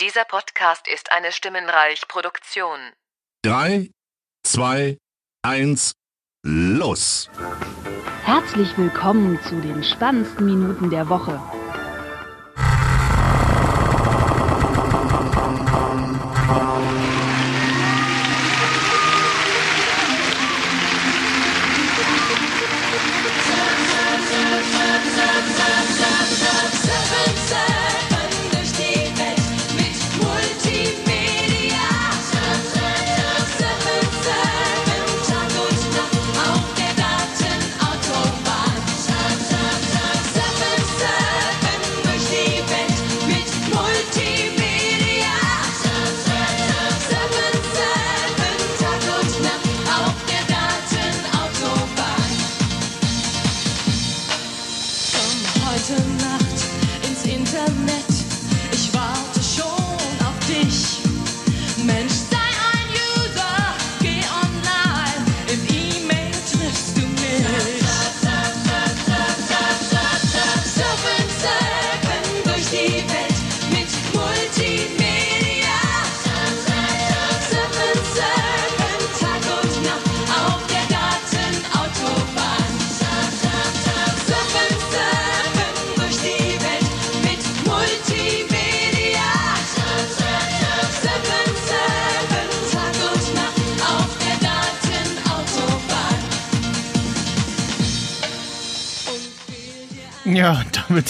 Dieser Podcast ist eine Stimmenreich-Produktion. Drei, zwei, eins, los! Herzlich willkommen zu den spannendsten Minuten der Woche.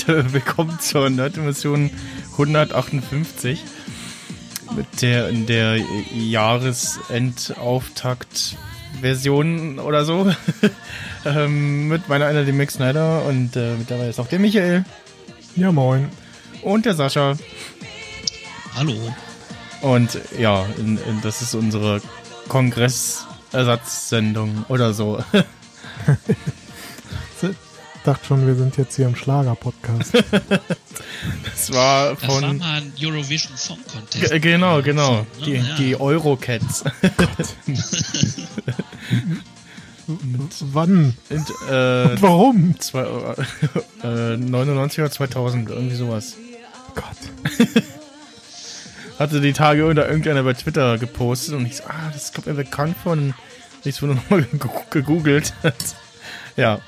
Äh, willkommen zur Nerd-Mission 158 mit der in der Jahresendauftakt-Version oder so. ähm, mit meiner einer, dem Max Snyder und äh, mit dabei ist auch der Michael Ja, moin. und der Sascha. Hallo. Und ja, in, in, das ist unsere Kongressersatzsendung oder so. Ich dachte schon, wir sind jetzt hier im Schlager-Podcast. Das war Das war von. mal ein Eurovision Song Contest. G- Genau, genau. So, ne? Die, Ja. die Eurocats. Wann? Und, äh, Und warum? zwei, äh, 99 oder 2000, irgendwie sowas. Gott. Hatte die Tage unter irgendeiner bei Twitter gepostet und ich so, ah, das kommt mir bekannt vor. Und ich so nochmal gegoogelt. ja.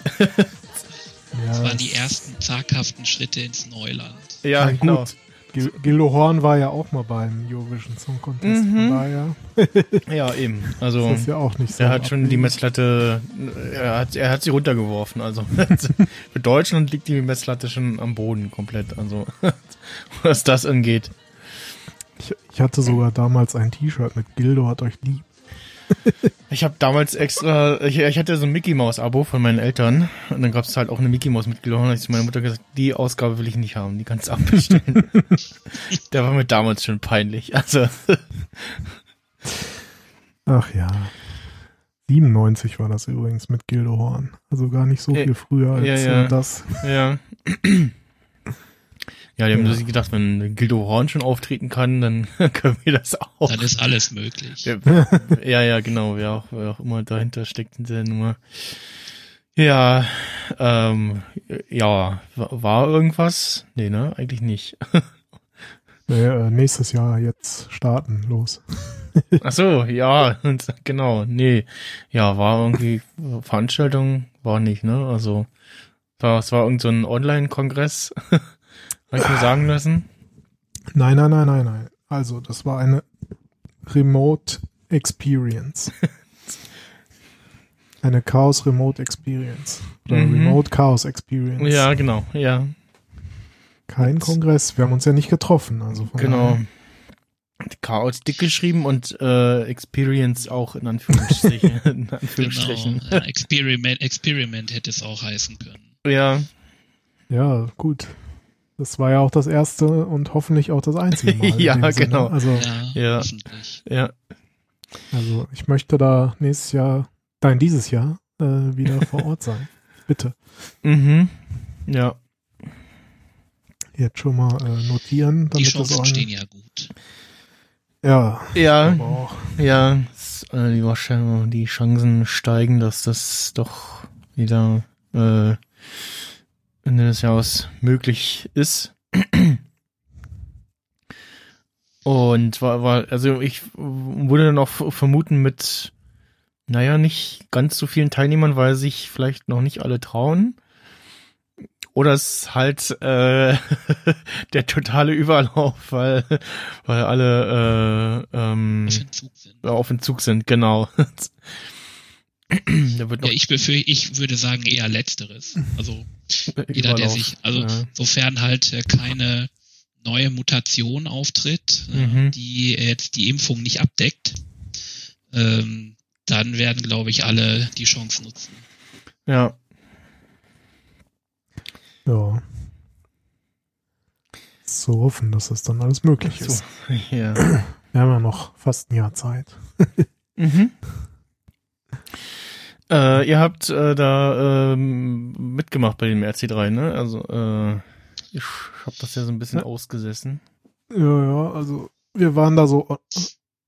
Das Ja, waren die ersten zaghaften Schritte ins Neuland. ja, na genau. gut. Gil- Gildo Horn war ja auch mal beim Eurovision Song Contest. Mhm. Von daher Ja, eben. Also, ist das ja auch nicht so. er hat schon die. Messlatte, er hat, er hat sie runtergeworfen. Also, für Deutschland liegt die Messlatte schon am Boden komplett. Also, was das angeht. Ich, ich hatte sogar damals ein T-Shirt mit Gildo hat euch lieb. Ich habe damals extra, ich, ich hatte so ein Mickey Maus Abo von meinen Eltern und dann gab es halt auch eine Mickey Maus mitgenommen. Und hab ich zu meiner Mutter gesagt, die Ausgabe will ich nicht haben, die kannst du abbestellen. Der war mir damals schon peinlich. Also Ach ja. 97 war das übrigens mit Gildo Horn. Also gar nicht so Äh, viel früher als ja, ja. äh, das. ja. Ja, die haben Ja. sich gedacht, wenn Gildo Horn schon auftreten kann, dann können wir das auch. Dann ist alles möglich. Ja, ja, ja, genau, wer auch, wer auch immer dahinter steckt hinter der Nummer. Ja, ähm, ja, wa- war irgendwas? Nee, ne, eigentlich nicht. Nee, äh, nächstes Jahr jetzt starten. Los. Ach so, ja, genau, nee. Ja, war irgendwie Veranstaltung, war nicht, ne? Also, war, es war irgend so ein Online-Kongress, hab ich mir sagen lassen. Nein, nein, nein, nein, nein. Also, das war eine Remote Experience. eine Chaos Remote Experience. Oder Mhm. Remote Chaos Experience. Ja, genau, ja, Kein Kongress. Wir haben uns ja nicht getroffen. Also von genau. daher- Chaos dick geschrieben und äh, Experience auch in Anführungsstrichen. in Anführungsstrichen. Genau. Experiment, Experiment hätte es auch heißen können. Ja, Ja, gut. Das war ja auch das erste und hoffentlich auch das einzige Mal. Ja, Sinne. genau. Also, Ja, Ja. also ich möchte da nächstes Jahr, nein, dieses Jahr äh, wieder vor Ort sein. Bitte. Mhm. Ja. Jetzt schon mal äh, notieren, Die damit das auch Chancen stehen ja gut. Ja, Ja, ja, äh, die, Wahrscheinlich, die Chancen steigen, dass das doch wieder äh, Ende des Jahres möglich ist. Und war, war, also ich würde dann auch vermuten mit, naja, nicht ganz so vielen Teilnehmern, weil sich vielleicht noch nicht alle trauen. Oder es ist halt äh, der totale Überlauf, weil, weil alle äh, ähm, Auf Entzug sind. auf Entzug sind, genau. da wird noch Ja, ich befürchte, ich würde sagen eher letzteres. Also jeder, der sich, also ja. sofern halt äh, keine neue Mutation auftritt, äh, Mhm. die jetzt die Impfung nicht abdeckt, ähm, dann werden, glaube ich, alle die Chance nutzen. ja. Ja. So hoffen, dass das dann alles möglich So, ist. ja. Wir haben ja noch fast ein Jahr Zeit. Mhm. Äh, ihr habt äh, da ähm, mitgemacht bei dem RC3, ne? Also äh, ich habe das ja so ein bisschen Ja. ausgesessen. Ja, ja, also wir waren da so on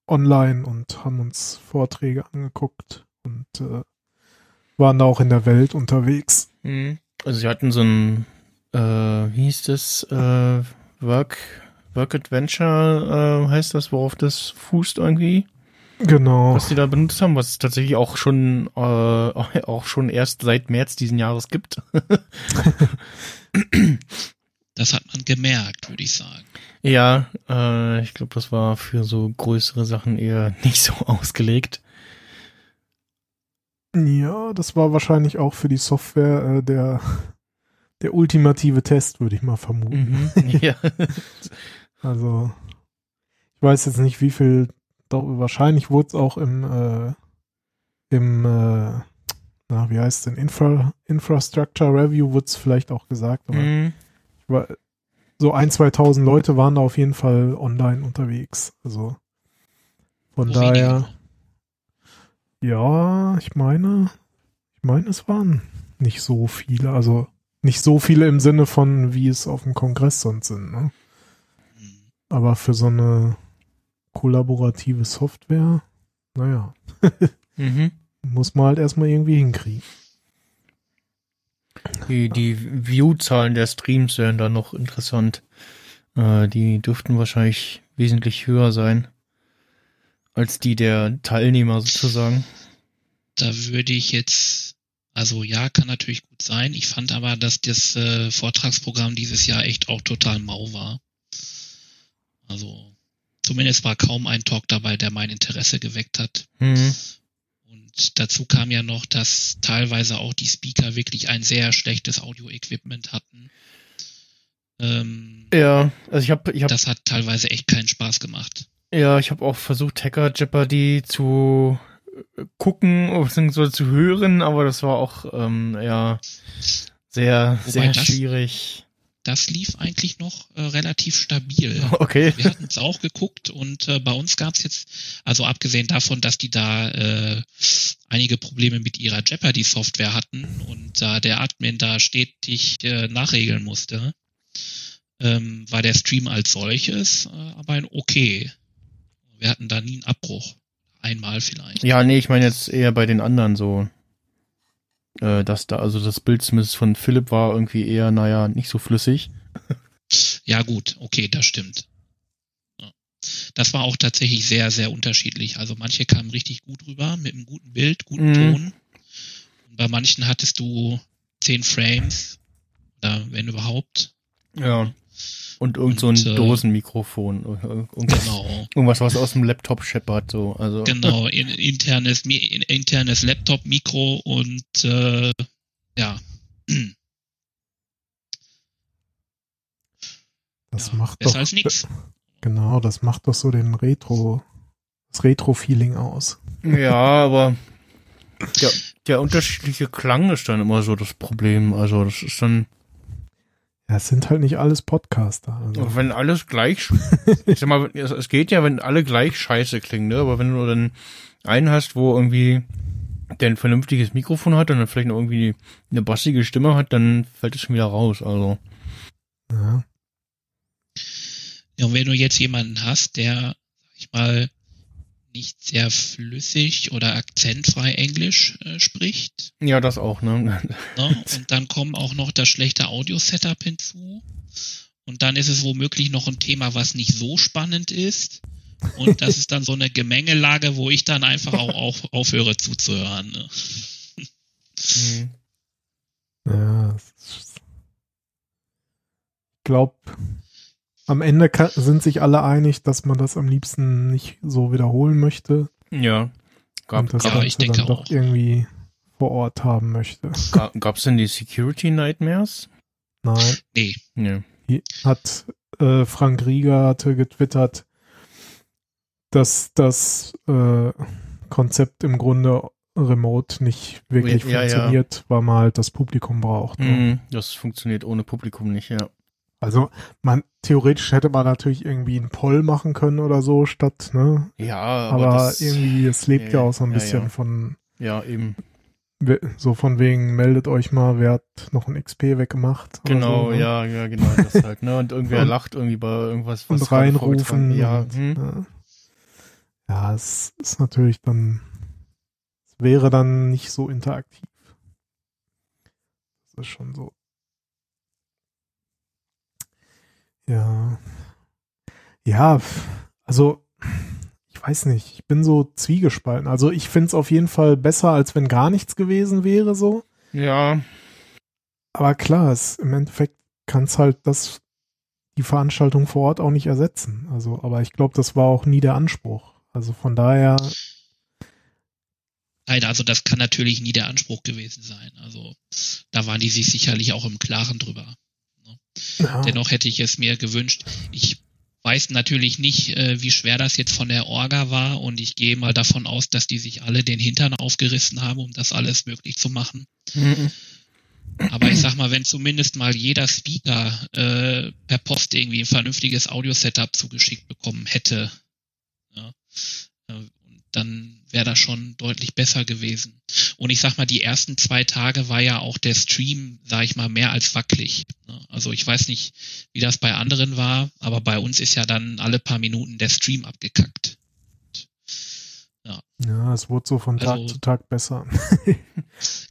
online und haben uns Vorträge angeguckt und äh, waren da auch in der Welt unterwegs. Mhm. Also sie hatten so ein, äh, wie hieß das, äh, Work, Work Adventure, äh, heißt das, worauf das fußt irgendwie, Genau. was sie da benutzt haben, was es tatsächlich auch schon, äh, auch schon erst seit März diesen Jahres gibt. Das hat man gemerkt, würde ich sagen. ja, äh, ich glaube, das war für so größere Sachen eher nicht so ausgelegt. Ja, das war wahrscheinlich auch für die Software äh, der, der ultimative Test, würde ich mal vermuten. Mhm. ja. Also, ich weiß jetzt nicht, wie viel, doch, wahrscheinlich wurde es auch im, äh, im, äh, na, wie heißt denn, Infra, Infrastructure Review wurde es vielleicht auch gesagt, aber Mhm. war, so ein, 2000 Leute waren da auf jeden Fall online unterwegs. Also, von wenige daher, ja, ich meine, ich meine, es waren nicht so viele, also nicht so viele im Sinne von, wie es auf dem Kongress sonst sind, ne? Hm. Aber für so eine kollaborative Software, naja, Mhm. muss man halt erstmal irgendwie hinkriegen. Die, die View-Zahlen der Streams wären da noch interessant. Äh, die dürften wahrscheinlich wesentlich höher sein als die der Teilnehmer sozusagen. Da würde ich jetzt, also ja, kann natürlich gut sein. Ich fand aber, dass das äh, Vortragsprogramm dieses Jahr echt auch total mau war. Also zumindest war kaum ein Talk dabei, der mein Interesse geweckt hat. Mhm. Und dazu kam ja noch, dass teilweise auch die Speaker wirklich ein sehr schlechtes Audio-Equipment hatten. Ähm, Ja, also ich habe ich hab, das hat teilweise echt keinen Spaß gemacht. ja, ich habe auch versucht Hacker Jeopardy zu äh, gucken bzw. zu hören, aber das war auch ähm, ja sehr Wobei sehr schwierig. Das lief eigentlich noch äh, relativ stabil. Okay. Wir hatten es auch geguckt und äh, bei uns gab es jetzt, also abgesehen davon, dass die da äh, einige Probleme mit ihrer Jeopardy-Software hatten und da der Admin da stetig äh, nachregeln musste, ähm, war der Stream als solches äh, aber ein okay. Wir hatten da nie einen Abbruch. Einmal vielleicht. Ja, nee, ich meine jetzt eher bei den anderen so. Äh, dass da, also das Bild zumindest von Philipp war irgendwie eher, naja, nicht so flüssig. Ja gut, okay, das stimmt. Das war auch tatsächlich sehr, sehr unterschiedlich. Also manche kamen richtig gut rüber mit einem guten Bild, guten Mhm. Ton. Und bei manchen hattest du zehn Frames, oder wenn überhaupt. Ja. Und irgend so ein äh, Dosenmikrofon. Irgendwas, Genau, irgendwas, was aus dem Laptop scheppert, so. Also. genau. In, internes, in, internes Laptop-Mikro und äh, ja. Das ja, macht besser doch, als nix. genau, das macht doch so den Retro, das Retro-Feeling aus. Ja, aber der, der unterschiedliche Klang ist dann immer so das Problem. Also das ist dann, es sind halt nicht alles Podcaster. Also. wenn alles gleich, ich sag mal, es es geht ja, wenn alle gleich scheiße klingen, ne? Aber wenn du dann einen hast, wo irgendwie der ein vernünftiges Mikrofon hat und dann vielleicht noch irgendwie eine bassige Stimme hat, dann fällt es schon wieder raus. Also Ja. Ja, und wenn du jetzt jemanden hast, der, sag ich mal, nicht sehr flüssig oder akzentfrei Englisch äh, spricht, ja, das auch, ne? ne? und dann kommen auch noch das schlechte Audio-Setup hinzu und dann ist es womöglich noch ein Thema, was nicht so spannend ist. Und das ist dann so eine Gemengelage, wo ich dann einfach auch auf, aufhöre zuzuhören. Ne? Mhm. Ja, ich glaube, am Ende sind sich alle einig, dass man das am liebsten nicht so wiederholen möchte Ja. Gab, und das Ja, Ganze ich denke dann doch auch. irgendwie vor Ort haben möchte. ga, gab's denn die Security Nightmares? Nein, Nee, Nee. hat äh, Frank Rieger hatte getwittert, dass das äh, Konzept im Grunde remote nicht wirklich Ja, ja. funktioniert, weil man halt das Publikum braucht. Ne? Mhm. Das funktioniert ohne Publikum nicht, ja. Also man theoretisch hätte man natürlich irgendwie einen Poll machen können oder so statt, ne? Ja, Aber, aber, das, irgendwie, es lebt nee, ja auch so ein ja, bisschen ja. von Ja, eben. so von wegen, meldet euch mal, wer hat noch ein XP weggemacht. Genau, so, ne? ja, ja, genau, das halt, ne? Und irgendwer Und- lacht irgendwie bei irgendwas, Und gerade reinrufen. Ja, und, hm. ja. ja, es ist natürlich dann, es wäre dann nicht so interaktiv. Das ist schon so. Ja. Ja, also, ich weiß nicht, ich bin so zwiegespalten. Also ich finde es auf jeden Fall besser, als wenn gar nichts gewesen wäre, so. ja, Aber klar, es, im Endeffekt kann es halt das, die Veranstaltung vor Ort auch nicht ersetzen. Also, aber ich glaube, das war auch nie der Anspruch. Also von daher, Nein, also das kann natürlich nie der Anspruch gewesen sein. Also da waren die sich sicherlich auch im Klaren drüber. Ja, Dennoch hätte ich es mir gewünscht. Ich weiß natürlich nicht, äh, wie schwer das jetzt von der Orga war und ich gehe mal davon aus, dass die sich alle den Hintern aufgerissen haben, um das alles möglich zu machen. Mhm. Aber ich sag mal, wenn zumindest mal jeder Speaker äh, per Post irgendwie ein vernünftiges Audio-Setup zugeschickt bekommen hätte, ja, äh, dann wäre das schon deutlich besser gewesen. Und ich sag mal, die ersten zwei Tage war ja auch der Stream, sag ich mal, mehr als wackelig. ne? Also ich weiß nicht, wie das bei anderen war, aber bei uns ist ja dann alle paar Minuten der Stream abgekackt. ja, es wurde so von Tag Also- zu Tag besser.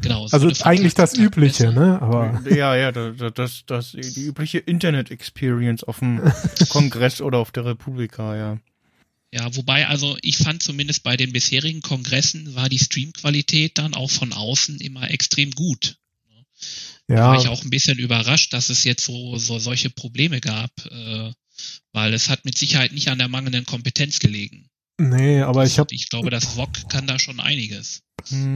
Genau. es Also eigentlich Tag das Tag Übliche, besser. ne? Aber ja, ja, das, das, das, die übliche Internet-Experience auf dem Kongress oder auf der Republika, ja. Ja, wobei, also ich fand zumindest bei den bisherigen Kongressen war die Streamqualität dann auch von außen immer extrem gut. Da ja, war ich auch ein bisschen überrascht, dass es jetzt so, so solche Probleme gab, äh, weil es hat mit Sicherheit nicht an der mangelnden Kompetenz gelegen. nee, aber ich habe, ich glaube, das VOG kann da schon einiges.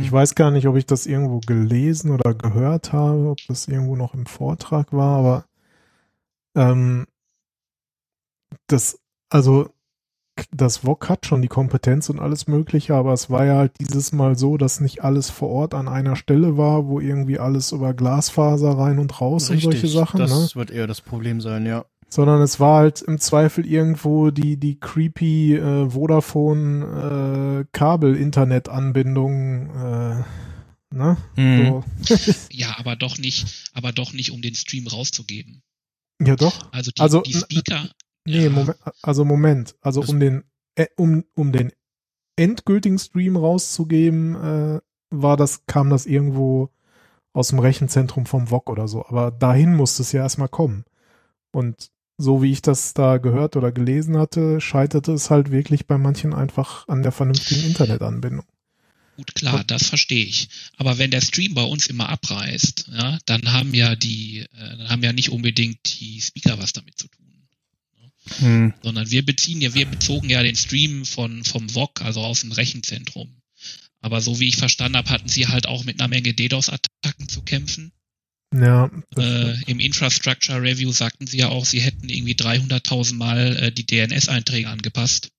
Ich weiß gar nicht, ob ich das irgendwo gelesen oder gehört habe, ob das irgendwo noch im Vortrag war, aber ähm, das, also das VOG hat schon die Kompetenz und alles Mögliche, aber es war ja halt dieses Mal so, dass nicht alles vor Ort an einer Stelle war, wo irgendwie alles über Glasfaser rein und raus und solche Sachen, das ne? wird eher das Problem sein, ja. sondern es war halt im Zweifel irgendwo die, die creepy äh, Vodafone äh, Kabel-Internet-Anbindung, äh, ne? Hm. So. Ja, aber doch nicht, aber doch nicht, um den Stream rauszugeben. Ja, doch. Also die, Also, die Speaker, Nee. Moment, also Moment. Also Das- um den, äh, um, um den endgültigen Stream rauszugeben, äh, war das, kam das irgendwo aus dem Rechenzentrum vom VOG oder so. Aber dahin musste es ja erstmal kommen. Und so wie ich das da gehört oder gelesen hatte, scheiterte es halt wirklich bei manchen einfach an der vernünftigen Internetanbindung. Gut, klar, das verstehe ich. Aber wenn der Stream bei uns immer abreißt, ja, dann haben ja die, äh, dann haben ja nicht unbedingt die Speaker was damit zu tun. Hm. Sondern wir beziehen ja, wir bezogen ja den Stream von, vom VOG, also aus dem Rechenzentrum. Aber so wie ich verstanden habe, hatten sie halt auch mit einer Menge DDoS-Attacken zu kämpfen. Ja, Äh. Im Infrastructure Review sagten sie ja auch, sie hätten irgendwie 300.000 Mal äh, die DNS-Einträge angepasst.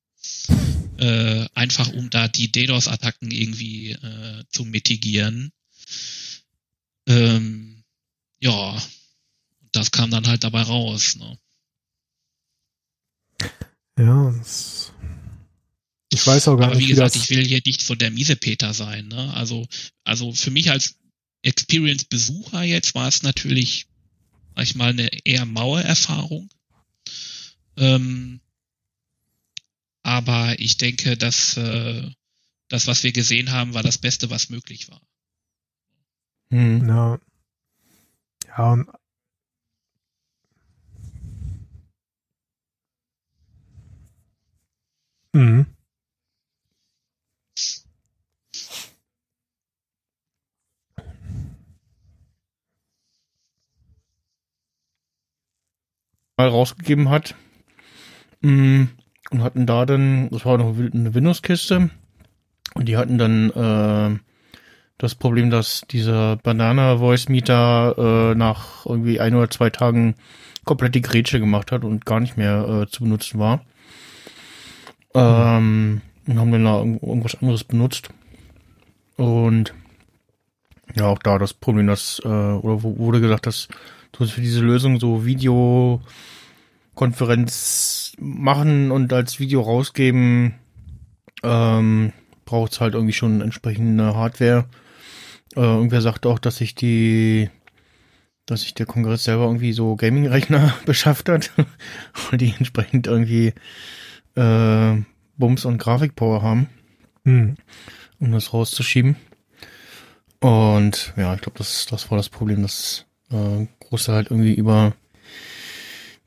Äh, einfach um da die DDoS-Attacken irgendwie äh, zu mitigieren. Ähm, ja, das kam dann halt dabei raus. Ne? Ja das, ich weiß auch gar Aber wie nicht, wie gesagt, ich will hier nicht so der Miesepeter sein. Ne? Also, also für mich als Experience-Besucher jetzt war es natürlich, sag ich mal, eine eher maue Erfahrung. Ähm, aber ich denke, dass äh, das, was wir gesehen haben, war das Beste, was möglich war. Hm. Ja. Ja, und Mhm. mal rausgegeben hat. Mm, und hatten da dann, das war noch eine Windows-Kiste, und die hatten dann äh, das Problem, dass dieser Banana Voice Meter äh, nach irgendwie ein oder zwei Tagen komplett die Grätsche gemacht hat und gar nicht mehr äh, zu benutzen war. Ähm, und haben dann da irgend- irgendwas anderes benutzt. Und ja, auch da das Problem, dass, äh, oder wurde gesagt, dass du für diese Lösung so Videokonferenz machen und als Video rausgeben, ähm, braucht es halt irgendwie schon entsprechende Hardware. Äh, irgendwer sagt auch, dass sich die, dass sich der Kongress selber irgendwie so Gaming-Rechner beschafft hat und die entsprechend irgendwie äh, Bums und Grafikpower haben, Hm. um das rauszuschieben. Und ja, ich glaube, das, das war das Problem, dass äh, Große halt irgendwie über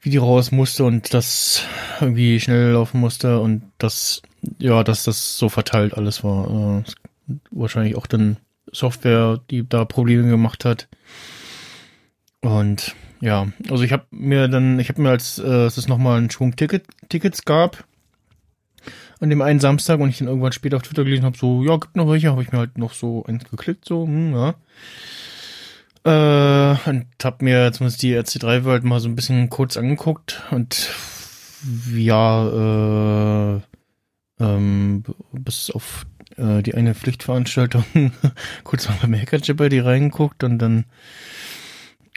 Video raus musste und das irgendwie schnell laufen musste und das, ja, dass das so verteilt alles war. Äh, wahrscheinlich auch dann Software, die da Probleme gemacht hat. Und ja, also ich habe mir dann, ich habe mir als äh, es nochmal einen Schwung Ticket, Tickets gab an dem einen Samstag und ich dann irgendwann später auf Twitter gelesen habe, so, ja, gibt noch welche, habe ich mir halt noch so eins geklickt, so, hm, ja. Äh, und hab mir zumindest die RC3 World mal so ein bisschen kurz angeguckt und ja, äh, ähm, bis auf äh, die eine Pflichtveranstaltung kurz mal beim Hackerchipper die reingeguckt und dann,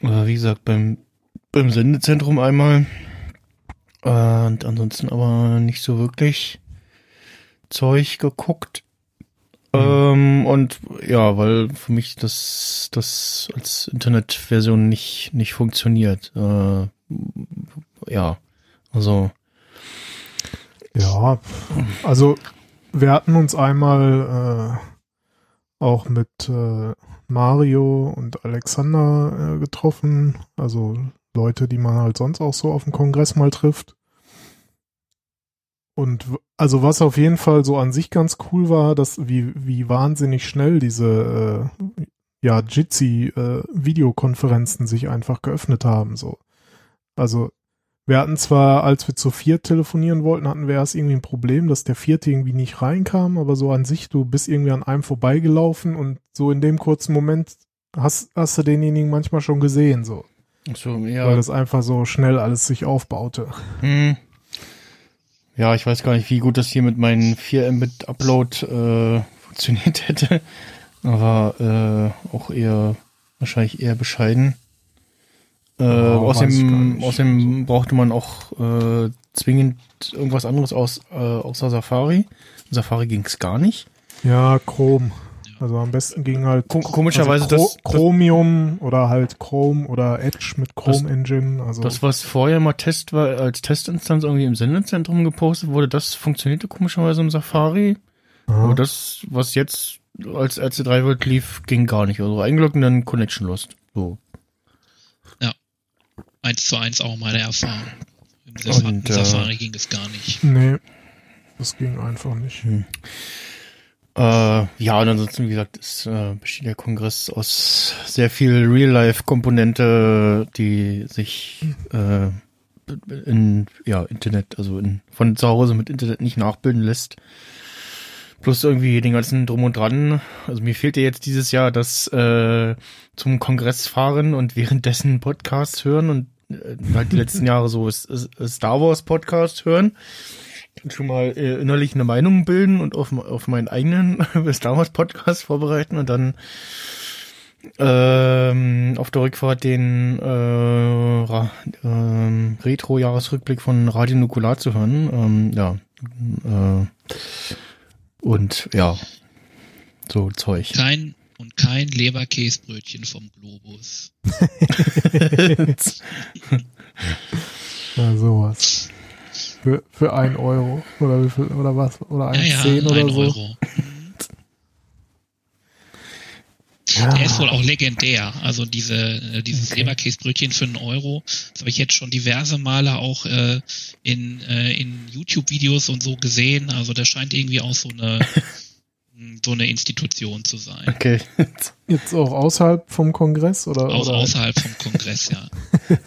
äh, wie gesagt, beim, beim Sendezentrum einmal. Äh, und ansonsten aber nicht so wirklich Zeug geguckt. Ähm, und ja, weil für mich das, das als Internetversion nicht, nicht funktioniert. Äh, ja, also, Ja, also wir hatten uns einmal äh, auch mit äh, Mario und Alexander äh, getroffen, also Leute, die man halt sonst auch so auf dem Kongress mal trifft. Und also was auf jeden Fall so an sich ganz cool war, dass wie, wie wahnsinnig schnell diese äh, ja, Jitsi äh, Videokonferenzen sich einfach geöffnet haben. So. Also wir hatten zwar, als wir zu viert telefonieren wollten, hatten wir erst irgendwie ein Problem, dass der vierte irgendwie nicht reinkam, aber so an sich, du bist irgendwie an einem vorbeigelaufen und so in dem kurzen Moment hast, hast du denjenigen manchmal schon gesehen, so. so, Weil ja, das einfach so schnell alles sich aufbaute. hm. Ja, ich weiß gar nicht, wie gut das hier mit meinem 4 Mbit Upload äh, funktioniert hätte, aber äh, auch eher, wahrscheinlich eher bescheiden. Äh, gar außerdem, außerdem brauchte man auch äh, zwingend irgendwas anderes aus, äh, außer Safari. In Safari ging's gar nicht. Ja, Chrome. Also am besten ging halt Ko komischerweise also das, das, Chromium oder halt Chrome oder Edge mit Chrome Engine. Also das, was vorher mal Test war, als Testinstanz irgendwie im Sendezentrum gepostet wurde, das funktionierte komischerweise im Safari. ja. Aber das, was jetzt als RC3 World lief, ging gar nicht. Also eingeloggt und dann Connection lost. So. Eins zu eins auch meine Erfahrung. Im Safari, Und, äh, Safari ging es gar nicht. nee, das ging einfach nicht. Äh, ja, und ansonsten, wie gesagt, ist, äh, besteht der Kongress aus sehr viel Real-Life-Komponente, die sich äh, in ja, Internet, also in, von zu Hause mit Internet nicht nachbilden lässt. Plus irgendwie den ganzen Drum und Dran. Also mir fehlt ja jetzt dieses Jahr das äh, zum Kongress fahren und währenddessen Podcasts hören und äh, halt die letzten Jahre so Star Wars Podcast hören schon mal äh, innerlich eine Meinung bilden und auf, auf meinen eigenen Star Wars Podcast vorbereiten und dann ähm, auf der Rückfahrt den äh, ähm, Retro-Jahresrückblick von Radio Nukular zu hören. Ähm, ja. Äh, und ja, so Zeug. Kein und kein Leberkäsbrötchen vom Globus. Ja, sowas. Für, für ein Euro. Oder wie viel, oder was? Oder ein Ja, ja, oder ein so. Euro. Ja. Der ist wohl auch legendär. Also diese, äh, dieses Leberkäsbrötchen für einen Euro, das habe ich jetzt schon diverse Male auch äh, in, äh, in YouTube-Videos und so gesehen. Also das scheint irgendwie auch so eine so eine Institution zu sein. okay. Jetzt auch außerhalb vom Kongress oder? Aus, oder? außerhalb vom Kongress, ja.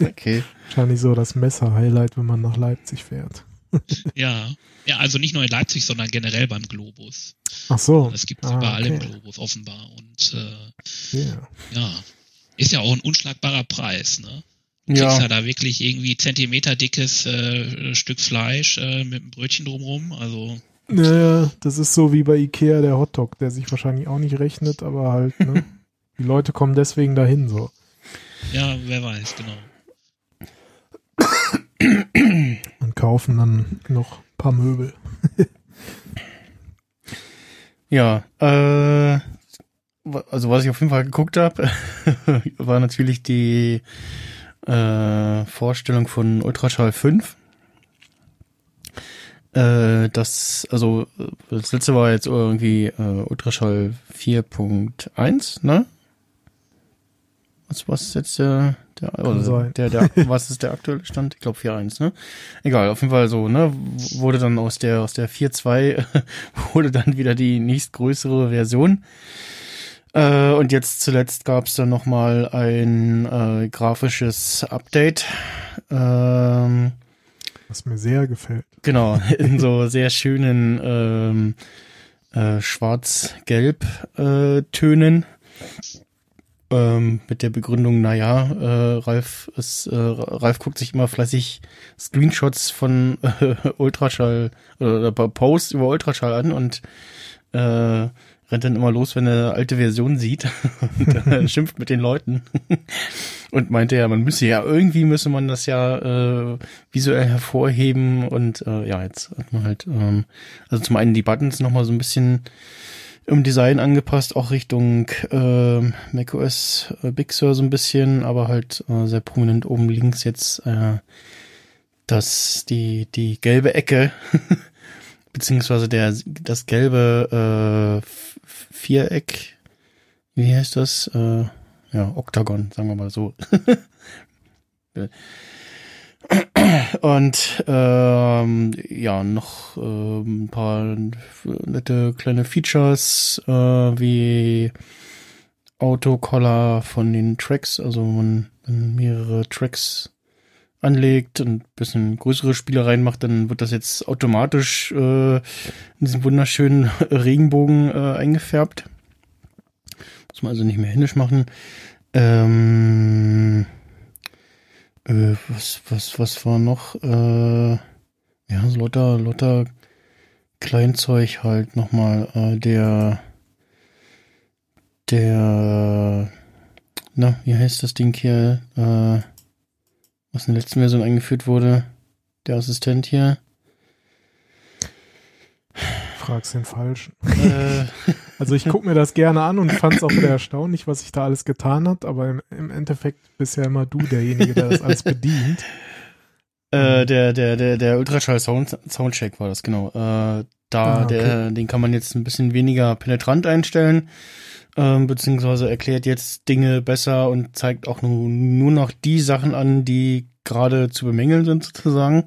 okay. Wahrscheinlich so das Messer-Highlight, wenn man nach Leipzig fährt. Ja. Ja, also nicht nur in Leipzig, sondern generell beim Globus. Ach so. Das gibt es Ah, überall im okay. Globus offenbar. Und äh, Ja. ja, ist ja auch ein unschlagbarer Preis, ne? Du kriegst Ja. ja da wirklich irgendwie Zentimeter dickes äh, Stück Fleisch äh, mit einem Brötchen drumrum. Also Naja, das ist so wie bei Ikea der Hotdog, der sich wahrscheinlich auch nicht rechnet, aber halt, ne? Die Leute kommen deswegen dahin so. ja, wer weiß, genau. Und kaufen dann noch ein paar Möbel. Ja, äh, also was ich auf jeden Fall geguckt habe, war natürlich die äh, Vorstellung von Ultraschall 5. Äh, das, also äh, das letzte war jetzt irgendwie äh, Ultraschall 4.1, ne? Was, ist jetzt der, der, also der, der, was ist der aktuelle Stand? Ich glaube 4.1, ne? Egal, auf jeden Fall so, ne? Wurde dann aus der, aus der 4.2 wurde dann wieder die nächstgrößere Version. Äh, und jetzt zuletzt gab es dann nochmal ein äh, grafisches Update. Ähm, Was mir sehr gefällt. Genau, in so sehr schönen ähm, äh, Schwarz-Gelb-Tönen. Ähm, mit der Begründung, naja, äh, Ralf, ist, äh, Ralf guckt sich immer fleißig Screenshots von äh, Ultraschall oder Posts über Ultraschall an und äh, rennt dann immer los, wenn er alte Versionen sieht. Und äh, schimpft mit den Leuten. Und meinte ja, man müsse ja irgendwie müsse man das ja äh, visuell hervorheben. Und äh, ja, jetzt hat man halt ähm, also zum einen die Buttons noch mal so ein bisschen im Design angepasst, auch Richtung äh, macOS äh, Big Sur so ein bisschen, aber halt äh, sehr prominent oben links jetzt äh, das die die gelbe Ecke beziehungsweise der das gelbe äh, Viereck, wie heißt das? Äh, ja, Oktagon, sagen wir mal so. Und ähm, ja, noch ähm, ein paar nette kleine Features, äh, wie Autocollar von den Tracks, also man dann mehrere Tracks anlegt und ein bisschen größere Spiele reinmacht, dann wird das jetzt automatisch äh, in diesen wunderschönen Regenbogen äh, eingefärbt. Muss man also nicht mehr händisch machen. Ähm, äh, was, was, was war noch? Äh, ja, so lauter, lauter Kleinzeug halt nochmal. Äh, der, der, na, wie heißt das Ding hier? Äh, was in der letzten Version eingeführt wurde. Der Assistent hier. Fragst den Falschen. äh, Also ich gucke mir das gerne an und fand es auch wieder erstaunlich, was sich da alles getan hat, aber im, im Endeffekt bist ja immer du derjenige, der das alles bedient. Äh, der, der, der, der Ultraschall Sound, Soundcheck war das, genau. Äh, da, Ah, okay. der, den kann man jetzt ein bisschen weniger penetrant einstellen, ähm, beziehungsweise erklärt jetzt Dinge besser und zeigt auch nur, nur noch die Sachen an, die gerade zu bemängeln sind, sozusagen.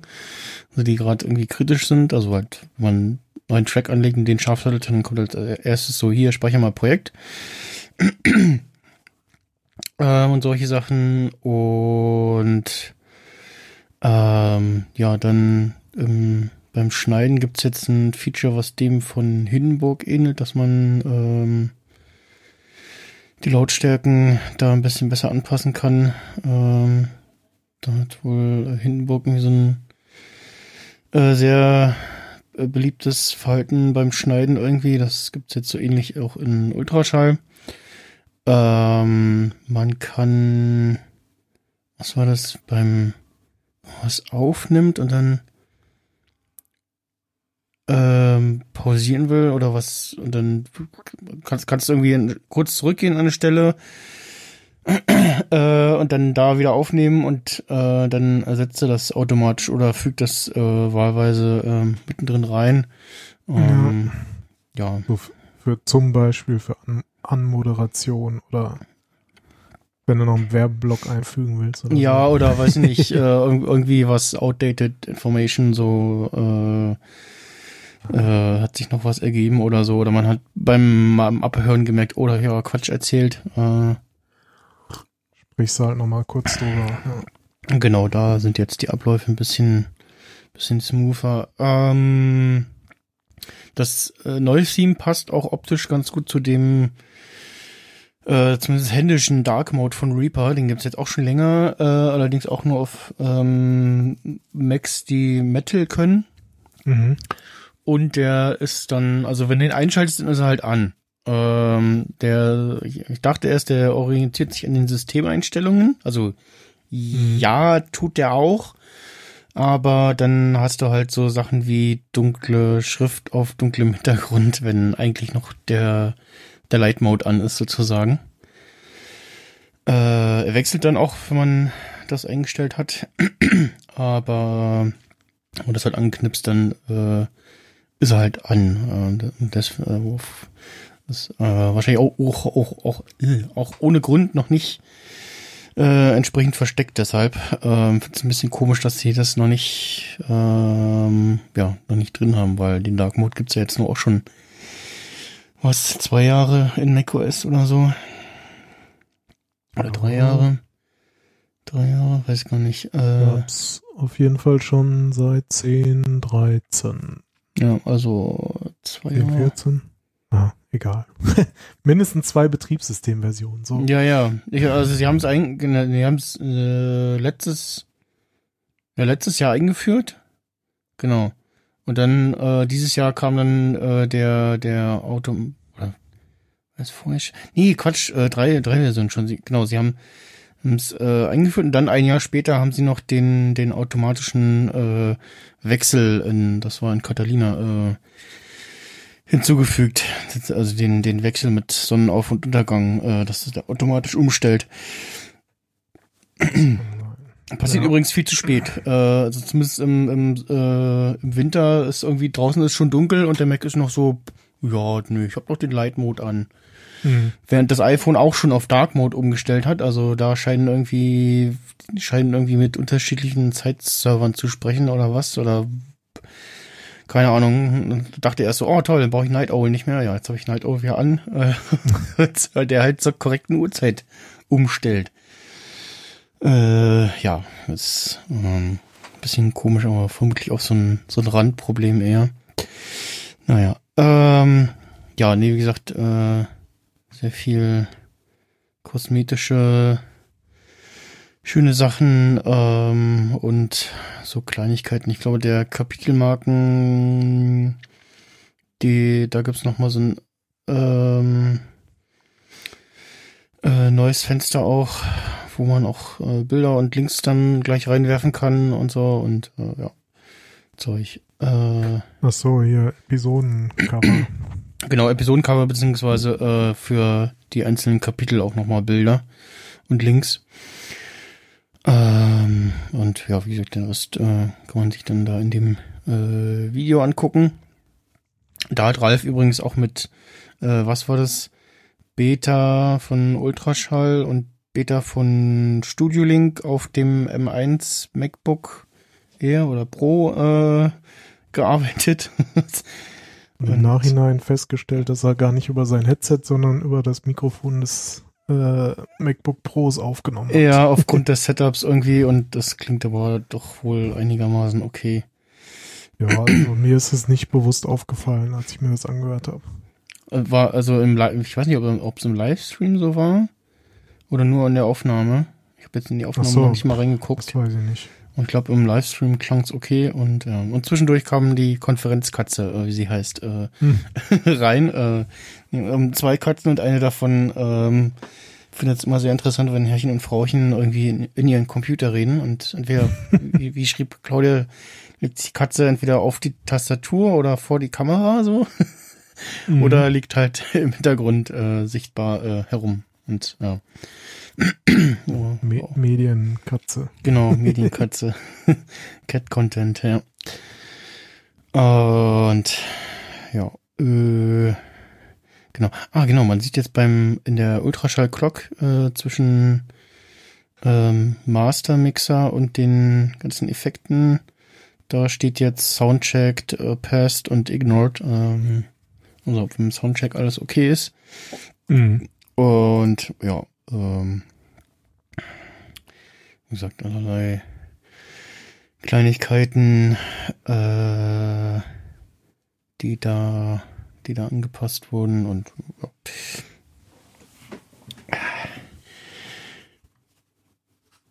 Also die gerade irgendwie kritisch sind. Also halt, wenn man neuen Track anlegt und den scharf schaltet, dann kommt als erstes so, hier, speicher mal Projekt. ähm, und solche Sachen. Und ähm, ja, dann ähm, beim Schneiden gibt's jetzt ein Feature, was dem von Hindenburg ähnelt, dass man ähm, die Lautstärken da ein bisschen besser anpassen kann. Ähm, da hat wohl Hindenburg irgendwie so ein äh, sehr äh, beliebtes Verhalten beim Schneiden irgendwie. Das gibt's jetzt so ähnlich auch in Ultraschall. Ähm, man kann, was war das, beim was aufnimmt und dann ähm, pausieren will oder was und dann kannst kannst du irgendwie kurz zurückgehen an eine Stelle äh, und dann da wieder aufnehmen und äh, dann ersetzt er das automatisch oder fügt das äh, wahlweise ähm, mittendrin rein. Ähm, ja. So f- für zum Beispiel für An Anmoderation oder wenn du noch einen Werbeblock einfügen willst. Oder Ja, so. oder weiß ich nicht, äh, irg- irgendwie was outdated information so äh, äh, hat sich noch was ergeben oder so. Oder man hat beim, beim Abhören gemerkt, oder ja, Quatsch erzählt. Äh, Sprichst du halt nochmal kurz drüber. Ja. Genau, da sind jetzt die Abläufe ein bisschen, bisschen smoother. Ähm, das äh, neue Theme passt auch optisch ganz gut zu dem äh, zumindest händischen Dark Mode von Reaper. Den gibt's jetzt auch schon länger, äh, allerdings auch nur auf ähm, Macs, die Metal können. Mhm. Und der ist dann, also wenn du den einschaltest, dann ist er halt an. Ähm, der, ich dachte erst, der orientiert sich an den Systemeinstellungen. Also ja, tut der auch. Aber dann hast du halt so Sachen wie dunkle Schrift auf dunklem Hintergrund, wenn eigentlich noch der, der Light Mode an ist sozusagen. Äh, er wechselt dann auch, wenn man das eingestellt hat. Aber wenn man das halt anknipst, dann äh, ist er halt an. Äh, das, äh, das äh, wahrscheinlich auch, auch, auch, auch, äh, auch ohne Grund noch nicht äh, entsprechend versteckt. Deshalb ähm, finde es ein bisschen komisch, dass sie das noch nicht, ähm, ja, noch nicht drin haben, weil den Dark Mode gibt's ja jetzt nur auch schon was zwei Jahre in macOS oder so. Oder drei Ja. Jahre. Drei Jahre, weiß gar nicht. Äh, Gab's auf jeden Fall schon seit 10, 13, ja, also zwei 10, Jahre. 14. Ah, egal. Mindestens zwei Betriebssystemversionen. So. Ja, ja. Ich, also sie haben es eigentlich, sie haben es äh, letztes, ja, letztes Jahr eingeführt. Genau. Und dann äh, dieses Jahr kam dann äh, der der Auto oder was vorher? Nee, Quatsch, äh, drei drei Versionen schon. Sie, genau, sie haben es äh, eingeführt und dann ein Jahr später haben sie noch den den automatischen äh, Wechsel in das war in Catalina äh, hinzugefügt. Also den, den Wechsel mit Sonnenauf- und Untergang, äh, dass es da automatisch umstellt. Passiert Ja. übrigens viel zu spät. Äh, also zumindest im, im, äh, im Winter ist irgendwie draußen ist schon dunkel und der Mac ist noch so, ja, nö, ich hab doch den Light Mode an. Hm. Während das iPhone auch schon auf Dark Mode umgestellt hat, also da scheinen irgendwie, scheinen irgendwie mit unterschiedlichen Zeitservern zu sprechen oder was, oder keine Ahnung, dachte erst so, oh toll, dann brauche ich Night Owl nicht mehr. Ja, jetzt habe ich Night Owl wieder an, äh, weil der halt zur korrekten Uhrzeit umstellt. Äh, ja, ist ähm, bisschen komisch, aber vermutlich auch so ein, so ein Randproblem eher. Naja, ähm, ja, nee, wie gesagt, äh, sehr viel kosmetische schöne Sachen ähm, und so Kleinigkeiten. Ich glaube, der Kapitelmarken, die, da gibt's noch mal so ein ähm, äh, neues Fenster auch, wo man auch äh, Bilder und Links dann gleich reinwerfen kann und so und äh, ja, Zeug. Äh, Ach so, hier Episodencover. Genau, Episodencover beziehungsweise äh, für die einzelnen Kapitel auch nochmal Bilder und Links. Ähm, und ja, wie gesagt, den Rest äh, kann man sich dann da in dem äh, Video angucken. Da hat Ralf übrigens auch mit, äh, was war das? Beta von Ultraschall und Beta von Studio Link auf dem M1 MacBook Air oder Pro äh, gearbeitet. Und im Nachhinein festgestellt, dass er gar nicht über sein Headset, sondern über das Mikrofon des äh, MacBook Pros aufgenommen hat. Ja, aufgrund des Setups irgendwie und das klingt aber doch wohl einigermaßen okay. Ja, also mir ist es nicht bewusst aufgefallen, als ich mir das angehört habe. Äh, War also im ich weiß nicht, ob es im Livestream so war oder nur in der Aufnahme. Ich habe jetzt in die Aufnahme so. noch nicht mal reingeguckt. Das weiß ich nicht. Und ich glaube, im Livestream klang's okay und ja. Und zwischendurch kam die Konferenzkatze, äh, wie sie heißt, äh, Hm. rein. Äh, ähm, zwei Katzen und eine davon ähm, findet es immer sehr interessant, wenn Herrchen und Frauchen irgendwie in, in ihren Computer reden und entweder, wie, wie schrieb Claudia, liegt die Katze entweder auf die Tastatur oder vor die Kamera so Mhm. oder liegt halt im Hintergrund äh, sichtbar äh, herum. Und ja. Oh, Me oh. Medienkatze. Genau, Medienkatze. Cat Content, ja. Und ja, äh, genau. Ah, genau, man sieht jetzt beim in der Ultraschall Clock äh, zwischen ähm, Master Mixer und den ganzen Effekten, da steht jetzt Soundchecked, äh, Passed und Ignored. Ähm, also ob im Soundcheck alles okay ist. Mhm. Und ja, ähm, wie gesagt, allerlei Kleinigkeiten, äh, die da, die da angepasst wurden und ja.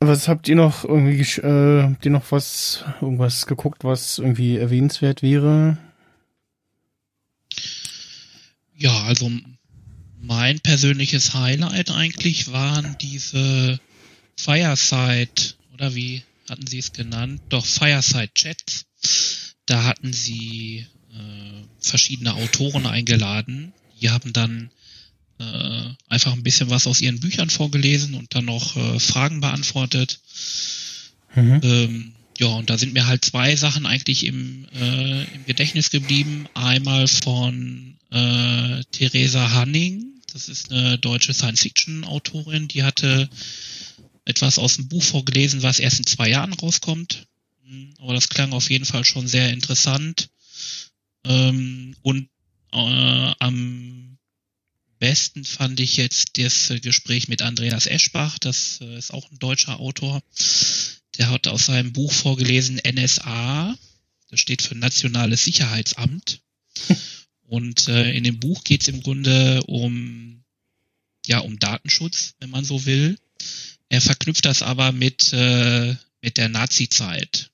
Was habt ihr noch irgendwie, äh, habt ihr noch was, irgendwas geguckt, was irgendwie erwähnenswert wäre? Ja, also mein persönliches Highlight eigentlich waren diese Fireside, oder wie hatten sie es genannt? Doch, Fireside Chats. Da hatten sie äh, verschiedene Autoren eingeladen. Die haben dann äh, einfach ein bisschen was aus ihren Büchern vorgelesen und dann noch äh, Fragen beantwortet. Mhm. Ähm, ja, und da sind mir halt zwei Sachen eigentlich im, äh, im Gedächtnis geblieben. Einmal von äh, Theresa Hanning, das ist eine deutsche Science-Fiction-Autorin, die hatte etwas aus dem Buch vorgelesen, was erst in zwei Jahren rauskommt. Aber das klang auf jeden Fall schon sehr interessant. Ähm, und äh, am besten fand ich jetzt das Gespräch mit Andreas Eschbach, das äh, ist auch ein deutscher Autor. Der hat aus seinem Buch vorgelesen NSA, das steht für Nationales Sicherheitsamt. Und äh, in dem Buch geht es im Grunde um ja um Datenschutz, wenn man so will. Er verknüpft das aber mit äh, mit der Nazi-Zeit,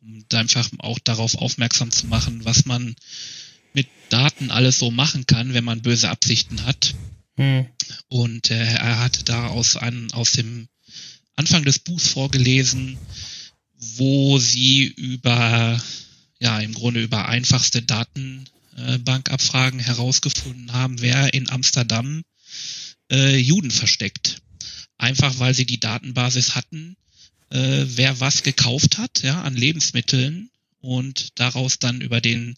um einfach auch darauf aufmerksam zu machen, was man mit Daten alles so machen kann, wenn man böse Absichten hat. Hm. Und äh, er hatte da aus, einem, aus dem Anfang des Buchs vorgelesen, wo sie über, ja, im Grunde über einfachste Datenbankabfragen herausgefunden haben, wer in Amsterdam äh, Juden versteckt. Einfach weil sie die Datenbasis hatten, äh, wer was gekauft hat, ja, an Lebensmitteln und daraus dann über den,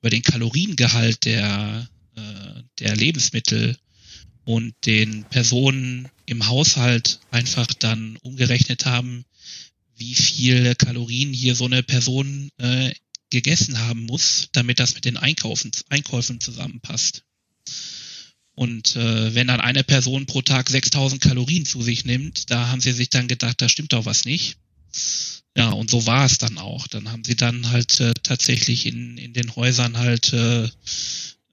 über den Kaloriengehalt der, äh, der Lebensmittel und den Personen im Haushalt einfach dann umgerechnet haben, wie viele Kalorien hier so eine Person äh, gegessen haben muss, damit das mit den Einkaufen, Einkäufen zusammenpasst. Und äh, wenn dann eine Person pro Tag 6000 Kalorien zu sich nimmt, da haben sie sich dann gedacht, da stimmt doch was nicht. Ja, und so war es dann auch. Dann haben sie dann halt äh, tatsächlich in, in den Häusern halt äh,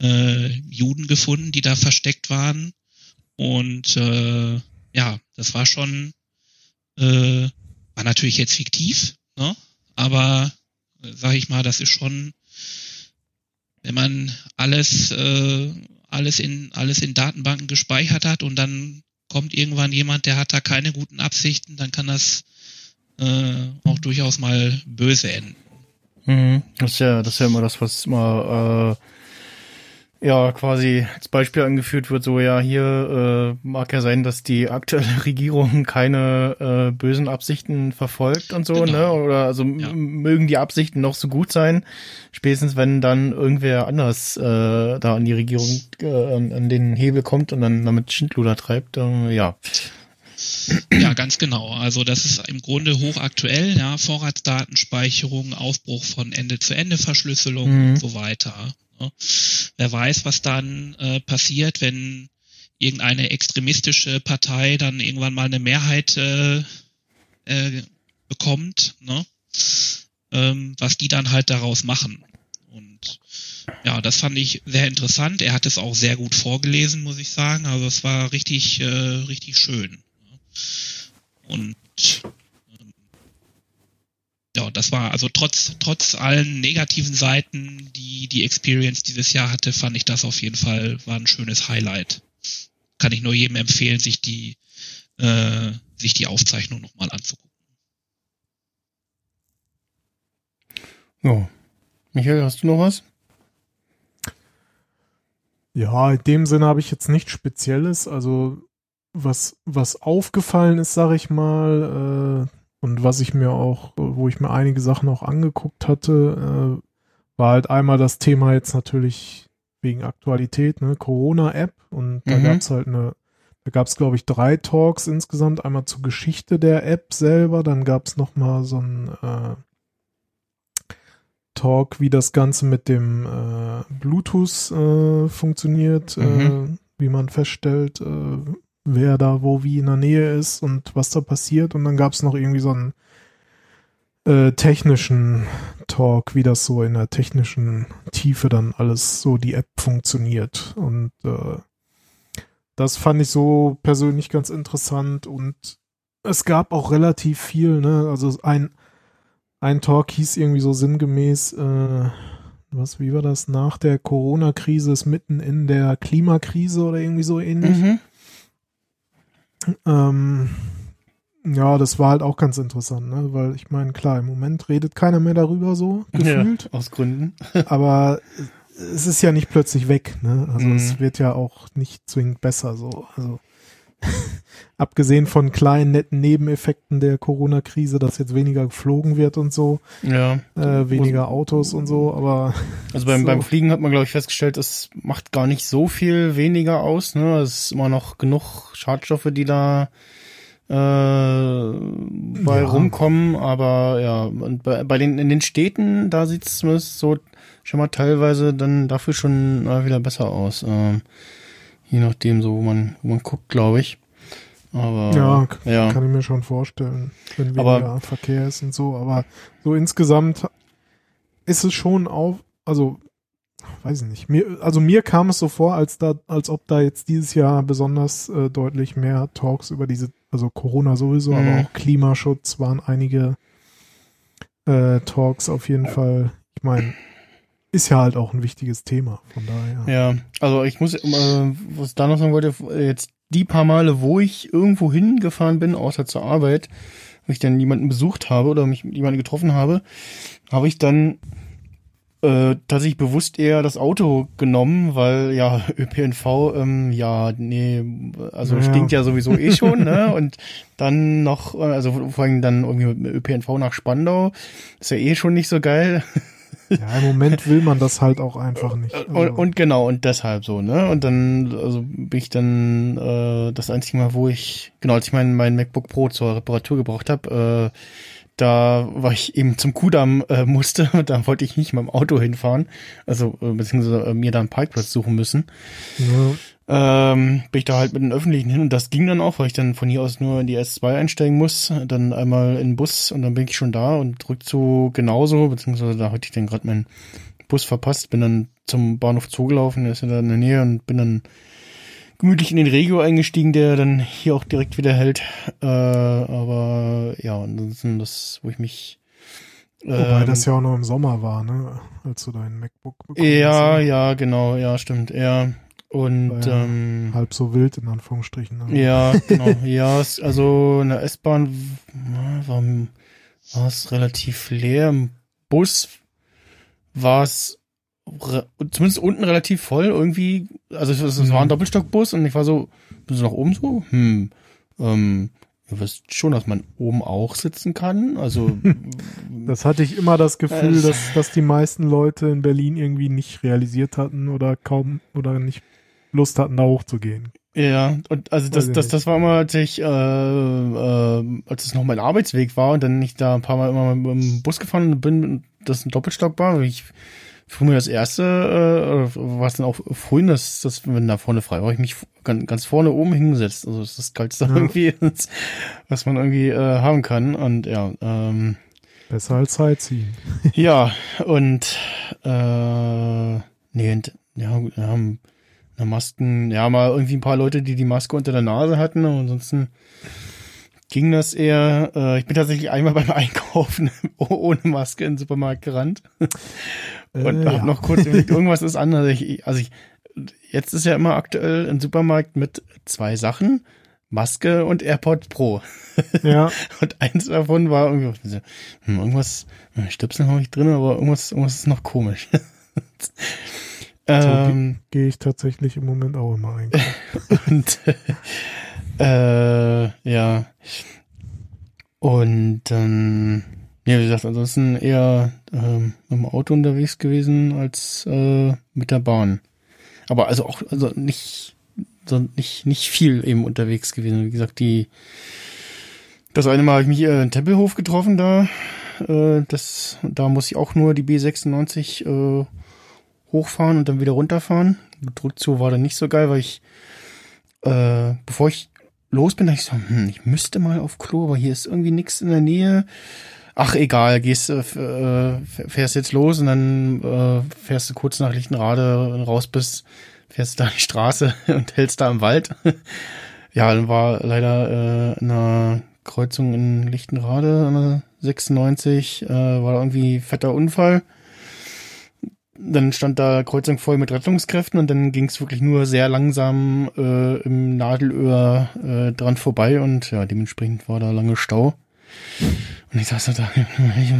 äh, Juden gefunden, die da versteckt waren. Und äh, ja, das war schon, äh, war natürlich jetzt fiktiv, ne? aber sag ich mal, das ist schon, wenn man alles, äh, alles in alles in Datenbanken gespeichert hat und dann kommt irgendwann jemand, der hat da keine guten Absichten, dann kann das äh, auch durchaus mal böse enden. Mhm. Das ist ja, das ist ja immer das, was immer äh, ja quasi als Beispiel angeführt wird. So ja, hier äh, mag ja sein, dass die aktuelle Regierung keine äh, bösen Absichten verfolgt und so, Genau. ne? Oder also Ja. mögen die Absichten noch so gut sein, spätestens wenn dann irgendwer anders äh, da an die Regierung äh, an an den Hebel kommt und dann damit Schindluder treibt. Äh, ja. Ja, ganz genau. Also das ist im Grunde hochaktuell, ja, Vorratsdatenspeicherung, Aufbruch von Ende-zu-Ende-Verschlüsselung Mhm. und so weiter. Ne? Wer weiß, was dann äh, passiert, wenn irgendeine extremistische Partei dann irgendwann mal eine Mehrheit äh, äh, bekommt, ne? ähm, was die dann halt daraus machen. Und ja, das fand ich sehr interessant. Er hat es auch sehr gut vorgelesen, muss ich sagen. Also es war richtig, äh, richtig schön. Und ähm, ja, das war also trotz trotz allen negativen Seiten, die die Experience dieses Jahr hatte, fand ich das auf jeden Fall war ein schönes Highlight. Kann ich nur jedem empfehlen, sich die äh, sich die Aufzeichnung nochmal anzugucken. ja. Michael, hast du noch was? Ja, in dem Sinne habe ich jetzt nichts Spezielles. Also was, was aufgefallen ist, sage ich mal, äh, und was ich mir auch, wo ich mir einige Sachen auch angeguckt hatte, äh, war halt einmal das Thema jetzt natürlich wegen Aktualität, ne, Corona-App. Und da Mhm. gab es halt eine, da gab es, glaube ich, drei Talks insgesamt. Einmal zur Geschichte der App selber, dann gab es nochmal so ein äh, Talk, wie das Ganze mit dem äh, Bluetooth äh, funktioniert, Mhm. äh, wie man feststellt, äh, wer da wo wie in der Nähe ist und was da passiert. Und dann gab es noch irgendwie so einen äh, technischen Talk, wie das so in der technischen Tiefe dann alles so die App funktioniert. Und äh, das fand ich so persönlich ganz interessant und es gab auch relativ viel, ne? Also ein, ein Talk hieß irgendwie so sinngemäß, äh, was, wie war das? Nach der Corona-Krise ist mitten in der Klimakrise oder irgendwie so ähnlich. Mhm. Ähm, ja, das war halt auch ganz interessant, ne? Weil ich meine, klar, im Moment redet keiner mehr darüber so, gefühlt. Ja, aus Gründen. Aber es ist ja nicht plötzlich weg, ne? Also Mhm. es wird ja auch nicht zwingend besser so. Also abgesehen von kleinen netten Nebeneffekten der Corona-Krise, dass jetzt weniger geflogen wird und so, Ja. äh, weniger Autos und so, aber Also beim, So. beim Fliegen hat man, glaube ich, festgestellt, es macht gar nicht so viel weniger aus. Ne? Es ist immer noch genug Schadstoffe, die da äh, bei Ja. rumkommen. Aber ja, und bei, bei den in den Städten, da sieht es zumindest so schon mal teilweise dann dafür schon äh, wieder besser aus. Ähm, je nachdem, so wo man, wo man guckt, glaube ich. Aber ja, ja. kann ich mir schon vorstellen, wenn Aber- weniger Verkehr ist und so. Aber so insgesamt ist es schon auf, also weiß ich nicht. Mir, also mir kam es so vor, als da, als ob da jetzt dieses Jahr besonders äh, deutlich mehr Talks über diese, also Corona sowieso, Mhm. aber auch Klimaschutz waren einige äh, Talks auf jeden Fall. Ich meine, ist ja halt auch ein wichtiges Thema. Von daher. Ja, also ich muss, äh, was ich da noch sagen wollte, jetzt die paar Male, wo ich irgendwo hingefahren bin, außer zur Arbeit, wo ich dann jemanden besucht habe oder mich mit jemandem getroffen habe, habe ich dann äh, tatsächlich bewusst eher das Auto genommen, weil ja ÖPNV, ähm, ja, nee, also Ja. stinkt ja sowieso eh schon, ne? Und dann noch, äh, also vor allem dann irgendwie mit ÖPNV nach Spandau, ist ja eh schon nicht so geil. Ja, im Moment will man das halt auch einfach nicht. Und, Also, und genau, und deshalb so, ne? Und dann, also bin ich dann äh, das einzige Mal, wo ich, genau, als ich mein, mein MacBook Pro zur Reparatur gebraucht habe, äh, da war ich eben zum Kudamm äh, musste, da wollte ich nicht mit dem Auto hinfahren, also äh, beziehungsweise äh, mir da einen Parkplatz suchen müssen. ja, Ähm, bin ich da halt mit den Öffentlichen hin und das ging dann auch, weil ich dann von hier aus nur in die S2 einsteigen muss, dann einmal in den Bus und dann bin ich schon da und Rückzug genauso, beziehungsweise da hatte ich dann gerade meinen Bus verpasst, bin dann zum Bahnhof Zoo gelaufen, der ist ja da in der Nähe und bin dann gemütlich in den Regio eingestiegen, der dann hier auch direkt wieder hält. Äh, aber ja, ansonsten das, wo ich mich wobei ähm, das ja auch noch im Sommer war, ne? Als du dein MacBook bekommen ja, hast. ne? ja, genau, ja, stimmt, ja. Und ja ähm, Halb so wild, in Anführungsstrichen. ne? Ja, genau. ja, also in der S-Bahn war, war es relativ leer. Im Bus war es zumindest unten relativ voll irgendwie. Also es, es war ein Mhm. Doppelstockbus und ich war so, bist du nach oben so? Hm, ähm, ihr wisst schon, dass man oben auch sitzen kann. Also Das hatte ich immer das Gefühl, Es- dass, dass die meisten Leute in Berlin irgendwie nicht realisiert hatten oder kaum oder nicht Lust hatten, da hochzugehen. Ja, und also das, das, das war immer, als ich, äh, äh, als es noch mein Arbeitsweg war und dann ich da ein paar Mal immer mit dem Bus gefahren bin, und das ein Doppelstock war, ich früher das erste, äh, war es dann auch vorhin, dass, dass wenn da vorne frei war, ich mich ganz, ganz vorne oben hingesetzt. Also das ist das Geilste Ja. irgendwie, was man irgendwie äh, haben kann. Und ja, ähm, Besser als Sightseeing. ja, und äh, nee, und, ja, gut, wir haben na, Masken, ja, mal irgendwie ein paar Leute, die die Maske unter der Nase hatten, aber ansonsten ging das eher, äh, ich bin tatsächlich einmal beim Einkaufen ohne Maske in den Supermarkt gerannt und Äh, hab ja. noch kurz überlegt, irgendwas ist anders. Ich, also ich, jetzt ist ja immer aktuell ein Supermarkt mit zwei Sachen, Maske und AirPod Pro. Ja, Und eins davon war irgendwie, hm, irgendwas, hm, Stöpsel habe ich drin, aber irgendwas, irgendwas ist noch komisch. Ähm, gehe ich tatsächlich im Moment auch immer ein. und äh, ja. Und dann, ja, wie gesagt, ansonsten eher ähm, mit dem Auto unterwegs gewesen als äh, mit der Bahn. Aber also auch, also nicht, so nicht, nicht viel eben unterwegs gewesen. Wie gesagt, die das eine Mal habe ich mich äh, in Tempelhof getroffen da. Äh, das, da muss ich auch nur die B96 äh, hochfahren und dann wieder runterfahren. Rückzug war dann nicht so geil, weil ich, äh, bevor ich los bin, dachte ich so, hm, ich müsste mal auf Klo, aber hier ist irgendwie nichts in der Nähe. Ach, egal, gehst, äh, äh, fährst jetzt los und dann äh, fährst du kurz nach Lichtenrade raus bist, fährst da die Straße und hältst da im Wald. ja, dann war leider äh, in einer Kreuzung in Lichtenrade, an der 96, äh, war da irgendwie fetter Unfall. Dann stand da Kreuzung voll mit Rettungskräften und dann ging es wirklich nur sehr langsam äh, im Nadelöhr äh, dran vorbei und ja, dementsprechend war da lange Stau. Und ich saß da, ich,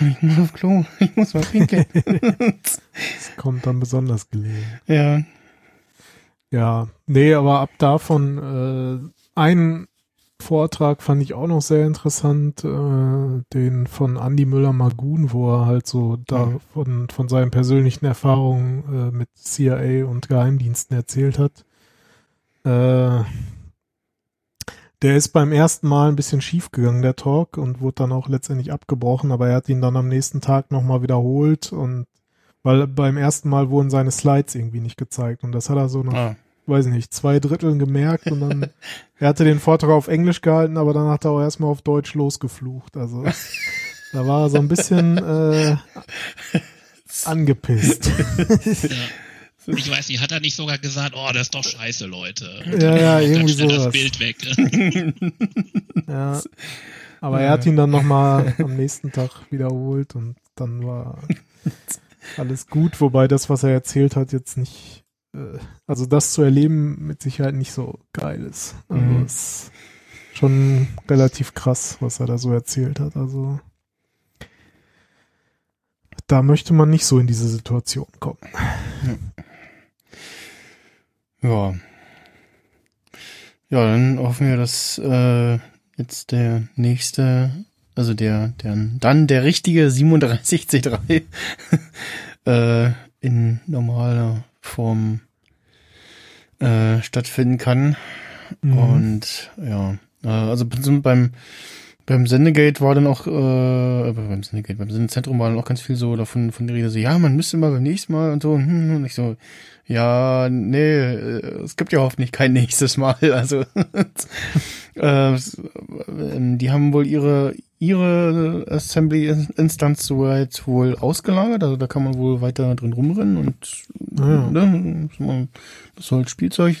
ich muss auf Klo, ich muss mal pinkeln. Das kommt dann besonders gelegen. ja, Ja, nee, aber ab davon, äh, einen Vortrag fand ich auch noch sehr interessant, äh, den von Andy Müller-Magun, wo er halt so da von, von seinen persönlichen Erfahrungen äh, mit CIA und Geheimdiensten erzählt hat. Äh, der ist beim ersten Mal ein bisschen schief gegangen, der Talk, und wurde dann auch letztendlich abgebrochen, aber er hat ihn dann am nächsten Tag nochmal wiederholt und weil beim ersten Mal wurden seine Slides irgendwie nicht gezeigt und das hat er so nach ah, weiß nicht, zwei Dritteln gemerkt und dann, er hatte den Vortrag auf Englisch gehalten, aber dann hat er auch erstmal auf Deutsch losgeflucht. Also da war er so ein bisschen äh, angepisst. Ja. Ich weiß nicht, hat er nicht sogar gesagt, oh, das ist doch scheiße, Leute. Ja, ja, irgendwie sowas. das Bild weg. ja. Aber er hat ihn dann nochmal am nächsten Tag wiederholt und dann war alles gut, wobei das, was er erzählt hat, jetzt nicht, also das zu erleben mit Sicherheit nicht so geil ist. Also Mhm. es ist schon relativ krass, was er da so erzählt hat. Also da möchte man nicht so in diese Situation kommen. ja. Ja, dann hoffen wir, dass äh, jetzt der nächste, also der, der dann der richtige 37C3 äh, in normaler Form äh, stattfinden kann. Mhm. Und ja, äh, also beim beim Sendegate war dann auch, äh, beim Sendegate, beim Sendezentrum war dann auch ganz viel so davon von der Rede, so, ja, man müsste mal beim nächsten Mal und so, hm, und ich so, ja, nee, äh, es gibt ja hoffentlich kein nächstes Mal, also, äh, ähm, die haben wohl ihre, ihre Assembly-Instanz soweit wohl ausgelagert, also da kann man wohl weiter drin rumrennen und, Ah, ja. ne, das soll Spielzeug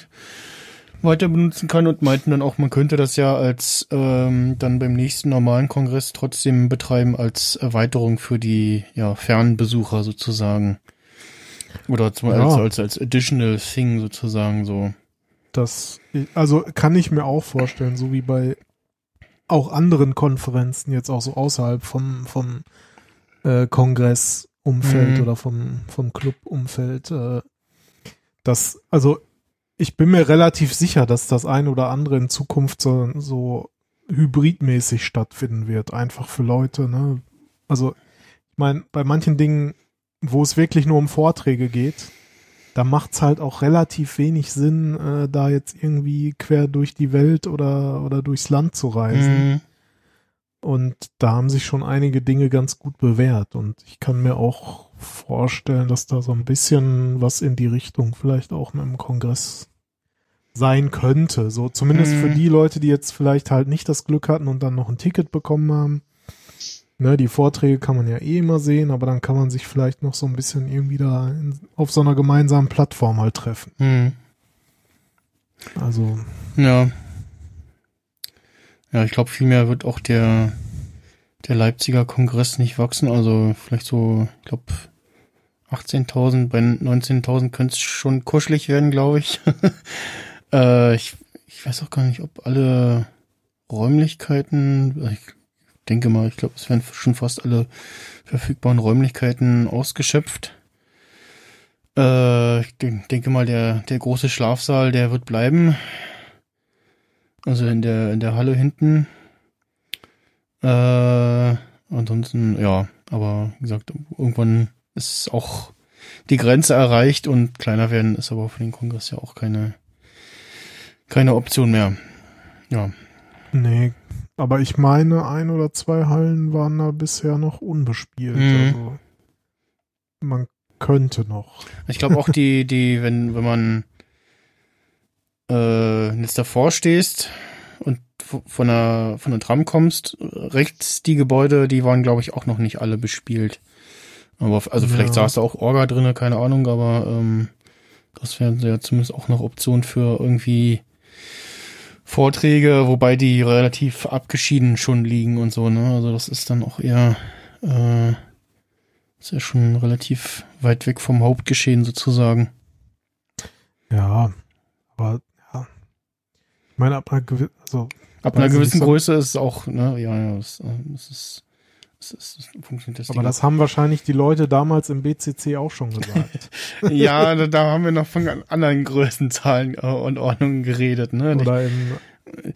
weiter benutzen kann und meinten dann auch, man könnte das ja als ähm, dann beim nächsten normalen Kongress trotzdem betreiben als Erweiterung für die ja, Fernbesucher sozusagen. Oder zum, Ja. als, als, als additional thing sozusagen so. Das, also kann ich mir auch vorstellen, so wie bei auch anderen Konferenzen, jetzt auch so außerhalb vom, vom äh, Kongressumfeld Mhm. oder vom, vom Clubumfeld, äh, dass, also ich bin mir relativ sicher, dass das ein oder andere in Zukunft so, so hybridmäßig stattfinden wird, einfach für Leute, ne? Also, ich meine, bei manchen Dingen, wo es wirklich nur um Vorträge geht, da macht's halt auch relativ wenig Sinn, äh, da jetzt irgendwie quer durch die Welt oder, oder durchs Land zu reisen. Mhm. Und da haben sich schon einige Dinge ganz gut bewährt. Und ich kann mir auch vorstellen, dass da so ein bisschen was in die Richtung vielleicht auch mit dem Kongress sein könnte. So zumindest Mhm. für die Leute, die jetzt vielleicht halt nicht das Glück hatten und dann noch ein Ticket bekommen haben. Ne, die Vorträge kann man ja eh immer sehen, aber dann kann man sich vielleicht noch so ein bisschen irgendwie da in, auf so einer gemeinsamen Plattform halt treffen. Mhm. Also, Ja. Ja, ich glaube, vielmehr wird auch der, der Leipziger Kongress nicht wachsen. Also vielleicht so, ich glaube, 18.000, bei 19.000 könnte es schon kuschelig werden, glaube ich. äh, ich. Ich weiß auch gar nicht, ob alle Räumlichkeiten, ich denke mal, ich glaube, es werden schon fast alle verfügbaren Räumlichkeiten ausgeschöpft. Äh, ich denk- denke mal, der, der große Schlafsaal, der wird bleiben. Also in der, in der Halle hinten. Äh, ansonsten, ja, aber wie gesagt, irgendwann ist auch die Grenze erreicht und kleiner werden ist aber für den Kongress ja auch keine, keine Option mehr. Ja. nee. Aber ich meine, ein oder zwei Hallen waren da bisher noch unbespielt. Mhm. Also, man könnte noch. Ich glaube auch die, die, wenn, wenn man äh, jetzt davor stehst und von der, von der Tram kommst, rechts die Gebäude, die waren, glaube ich, auch noch nicht alle bespielt. Aber also vielleicht Ja. saß da auch Orga drinne, keine Ahnung, aber ähm, das wäre ja zumindest auch noch Option für irgendwie Vorträge, wobei die relativ abgeschieden schon liegen und so, ne? Also das ist dann auch eher äh, ist ja schon relativ weit weg vom Hauptgeschehen sozusagen. Ja, aber ja. Ich meine, ab einer gewissen, also, Ab einer gewissen Größe ist es auch, ne, ja, ja, es, äh, es ist, es ist, es funktioniert das aber Ding das haben wahrscheinlich die Leute damals im BCC auch schon gesagt. auch. Ja, da, da haben wir noch von anderen Größenzahlen äh, und Ordnungen geredet, ne? Oder im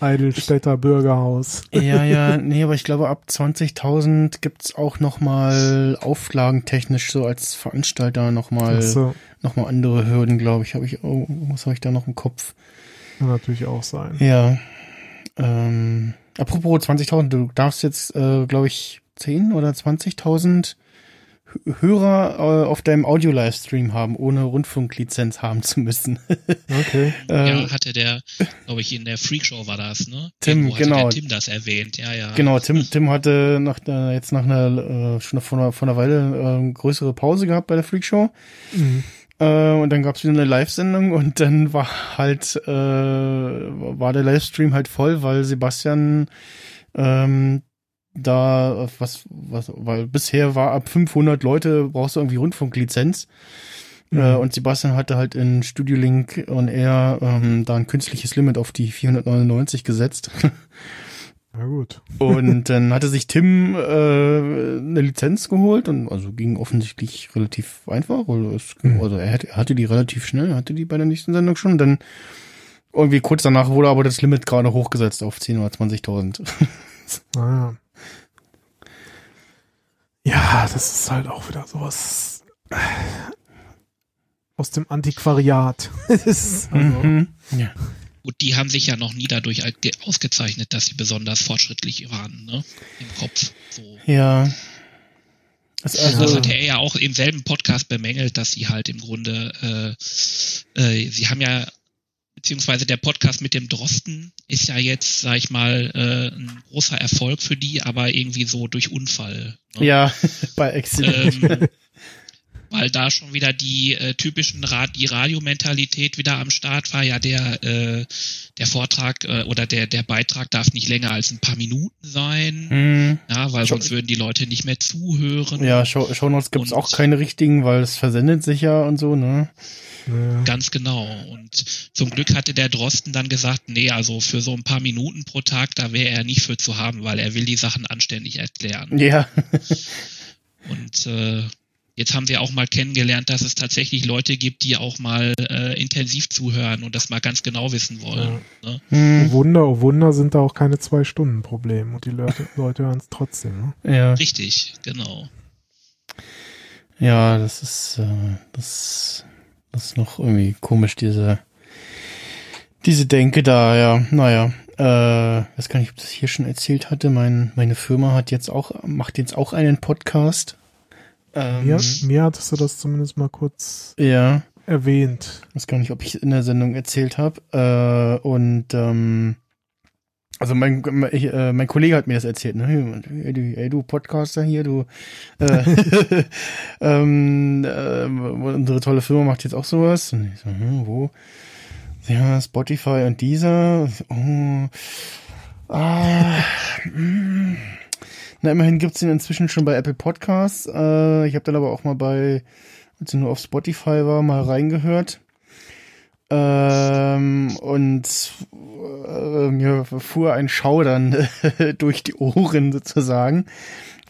Eidelstädter Bürgerhaus. Ja, ja, nee, aber ich glaube, ab 20.000 gibt's auch noch mal auflagentechnisch so als Veranstalter noch mal, Das noch mal andere Hürden, glaube ich. Habe ich, oh, was habe ich da noch im Kopf? kann natürlich auch sein. Ja. Ähm, apropos 20.000, du darfst jetzt, äh, glaube ich, 10 oder 20.000 H- Hörer äh, auf deinem Audio-Livestream haben, ohne Rundfunklizenz haben zu müssen. Okay. äh, Ja, hatte der, glaube ich, in der Freakshow war das, ne? Tim, genau. Tim das erwähnt, ja, ja. Genau, Tim, Tim hatte nach der, jetzt nach einer, äh, schon vor einer, vor einer Weile äh, größere Pause gehabt bei der Freakshow. Mhm. Äh, und dann gab's wieder eine Live-Sendung und dann war halt, äh, war der Livestream halt voll, weil Sebastian ähm, da was, was, weil bisher war ab 500 Leute brauchst du irgendwie Rundfunklizenz. Mhm. Äh, und Sebastian hatte halt in Studio Link und er ähm, da ein künstliches Limit auf die 499 gesetzt. Na gut. Und dann hatte sich Tim äh, eine Lizenz geholt und also ging offensichtlich relativ einfach. Also, es, Mhm. also er, hatte, er hatte die relativ schnell, er hatte die bei der nächsten Sendung schon. Dann irgendwie kurz danach wurde aber das Limit gerade hochgesetzt auf 10.000 oder 20.000. Naja. Ja, das ist halt auch wieder sowas äh, aus dem Antiquariat. Also, Mhm. Ja. Gut, die haben sich ja noch nie dadurch ausgezeichnet, dass sie besonders fortschrittlich waren, ne? Im Kopf. So. ja. Das, also, das hat er ja auch im selben Podcast bemängelt, dass sie halt im Grunde, äh, äh, sie haben ja, beziehungsweise der Podcast mit dem Drosten ist ja jetzt, sag ich mal, äh, ein großer Erfolg für die, aber irgendwie so durch Unfall. Ne? ja, bei Accident. ähm, weil da schon wieder die äh, typischen Rad die Radiomentalität wieder am Start war. Ja, der äh, der Vortrag äh, oder der der Beitrag darf nicht länger als ein paar Minuten sein, Hm. ja, weil Schon- sonst würden die Leute nicht mehr zuhören. Ja, Show, Shownotes gibt's Und- auch keine richtigen, weil es versendet sich ja und so, ne? Naja. Ganz genau. Und zum Glück hatte der Drosten dann gesagt, nee, also für so ein paar Minuten pro Tag, da wäre er nicht für zu haben, weil er will die Sachen anständig erklären. Ja. Und äh, jetzt haben wir auch mal kennengelernt, dass es tatsächlich Leute gibt, die auch mal äh, intensiv zuhören und das mal ganz genau wissen wollen. Ne? Oh Hm. Wunder, oh Wunder sind da auch keine zwei Stunden Problem und die Leute, Leute hören es trotzdem. Ne? Ja. Richtig, genau. Ja, das ist, äh, das, das ist noch irgendwie komisch, diese, diese Denke da, ja. Naja, äh, weiß gar nicht, ob ich das hier schon erzählt hatte. Mein, meine Firma hat jetzt auch, macht jetzt auch einen Podcast. Ähm, Mir, mir hattest du das zumindest mal kurz ja, erwähnt. weiß gar nicht, ob ich es in der Sendung erzählt habe. Äh, und ähm, also mein, ich, äh, mein Kollege hat mir das erzählt, ne? Ey, du, ey, du Podcaster hier, du äh, ähm, äh, unsere tolle Firma macht jetzt auch sowas. Und ich so, hm, wo? Ja, Spotify und dieser. Oh, ah, mm. Na, immerhin gibt's den inzwischen schon bei Apple Podcasts. Äh, ich habe dann aber auch mal bei, als ich nur auf Spotify war, mal reingehört. Ähm, und äh, mir fuhr ein Schaudern durch die Ohren sozusagen,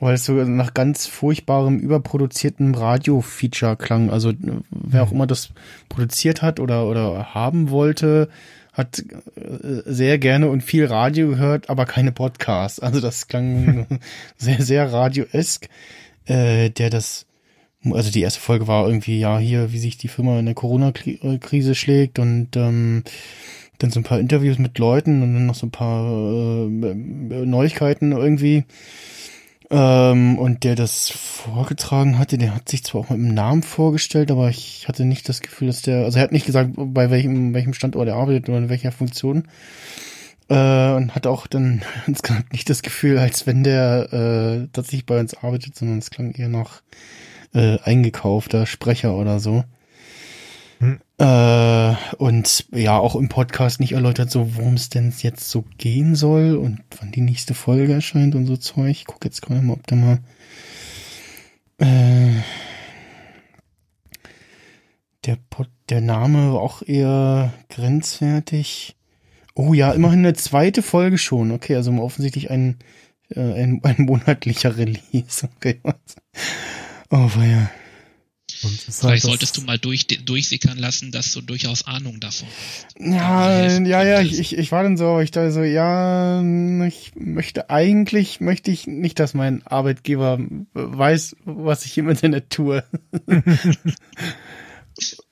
weil es so nach ganz furchtbarem, überproduziertem Radio-Feature klang. Also wer auch immer das produziert hat oder, oder haben wollte, hat äh, sehr gerne und viel Radio gehört, aber keine Podcasts. Also das klang sehr, sehr radioesk, äh, der das also die erste Folge war irgendwie, ja, hier, wie sich die Firma in der Corona-Krise schlägt und ähm, dann so ein paar Interviews mit Leuten und dann noch so ein paar äh, Neuigkeiten irgendwie. Ähm, und der das vorgetragen hatte, der hat sich zwar auch mit dem Namen vorgestellt, aber ich hatte nicht das Gefühl, dass der, also er hat nicht gesagt, bei welchem, welchem Standort er arbeitet oder in welcher Funktion. Äh, und hat auch dann insgesamt nicht das Gefühl, als wenn der äh, tatsächlich bei uns arbeitet, sondern es klang eher nach äh, eingekaufter Sprecher oder so. Hm. Äh, und ja, auch im Podcast nicht erläutert, so worum es denn jetzt so gehen soll und wann die nächste Folge erscheint und so Zeug. Ich guck jetzt gerade mal, ob der mal äh, der Pod, der Name war auch eher grenzwertig. Oh ja, immerhin eine zweite Folge schon. Okay, also offensichtlich ein, äh, ein, ein monatlicher Release. Okay. Oh, ist Vielleicht halt solltest du mal durch, durchsickern lassen, dass du durchaus Ahnung davon hast. Ja, ja, ja, ich, ich, ich war dann so, ich dachte so, ja, ich möchte eigentlich, möchte ich nicht, dass mein Arbeitgeber weiß, was ich im Internet tue.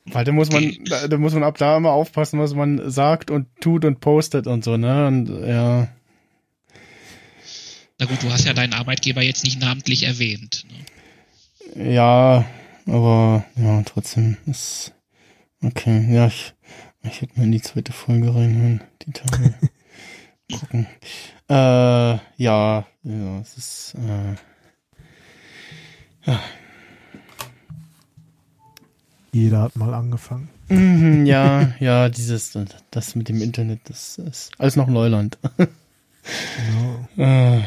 Weil da muss man, Okay. da, da muss man ab da immer aufpassen, was man sagt und tut und postet und so, ne? Und ja, Na gut, du hast ja deinen Arbeitgeber jetzt nicht namentlich erwähnt. Ne? Ja, aber ja, trotzdem ist okay. Ja, ich, ich hätte mal in die zweite Folge reinhören, die Tage. gucken. Äh, ja, ja, es ist äh, Jeder hat mal angefangen. Mhm, ja, ja, dieses, das mit dem Internet, das ist alles noch Neuland. Genau. Äh.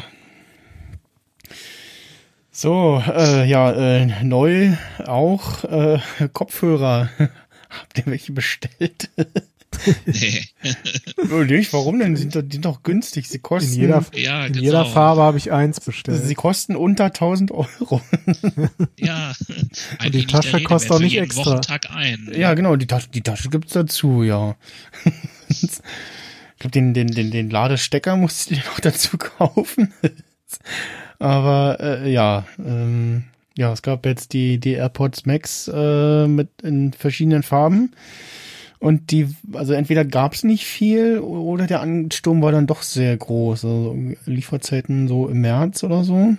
So, äh, ja, äh, neu auch äh, Kopfhörer. Habt ihr welche bestellt? Nee. oh, nicht, warum denn? Die sind doch, die sind doch günstig. Sie In kosten, jeder, ja, in genau. jeder Farbe habe ich eins sie bestellt. kosten unter 1000 Euro. Ja. Und die Tasche kostet auch nicht extra. Wochentag ein. Ja, genau, die Tasche, die Tasche gibt's dazu, ja. ich glaube, den, den, den, den Ladestecker musst du dir noch dazu kaufen. Aber äh, ja, ähm, ja, es gab jetzt die, die AirPods Max äh, mit in verschiedenen Farben. Und die, also entweder gab's nicht viel oder der Ansturm war dann doch sehr groß. Also Lieferzeiten so im März oder so.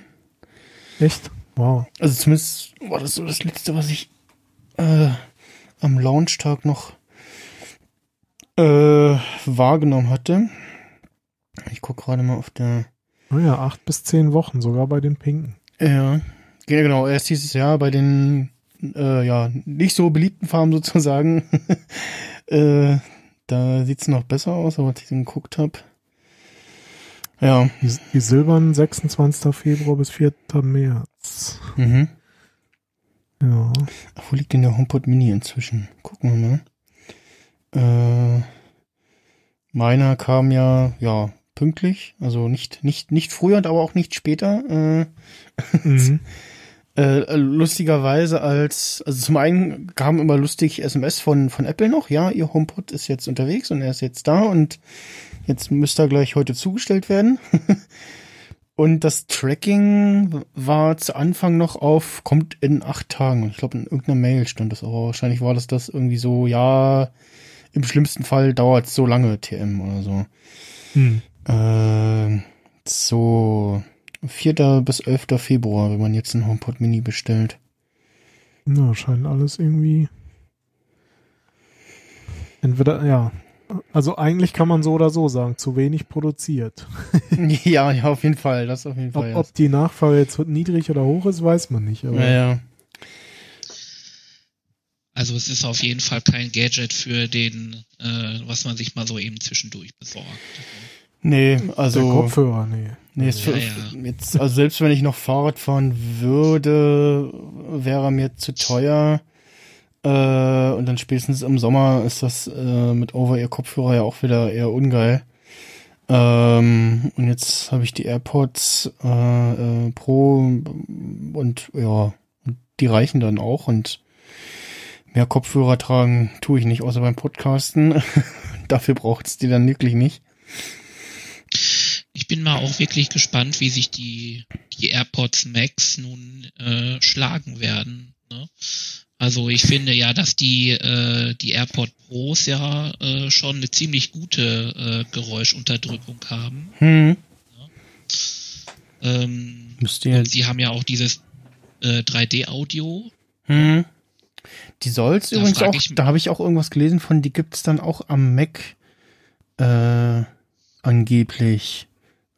Echt? Wow. Also zumindest war das so das letzte, was ich äh, am Launchtag noch äh, wahrgenommen hatte. Ich guck gerade mal auf der. Naja, acht bis zehn Wochen, sogar bei den Pinken. Ja, genau. Erst dieses Jahr bei den äh, ja nicht so beliebten Farben sozusagen. äh, da sieht's noch besser aus, aber als ich dann geguckt habe. Ja. Die, die silbernen 26. Februar bis 4. März. Mhm. Ja. Ach, wo liegt denn der HomePod Mini inzwischen? Gucken wir mal. Äh, meiner kam ja, ja, pünktlich. Also nicht, nicht, nicht früher, aber auch nicht später. Äh, Mhm. äh, lustigerweise als, also zum einen kam immer lustig SMS von, von Apple noch, ja, ihr HomePod ist jetzt unterwegs und er ist jetzt da und jetzt müsste er gleich heute zugestellt werden. und das Tracking war zu Anfang noch auf, kommt in acht Tagen. Ich glaube, in irgendeiner Mail stand das, aber wahrscheinlich war das das irgendwie so, ja, im schlimmsten Fall dauert es so lange, TM oder so. Hm. Äh, so 4. bis 11. Februar, wenn man jetzt einen HomePod Mini bestellt. Na, scheint alles irgendwie. Entweder, ja. Also eigentlich kann man so oder so sagen, zu wenig produziert. ja, ja, auf jeden Fall, das auf jeden Ob, Fall. ob die Nachfrage jetzt niedrig oder hoch ist, weiß man nicht. Aber ja, ja. Also es ist auf jeden Fall kein Gadget für den, äh, was man sich mal so eben zwischendurch besorgt. Nee, der also. Kopfhörer, nee. Nee, ist für, Ja, ja. Jetzt, also selbst wenn ich noch Fahrrad fahren würde, wäre er mir zu teuer. Äh, und dann spätestens im Sommer ist das äh, mit Over-Ear-Kopfhörer ja auch wieder eher ungeil. Ähm, und jetzt habe ich die AirPods äh, äh, Pro und ja, die reichen dann auch und mehr Kopfhörer tragen tue ich nicht, außer beim Podcasten. Dafür braucht's die dann wirklich nicht. Ich bin mal auch wirklich gespannt, wie sich die, die AirPods Max nun äh, schlagen werden. Ne? Also ich finde ja, dass die, äh, die AirPod Pros ja äh, schon eine ziemlich gute äh, Geräuschunterdrückung haben. Hm. Ähm, Müsste und jetzt. sie haben ja auch dieses äh, 3D-Audio. Hm. Die soll's Da übrigens auch, da habe ich auch irgendwas gelesen von, die gibt's dann auch am Mac äh, angeblich.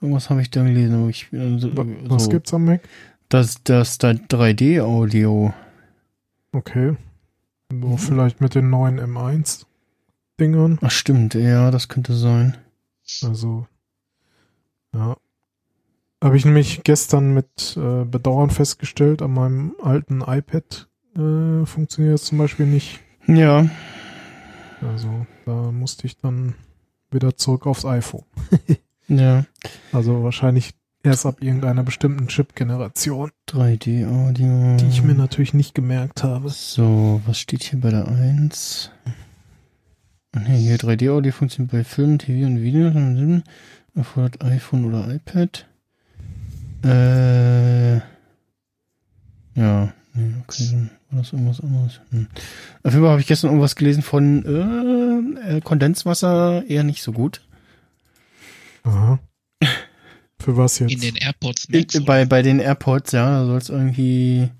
Irgendwas habe ich da gelesen. Ich, äh, so, Was gibt's am Mac? Das, das da 3D-Audio. Okay. So, vielleicht mit den neuen M1-Dingern. Ach stimmt, ja, das könnte sein. Also, ja. Habe ich nämlich gestern mit äh, Bedauern festgestellt, an meinem alten iPad äh, funktioniert das zum Beispiel nicht. Ja, Also, da musste ich dann wieder zurück aufs iPhone. ja. Also wahrscheinlich erst ab irgendeiner bestimmten Chip-Generation, 3D-Audio. die ich mir natürlich nicht gemerkt habe. So, was steht hier bei der 1? Ach nee, hier 3D-Audio funktioniert bei Film, TV und Video. Erfordert iPhone oder iPad. Äh. Ja, nee, okay, dann war das irgendwas anderes. Hm. Auf jeden Fall habe ich gestern irgendwas gelesen von äh, äh, Kondenswasser eher nicht so gut. Aha. Für was jetzt? In den AirPods Max. bei, bei den AirPods, ja, da soll es irgendwie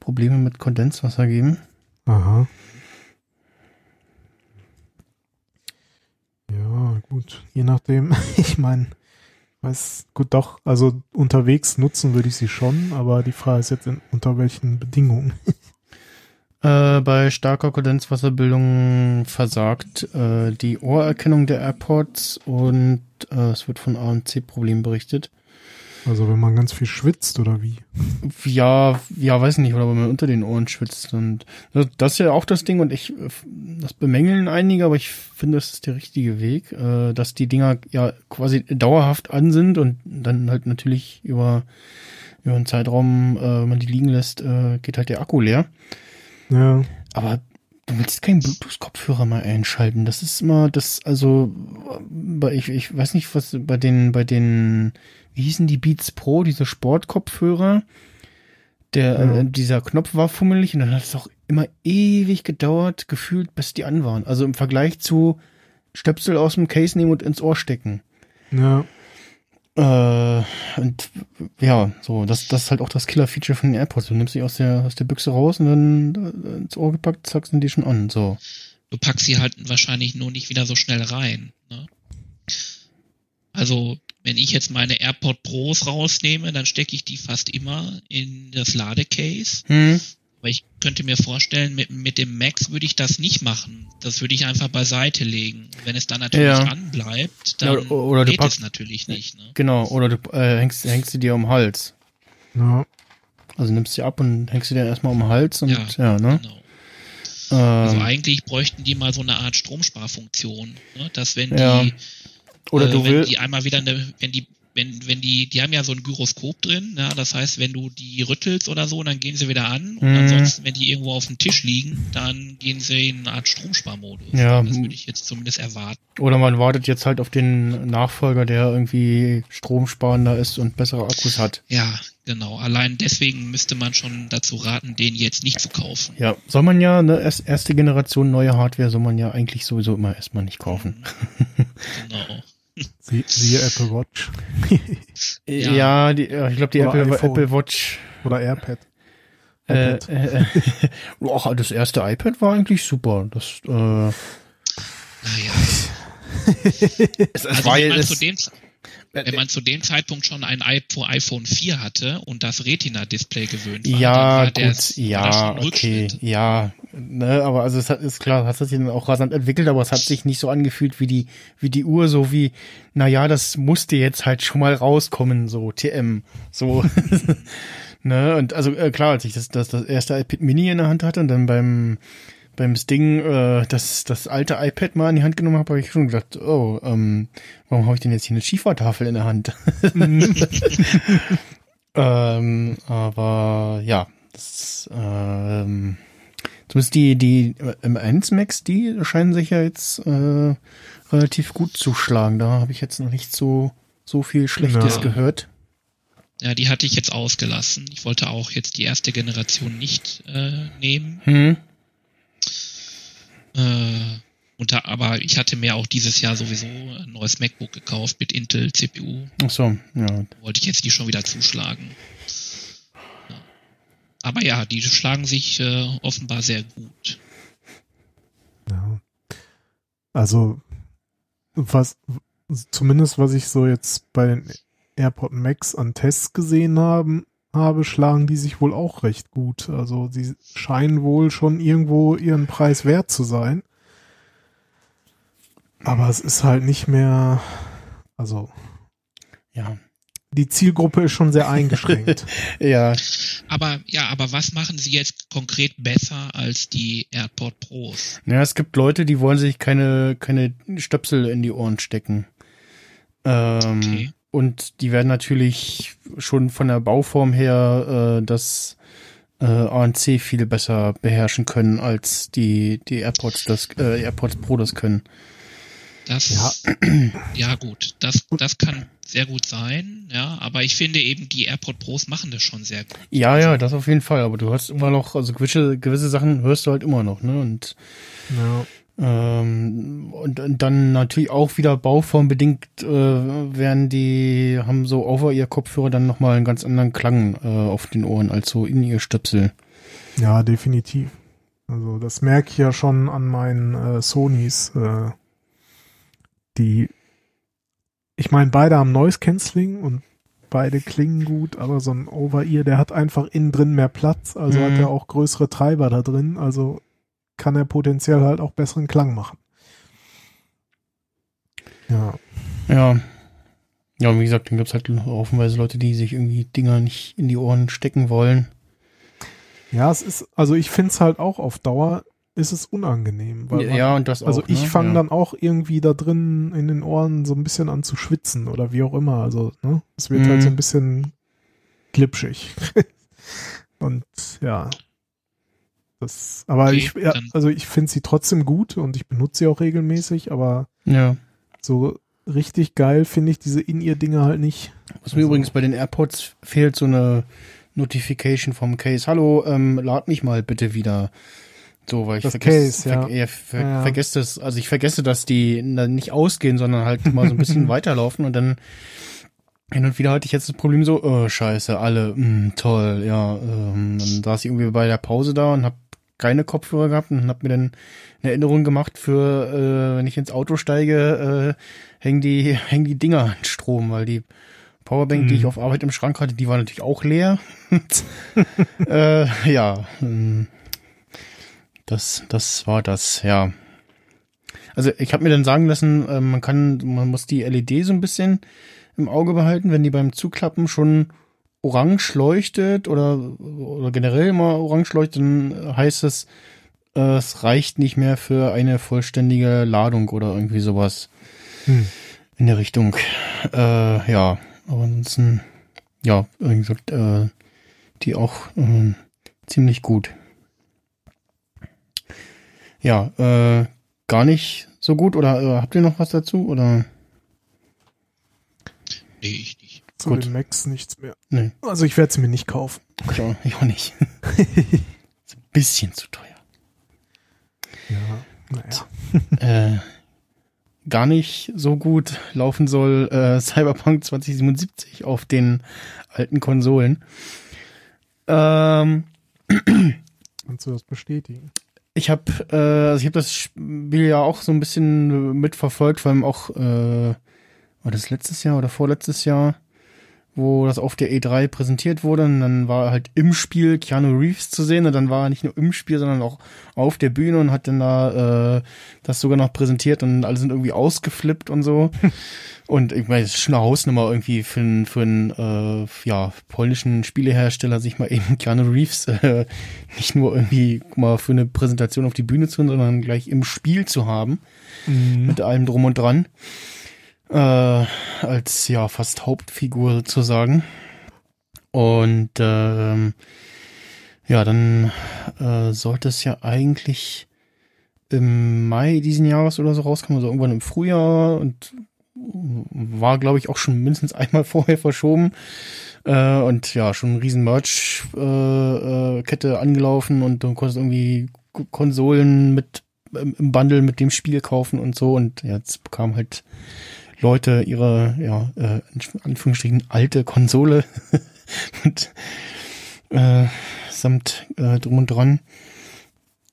Probleme mit Kondenswasser geben. Aha. Ja, gut. Je nachdem. Ich meine, weiß, gut, doch, also unterwegs nutzen würde ich sie schon, aber die Frage ist jetzt, in, unter welchen Bedingungen. Äh, bei starker Kondenswasserbildung versagt äh, die Ohrerkennung der AirPods und äh, es wird von ANC-Problemen berichtet. Also wenn man ganz viel schwitzt oder wie? Ja, ja, weiß nicht, oder wenn man unter den Ohren schwitzt. Und das, ist ja auch das Ding und ich, äh, das bemängeln einige, aber ich finde, das ist der richtige Weg, äh, dass die Dinger ja quasi dauerhaft an sind und dann halt natürlich über, über einen Zeitraum, äh, wenn man die liegen lässt, geht halt der Akku leer. Ja, Aber du willst keinen Bluetooth-Kopfhörer mal einschalten. Das ist immer das, also, bei, ich, ich weiß nicht, was bei den, bei den, wie hießen die Beats Pro, diese Sportkopfhörer? Der, Ja. äh, dieser Knopf war fummelig und dann hat es auch immer ewig gedauert, gefühlt, bis die an waren. Also im Vergleich zu Stöpsel aus dem Case nehmen und ins Ohr stecken. ja, Äh, und ja, so, das, das ist halt auch das Killer-Feature von den AirPods. Du nimmst sie aus der, aus der Büchse raus und dann äh, ins Ohr gepackt, zack, sind die schon an. So. Du packst sie halt wahrscheinlich nur nicht wieder so schnell rein. Ne? Also, wenn ich jetzt meine AirPod Pros rausnehme, dann stecke ich die fast immer in das Ladecase. Hm. Aber ich könnte mir vorstellen, mit, mit dem Max würde ich das nicht machen. Das würde ich einfach beiseite legen. Wenn es dann natürlich Ja. anbleibt, Ja, dann oder- oder du geht packst- es natürlich nicht. Ne? Genau, oder du äh, hängst, hängst sie dir um den Hals. ja. Also nimmst sie ab und hängst sie dir erstmal um den Hals und ja, Ja, ne? Genau. Also Ähm, eigentlich bräuchten die mal so eine Art Stromsparfunktion, ne? dass wenn Ja. die oder äh, du wenn willst. die einmal wieder eine, wenn die wenn wenn die die haben ja so ein Gyroskop drin, ja, das heißt, wenn du die rüttelst oder so, dann gehen sie wieder an und Mhm. ansonsten, wenn die irgendwo auf dem Tisch liegen, dann gehen sie in eine Art Stromsparmodus. Ja. das würde ich jetzt zumindest erwarten. Oder man wartet jetzt halt auf den Nachfolger, der irgendwie stromsparender ist und bessere Akkus hat. Ja, genau. Allein deswegen müsste man schon dazu raten, den jetzt nicht zu kaufen. Ja, soll man ja, ne, erst, erste Generation neue Hardware soll man ja eigentlich sowieso immer erstmal nicht kaufen. Genau. Sie, siehe Apple Watch Ja, Ja. die, ich glaube, die Oder Apple. Apple Watch. oder AirPad. Äh, iPad. äh, äh, och, das erste iPad war eigentlich super. Das, äh, Naja. es, es Also war man, es, zu dem, wenn man zu dem Zeitpunkt schon ein iPhone iPhone 4 hatte und das Retina-Display gewöhnt war, Ja, dann war gut, der, ja, okay, ja, ne, aber also es hat, ist klar, hat sich dann auch rasant entwickelt, aber es hat sich nicht so angefühlt wie die, wie die Uhr, so wie, na ja, das musste jetzt halt schon mal rauskommen, so TM, so, ne, und also äh, klar, als ich das, das, das erste iPad Mini in der Hand hatte und dann beim, beim Sting äh, das, das alte iPad mal in die Hand genommen habe, habe ich schon gedacht, oh, ähm, warum habe ich denn jetzt hier eine Schiefertafel in der Hand? ähm, aber ja, das, ähm, zumindest die, die M1 Max, die scheinen sich ja jetzt äh, relativ gut zu schlagen. Da habe ich jetzt noch nicht so, so viel Schlechtes Ja. gehört. Ja, die hatte ich jetzt ausgelassen. Ich wollte auch jetzt die erste Generation nicht äh, nehmen. Hm? Äh, unter, aber ich hatte mir auch dieses Jahr sowieso ein neues MacBook gekauft mit Intel CPU. Ach so, ja. Wollte ich jetzt nicht schon wieder zuschlagen. Ja. Aber ja, die schlagen sich äh, offenbar sehr gut. Ja. Also, was, zumindest was ich so jetzt bei den AirPod Max an Tests gesehen haben, habe, schlagen die sich wohl auch recht gut. Also, sie scheinen wohl schon irgendwo ihren Preis wert zu sein. Aber es ist halt nicht mehr, also, Ja. die Zielgruppe ist schon sehr eingeschränkt. Ja, Aber ja, aber was machen sie jetzt konkret besser als die AirPod Pros? Ja, es gibt Leute, die wollen sich keine, keine Stöpsel in die Ohren stecken. Ähm, Okay. Und die werden natürlich schon von der Bauform her äh, das äh, ANC viel besser beherrschen können, als die, die AirPods das äh, AirPods Pro das können. Das, Ja. ja, gut, das, das kann sehr gut sein, ja, aber ich finde eben, die AirPod Pros machen das schon sehr gut. Ja, ja, das auf jeden Fall. Aber du hörst immer noch, also gewisse, gewisse Sachen hörst du halt immer noch, ne? Und ja. Ähm, und, und dann natürlich auch wieder bauformbedingt äh, werden die, haben so over ihr Kopfhörer dann nochmal einen ganz anderen Klang äh, auf den Ohren als so in ihr Stöpsel. Ja, definitiv. Also das merke ich ja schon an meinen äh, Sonys, äh, die, ich meine, beide haben Noise Cancelling und beide klingen gut, aber so ein Over-Ear, der hat einfach innen drin mehr Platz, also Mhm. hat er auch größere Treiber da drin, also kann er potenziell halt auch besseren Klang machen. Ja, Ja. Ja, wie gesagt, dann gibt's halt haufenweise Leute, die sich irgendwie Dinger nicht in die Ohren stecken wollen. ja, es ist, also ich finde es halt auch auf Dauer ist es unangenehm, weil man, ja, und das auch. Also ich ne? fange ja. dann auch irgendwie da drin in den Ohren so ein bisschen an zu schwitzen oder wie auch immer. Also, ne? Es wird Mhm. halt so ein bisschen glitschig. und ja. Das, aber Okay, ich, ja, also ich finde sie trotzdem gut und ich benutze sie auch regelmäßig, aber Ja. so richtig geil finde ich diese In-Ear-Dinge halt nicht. Was mir Also- übrigens bei den AirPods fehlt, so eine Notification vom Case. Hallo, ähm, lad mich mal bitte wieder. So, weil ich Das vergesse, Case, ja. ver ja, ver Ja, ja. vergesse das, also ich vergesse, dass die dann nicht ausgehen, sondern halt mal so ein bisschen weiterlaufen und dann hin und wieder hatte ich jetzt das Problem so, oh, scheiße, alle, mh, toll, ja, ähm, dann saß ich irgendwie bei der Pause da und hab keine Kopfhörer gehabt und hab mir dann eine Erinnerung gemacht für, äh, wenn ich ins Auto steige, äh, hängen die, hängen die Dinger an Strom, weil die Powerbank, die Mhm. ich auf Arbeit im Schrank hatte, die war natürlich auch leer. äh, ja, ähm, das, das war das, ja. Also ich habe mir dann sagen lassen, äh, man kann, man muss die LED so ein bisschen im Auge behalten, wenn die beim Zuklappen schon orange leuchtet oder, oder generell immer orange leuchtet, dann heißt es, äh, es reicht nicht mehr für eine vollständige Ladung oder irgendwie sowas Hm. in der Richtung. Äh, ja, aber ansonsten, ja, wie gesagt, äh, die auch äh, ziemlich gut. Ja, äh, gar nicht so gut oder äh, habt ihr noch was dazu oder? Nee, ich. Zu Gut. den Macs nichts mehr. Nee, Also ich werde sie mir nicht kaufen. ich auch, ich auch nicht. Ist ein bisschen zu teuer. Ja, naja. äh, gar nicht so gut laufen soll äh, Cyberpunk 2077 auf den alten Konsolen. Ähm, Kannst du das bestätigen? ich habe äh, also ich habe das Spiel ja auch so ein bisschen mitverfolgt, vor allem auch äh, war das letztes Jahr oder vorletztes Jahr, wo das auf der E3 präsentiert wurde. Und dann war halt im Spiel Keanu Reeves zu sehen. Und dann war er nicht nur im Spiel, sondern auch auf der Bühne und hat dann da äh, das sogar noch präsentiert. Und alle sind irgendwie ausgeflippt und so. und ich meine, das ist schon eine Hausnummer irgendwie für einen für einen äh, ja, polnischen Spielehersteller, sich mal eben Keanu Reeves äh, nicht nur irgendwie mal für eine Präsentation auf die Bühne zu, sondern gleich im Spiel zu haben. Mit allem drum und dran. Äh, als ja fast Hauptfigur sozusagen. Und ähm, ja, dann äh, sollte es ja eigentlich im Mai diesen Jahres oder so rauskommen, also irgendwann im Frühjahr und war, glaube ich, auch schon mindestens einmal vorher verschoben. Äh, und ja, schon ein riesen Merch-Kette äh, äh, angelaufen und du konntest irgendwie Konsolen mit im, Bundle mit dem Spiel kaufen und so. Und jetzt bekamen halt Leute ihre, ja, äh, Anführungsstrichen alte Konsole mit, äh, samt äh, drum und dran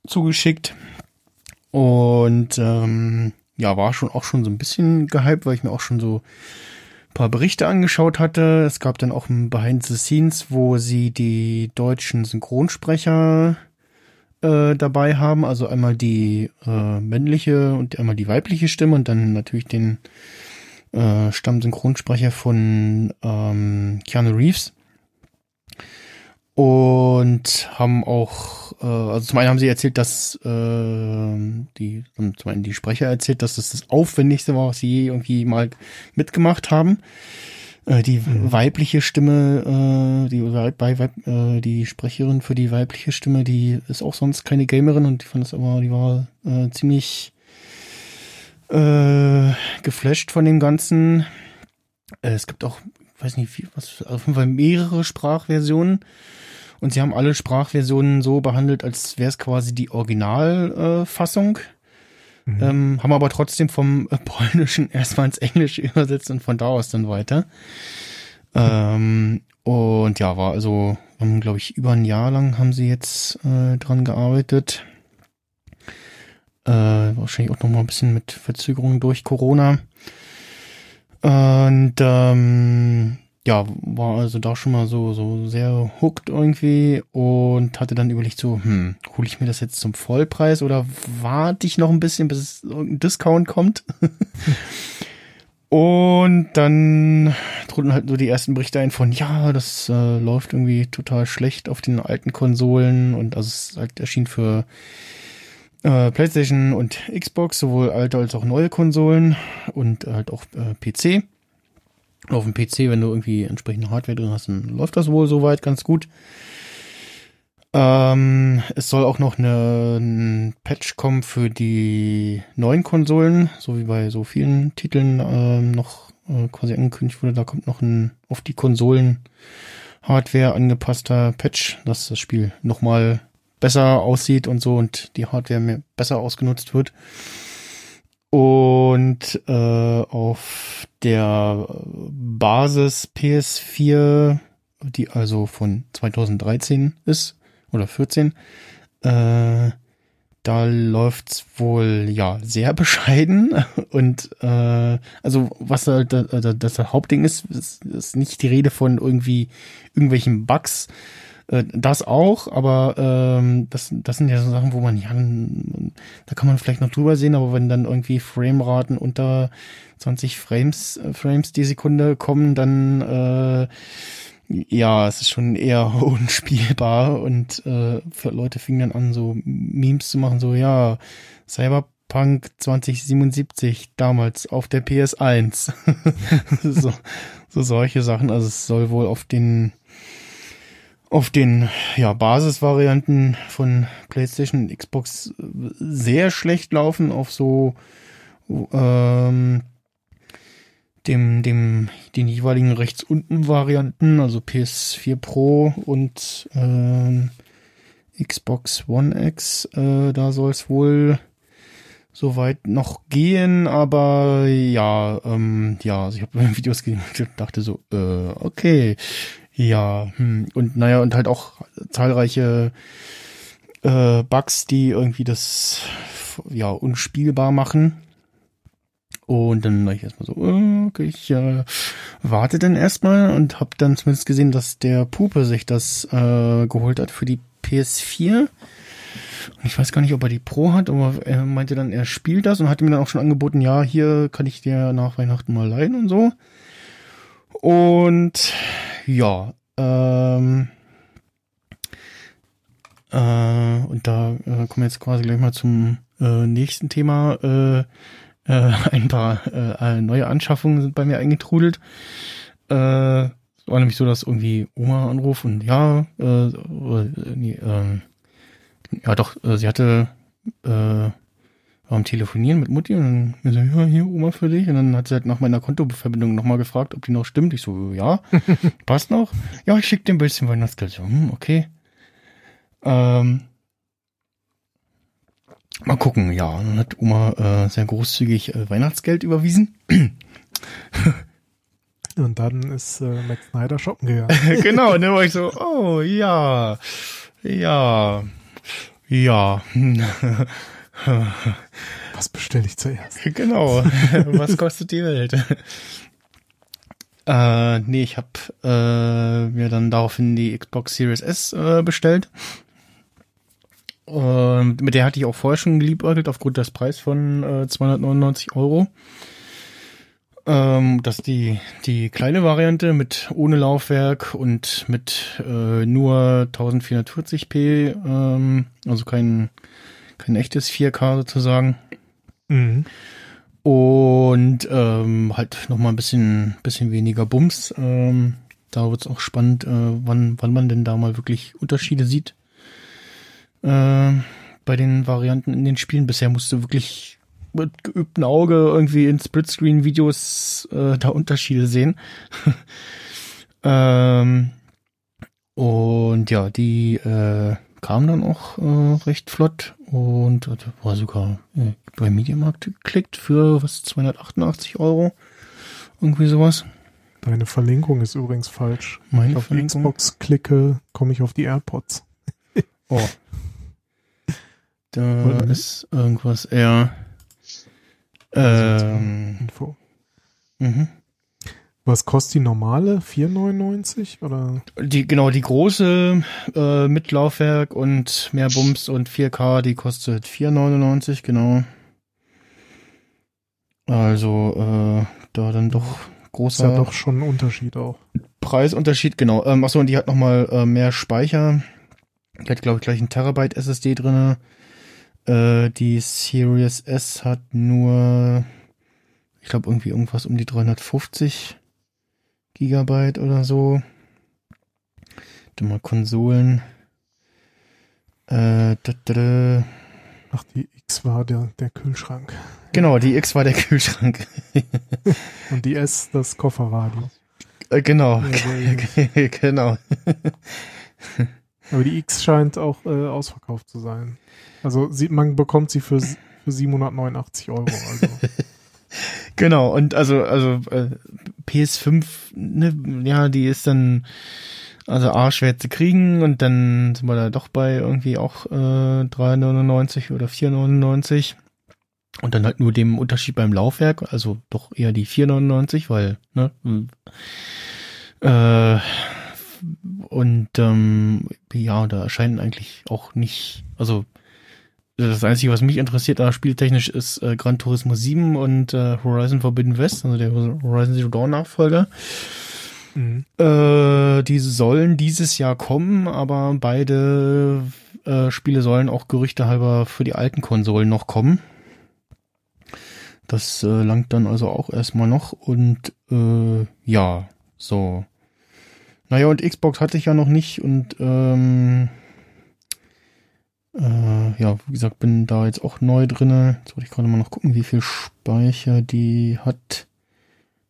zugeschickt. Und ähm, ja, war schon auch schon so ein bisschen gehypt, weil ich mir auch schon so ein paar Berichte angeschaut hatte. Es gab dann auch ein Behind the Scenes, wo sie die deutschen Synchronsprecher äh, dabei haben. Also einmal die äh, männliche und einmal die weibliche Stimme und dann natürlich den äh, Stammsynchronsprecher von ähm, Keanu Reeves. Und haben auch, äh, also zum einen haben sie erzählt, dass äh, die, zum einen die Sprecher erzählt, dass das das Aufwendigste war, was sie je irgendwie mal mitgemacht haben. Äh, die Mhm. weibliche Stimme, äh, die, Weib, Weib, äh, die Sprecherin für die weibliche Stimme, die ist auch sonst keine Gamerin und ich fand das aber, die war äh, ziemlich äh, geflasht von dem Ganzen. Äh, es gibt auch, weiß nicht, wie, was, auf jeden Fall mehrere Sprachversionen. Und sie haben alle Sprachversionen so behandelt, als wäre es quasi die Originalfassung. Äh. Mhm. ähm, haben aber trotzdem vom Polnischen erstmal ins Englische übersetzt und von da aus dann weiter. Ähm, und ja, war also, glaube ich, über ein Jahr lang haben sie jetzt äh, dran gearbeitet. Äh, wahrscheinlich auch noch mal ein bisschen mit Verzögerung durch Corona. Und ähm, ja, war also da schon mal so, so sehr hooked irgendwie und hatte dann überlegt so, hm, hole ich mir das jetzt zum Vollpreis oder warte ich noch ein bisschen, bis irgendein Discount kommt? und dann trudeln halt so die ersten Berichte ein von, ja, das äh, läuft irgendwie total schlecht auf den alten Konsolen und also es ist halt erschien für äh, PlayStation und Xbox, sowohl alte als auch neue Konsolen und halt auch äh, PC. Auf dem PC, wenn du irgendwie entsprechende Hardware drin hast, dann läuft das wohl soweit ganz gut. Ähm, es soll auch noch eine, ein Patch kommen für die neuen Konsolen, so wie bei so vielen Titeln ähm, noch äh, quasi angekündigt wurde. Da kommt noch ein auf die Konsolen Hardware angepasster Patch, dass das Spiel nochmal besser aussieht und so und die Hardware besser ausgenutzt wird. Und äh, auf der Basis PS4, die also von 2013 ist, oder 14, äh, da läuft's wohl ja sehr bescheiden und äh, also was halt da, das Hauptding ist, ist, ist nicht die Rede von irgendwie irgendwelchen Bugs, äh, das auch, aber ähm, das, das sind ja so Sachen, wo man, ja, da kann man vielleicht noch drüber sehen, aber wenn dann irgendwie Frameraten unter 20 Frames, äh, Frames die Sekunde kommen, dann äh, ja, es ist schon eher unspielbar und äh, Leute fingen dann an, so Memes zu machen, so ja, Cyberpunk 2077 damals auf der PS1. so, so solche Sachen. Also es soll wohl auf den auf den ja, Basisvarianten von PlayStation und Xbox sehr schlecht laufen, auf so ähm, dem, dem, den jeweiligen rechts unten Varianten, also PS4 Pro und ähm, Xbox One X, äh, da soll es wohl soweit noch gehen, aber ja, ähm, ja, also ich habe Videos gesehen und dachte so, äh, okay, ja, hm. und naja, und halt auch zahlreiche äh, Bugs, die irgendwie das ja unspielbar machen. Und dann war ich erstmal so, okay, ich äh, warte dann erstmal und habe dann zumindest gesehen, dass der Pupe sich das äh, geholt hat für die PS4. Und ich weiß gar nicht, ob er die Pro hat, aber er meinte dann, er spielt das und hat mir dann auch schon angeboten, ja, hier kann ich dir nach Weihnachten mal leihen und so. Und ja, ähm, äh, und da äh, kommen wir jetzt quasi gleich mal zum äh, nächsten Thema. Äh, äh, ein paar äh, neue Anschaffungen sind bei mir eingetrudelt. Äh, war nämlich so, dass irgendwie Oma anruft und ja, äh, äh, nee, äh, ja doch, äh, sie hatte war am Telefonieren mit Mutti und dann mir so, ja, hier Oma für dich. Und dann hat sie halt nach meiner Kontoverbindung nochmal gefragt, ob die noch stimmt. Ich so, ja, passt noch. Ja, ich schicke dir ein bisschen Weihnachtsgeld. So, hm, okay. Ähm, Mal gucken, ja. Dann hat Oma äh, sehr großzügig äh, Weihnachtsgeld überwiesen. Und dann ist äh, Max Snyder shoppen gegangen. genau, und dann war ich so, oh ja, ja, ja. Was bestelle ich zuerst? genau. Was kostet die Welt? äh, nee, ich habe äh, mir dann daraufhin die Xbox Series S äh, bestellt. Und mit der hatte ich auch vorher schon geliebäugelt aufgrund des Preis von äh, 299 Euro. Ähm, das ist die, die kleine Variante mit ohne Laufwerk und mit äh, nur 1440p, ähm, also kein, kein echtes 4K sozusagen. Mhm. Und ähm, halt nochmal ein bisschen, bisschen weniger Bums. Ähm, da wird's auch spannend, äh, wann, wann man denn da mal wirklich Unterschiede sieht. Äh, bei den Varianten in den Spielen. Bisher musst du wirklich mit geübtem Auge irgendwie in Splitscreen-Videos äh, da Unterschiede sehen. ähm, und ja, die äh, kam dann auch äh, recht flott und äh, war sogar äh, bei Mediamarkt geklickt für was 288 Euro. Irgendwie sowas. Deine Verlinkung ist übrigens falsch. Wenn Meine ich auf Verlinkung? Xbox klicke, komme ich auf die AirPods. Oh. Da Mhm. ist irgendwas eher. Ähm, Info. mhm. Was kostet die normale? 4,99 oder? Die, genau, die große äh, mit Laufwerk und mehr Bums und 4K, die kostet 4,99, genau. Also, äh, da dann doch Ist großer ja doch schon ein Unterschied auch. Preisunterschied, genau. Ähm, achso, und die hat nochmal äh, mehr Speicher. Die hat, glaube ich, gleich ein Terabyte SSD drinne. Äh, die Series S hat nur, ich glaube, irgendwie irgendwas um die 350 Gigabyte oder so. Dann mal Konsolen. Äh, da, da, da. Ach, die X war der, der Kühlschrank. Genau, die X war der Kühlschrank. Und die S das Kofferradio. äh, genau. Ja, genau. Aber die X scheint auch äh, ausverkauft zu sein. Also sie, man bekommt sie für, für 789 Euro. Also Genau, und also, also äh, PS5, ne, ja, die ist dann also A schwer zu kriegen und dann sind wir da doch bei irgendwie auch äh, 3,99 oder 4,99 und dann halt nur dem Unterschied beim Laufwerk, also doch eher die 4,99, weil, ne, äh, und ähm, ja, da erscheinen eigentlich auch nicht, also das Einzige, was mich interessiert, da spieltechnisch ist äh, Gran Turismo 7 und äh, Horizon Forbidden West, also der Horizon Zero Dawn Nachfolger. mhm. Äh, die sollen dieses Jahr kommen, aber beide äh, Spiele sollen auch Gerüchte halber für die alten Konsolen noch kommen. Das äh, langt dann also auch erstmal noch und äh, ja, so. Naja, und Xbox hatte ich ja noch nicht und ähm, äh, ja, wie gesagt, bin da jetzt auch neu drinne. Jetzt wollte ich gerade mal noch gucken, wie viel Speicher die hat.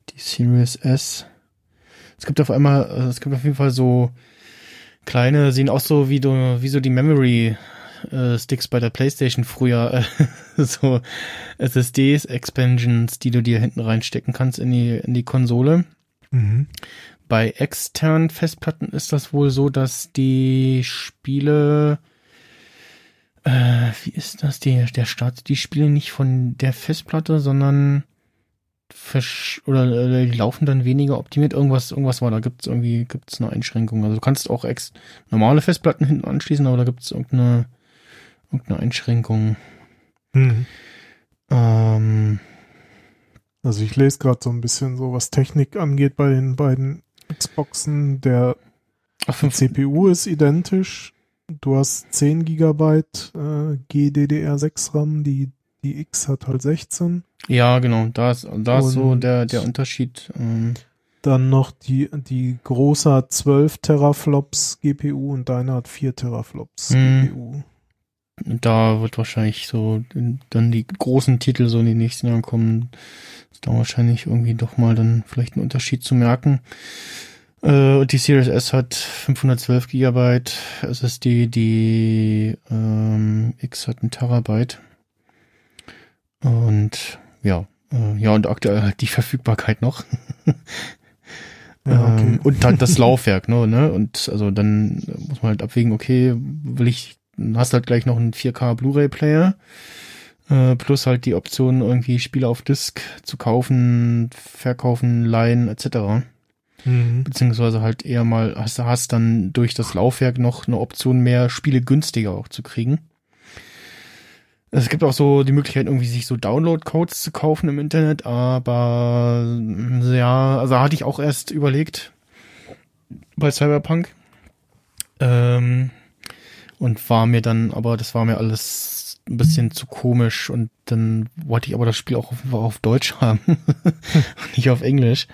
Die Series S. Es gibt auf einmal, äh, es gibt auf jeden Fall so kleine, sehen auch so wie, du, wie so die Memory äh, Sticks bei der Playstation früher, äh, so SSDs, Expansions, die du dir hinten reinstecken kannst in die, in die Konsole. Mhm. Bei externen Festplatten ist das wohl so, dass die Spiele, äh, wie ist das, der, der startet die Spiele nicht von der Festplatte, sondern versch oder äh, die laufen dann weniger optimiert. Irgendwas, irgendwas war, da gibt's irgendwie, gibt's eine Einschränkung. Also du kannst auch ex normale Festplatten hinten anschließen, aber da gibt's irgendeine, irgendeine Einschränkung. Mhm. Ähm, Also ich lese gerade so ein bisschen so, was Technik angeht bei den beiden Xboxen. Der ach, die CPU ist identisch. Du hast 10 Gigabyte äh, GDDR6 RAM, die, die X hat halt 16. ja, genau, da ist, da ist so der, der Unterschied. Ähm, Dann noch die, die große hat 12 Teraflops GPU und deine hat 4 Teraflops Hm. GPU. da wird wahrscheinlich so dann die großen Titel so in die nächsten Jahren kommen. Ist da wahrscheinlich irgendwie doch mal dann vielleicht ein Unterschied zu merken. Äh, und die Series S hat 512 Gigabyte SSD, die ähm, X hat ein Terabyte. Und ja, äh, ja, und aktuell halt die Verfügbarkeit noch. Ja, okay. Ähm, und halt das Laufwerk, ne, ne? Und also dann muss man halt abwägen, okay, will ich, hast halt gleich noch einen 4K Blu-ray-Player, äh, plus halt die Option, irgendwie Spiele auf Disk zu kaufen, verkaufen, leihen, etc. Mhm. Beziehungsweise halt eher mal, hast, hast dann durch das Laufwerk noch eine Option mehr Spiele günstiger auch zu kriegen. Es gibt auch so die Möglichkeit, irgendwie sich so Download-Codes zu kaufen im Internet, aber mm, ja, also hatte ich auch erst überlegt bei Cyberpunk. Ähm, und war mir dann, aber das war mir alles ein bisschen zu komisch und dann wollte ich aber das Spiel auch auf, auf Deutsch haben, nicht auf Englisch.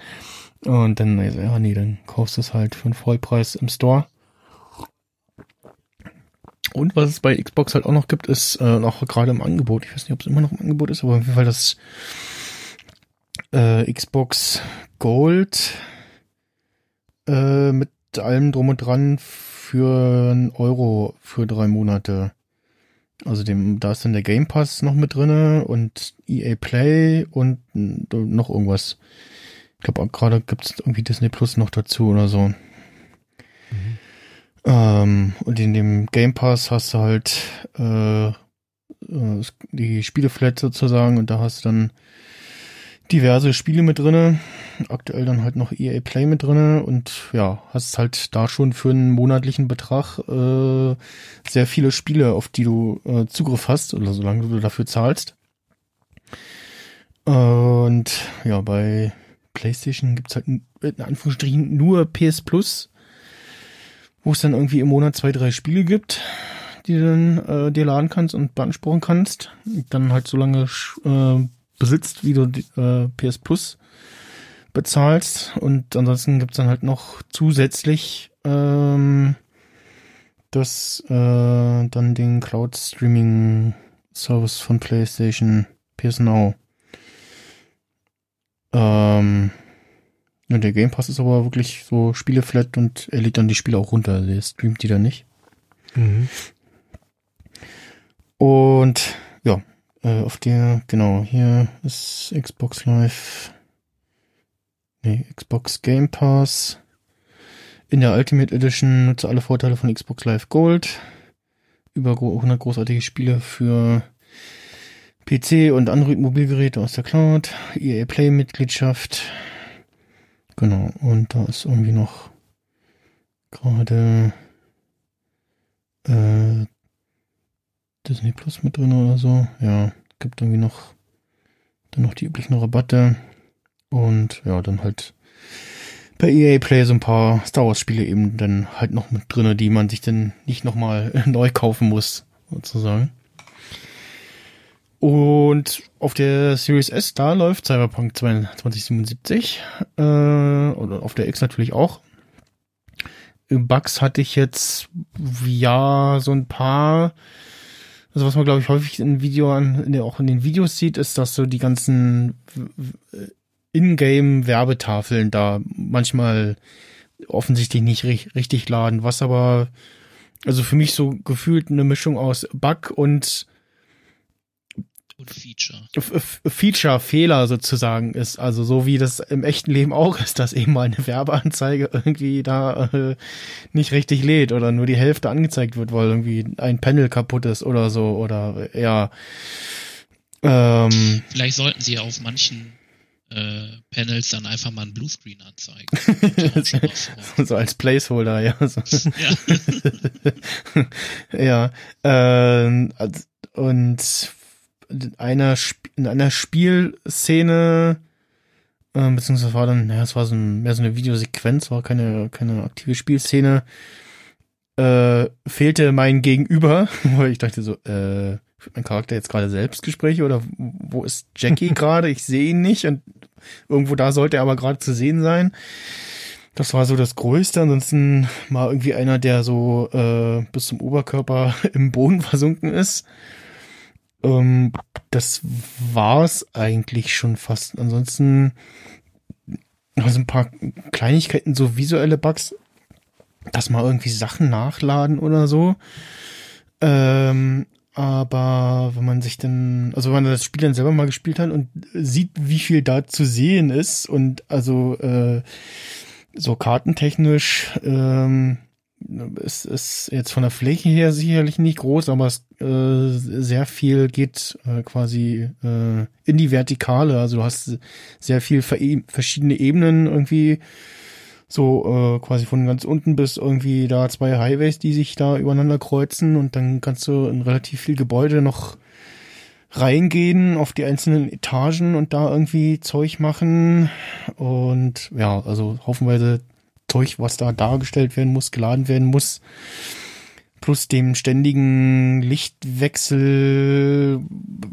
Und dann, ja, nee, dann kaufst du es halt für einen Vollpreis im Store. Und was es bei Xbox halt auch noch gibt, ist äh, auch gerade im Angebot, ich weiß nicht, ob es immer noch im Angebot ist, aber auf jeden Fall das äh, Xbox Gold äh, mit allem drum und dran für einen Euro für drei Monate. Also dem, da ist dann der Game Pass noch mit drinne und EA Play und noch irgendwas. Ich glaube auch gerade gibt es irgendwie Disney Plus noch dazu oder so. Ähm, und in dem Game Pass hast du halt äh, äh, die Spieleflat sozusagen und da hast du dann diverse Spiele mit drinne. Aktuell dann halt noch EA Play mit drinne und ja, hast halt da schon für einen monatlichen Betrag äh, sehr viele Spiele, auf die du äh, Zugriff hast, oder solange du dafür zahlst. Und ja, bei PlayStation gibt's halt in Anführungsstrichen nur PS Plus, wo es dann irgendwie im Monat zwei, drei Spiele gibt, die du dann äh, dir laden kannst und beanspruchen kannst. Dann halt so lange äh, besitzt, wie du äh, PS Plus bezahlst. Und ansonsten gibt's dann halt noch zusätzlich ähm, das äh, dann den Cloud Streaming Service von PlayStation PS Now. Ähm, ja, der Game Pass ist aber wirklich so Spieleflat und er lädt dann die Spiele auch runter. Der streamt die dann nicht. Mhm. Und ja, äh, auf der, genau, hier ist Xbox Live. Nee, Xbox Game Pass. In der Ultimate Edition nutze alle Vorteile von Xbox Live Gold. Über gro- 100 großartige Spiele für PC und Android-Mobilgeräte aus der Cloud. EA Play-Mitgliedschaft. Genau, und da ist irgendwie noch gerade äh, Disney Plus mit drin oder so. Ja, gibt irgendwie noch dann noch die üblichen Rabatte. Und ja, dann halt bei EA Play so ein paar Star Wars Spiele eben dann halt noch mit drinne, die man sich dann nicht nochmal neu kaufen muss, sozusagen. Und auf der Series S, da läuft Cyberpunk 2077. Äh, oder auf der X natürlich auch. Bugs hatte ich jetzt, ja, so ein paar. Also was man, glaube ich, häufig in Video an, in der, auch in den Videos sieht, ist, dass so die ganzen w- Ingame-Werbetafeln da manchmal offensichtlich nicht ri richtig laden, was aber also für mich so gefühlt eine Mischung aus Bug und Und Feature. F- F- Feature-Fehler sozusagen ist. Also so wie das im echten Leben auch ist, dass eben mal eine Werbeanzeige irgendwie da äh, nicht richtig lädt oder nur die Hälfte angezeigt wird, weil irgendwie ein Panel kaputt ist oder so oder äh, ja. Ähm, Vielleicht sollten sie auf manchen äh, Panels dann einfach mal einen Bluescreen anzeigen. So als Placeholder, ja. So. Ja. ja. Ähm, also- und in einer, Sp- in einer Spielszene, äh, beziehungsweise war dann, ja, es war so ein, mehr so eine Videosequenz, war keine, keine aktive Spielszene, äh, fehlte mein Gegenüber, wo ich dachte so, äh, mein Charakter jetzt gerade Selbstgespräche oder wo ist Jackie gerade? Ich sehe ihn nicht und irgendwo da sollte er aber gerade zu sehen sein. Das war so das Größte. Ansonsten mal irgendwie einer, der so äh, bis zum Oberkörper im Boden versunken ist. Ähm, das war's eigentlich schon fast. Ansonsten also ein paar Kleinigkeiten, so visuelle Bugs, dass mal irgendwie Sachen nachladen oder so. Ähm, aber wenn man sich dann, also wenn man das Spiel dann selber mal gespielt hat und sieht, wie viel da zu sehen ist und also äh, so kartentechnisch ähm, es ist jetzt von der Fläche her sicherlich nicht groß, aber es äh, sehr viel geht äh, quasi äh, in die Vertikale. Also du hast sehr viel ver- verschiedene Ebenen irgendwie. So äh, quasi von ganz unten bis irgendwie da zwei Highways, die sich da übereinander kreuzen. Und dann kannst du in relativ viel Gebäude noch reingehen auf die einzelnen Etagen und da irgendwie Zeug machen. Und ja, also haufenweise Zeug, was da dargestellt werden muss, geladen werden muss, plus dem ständigen Lichtwechsel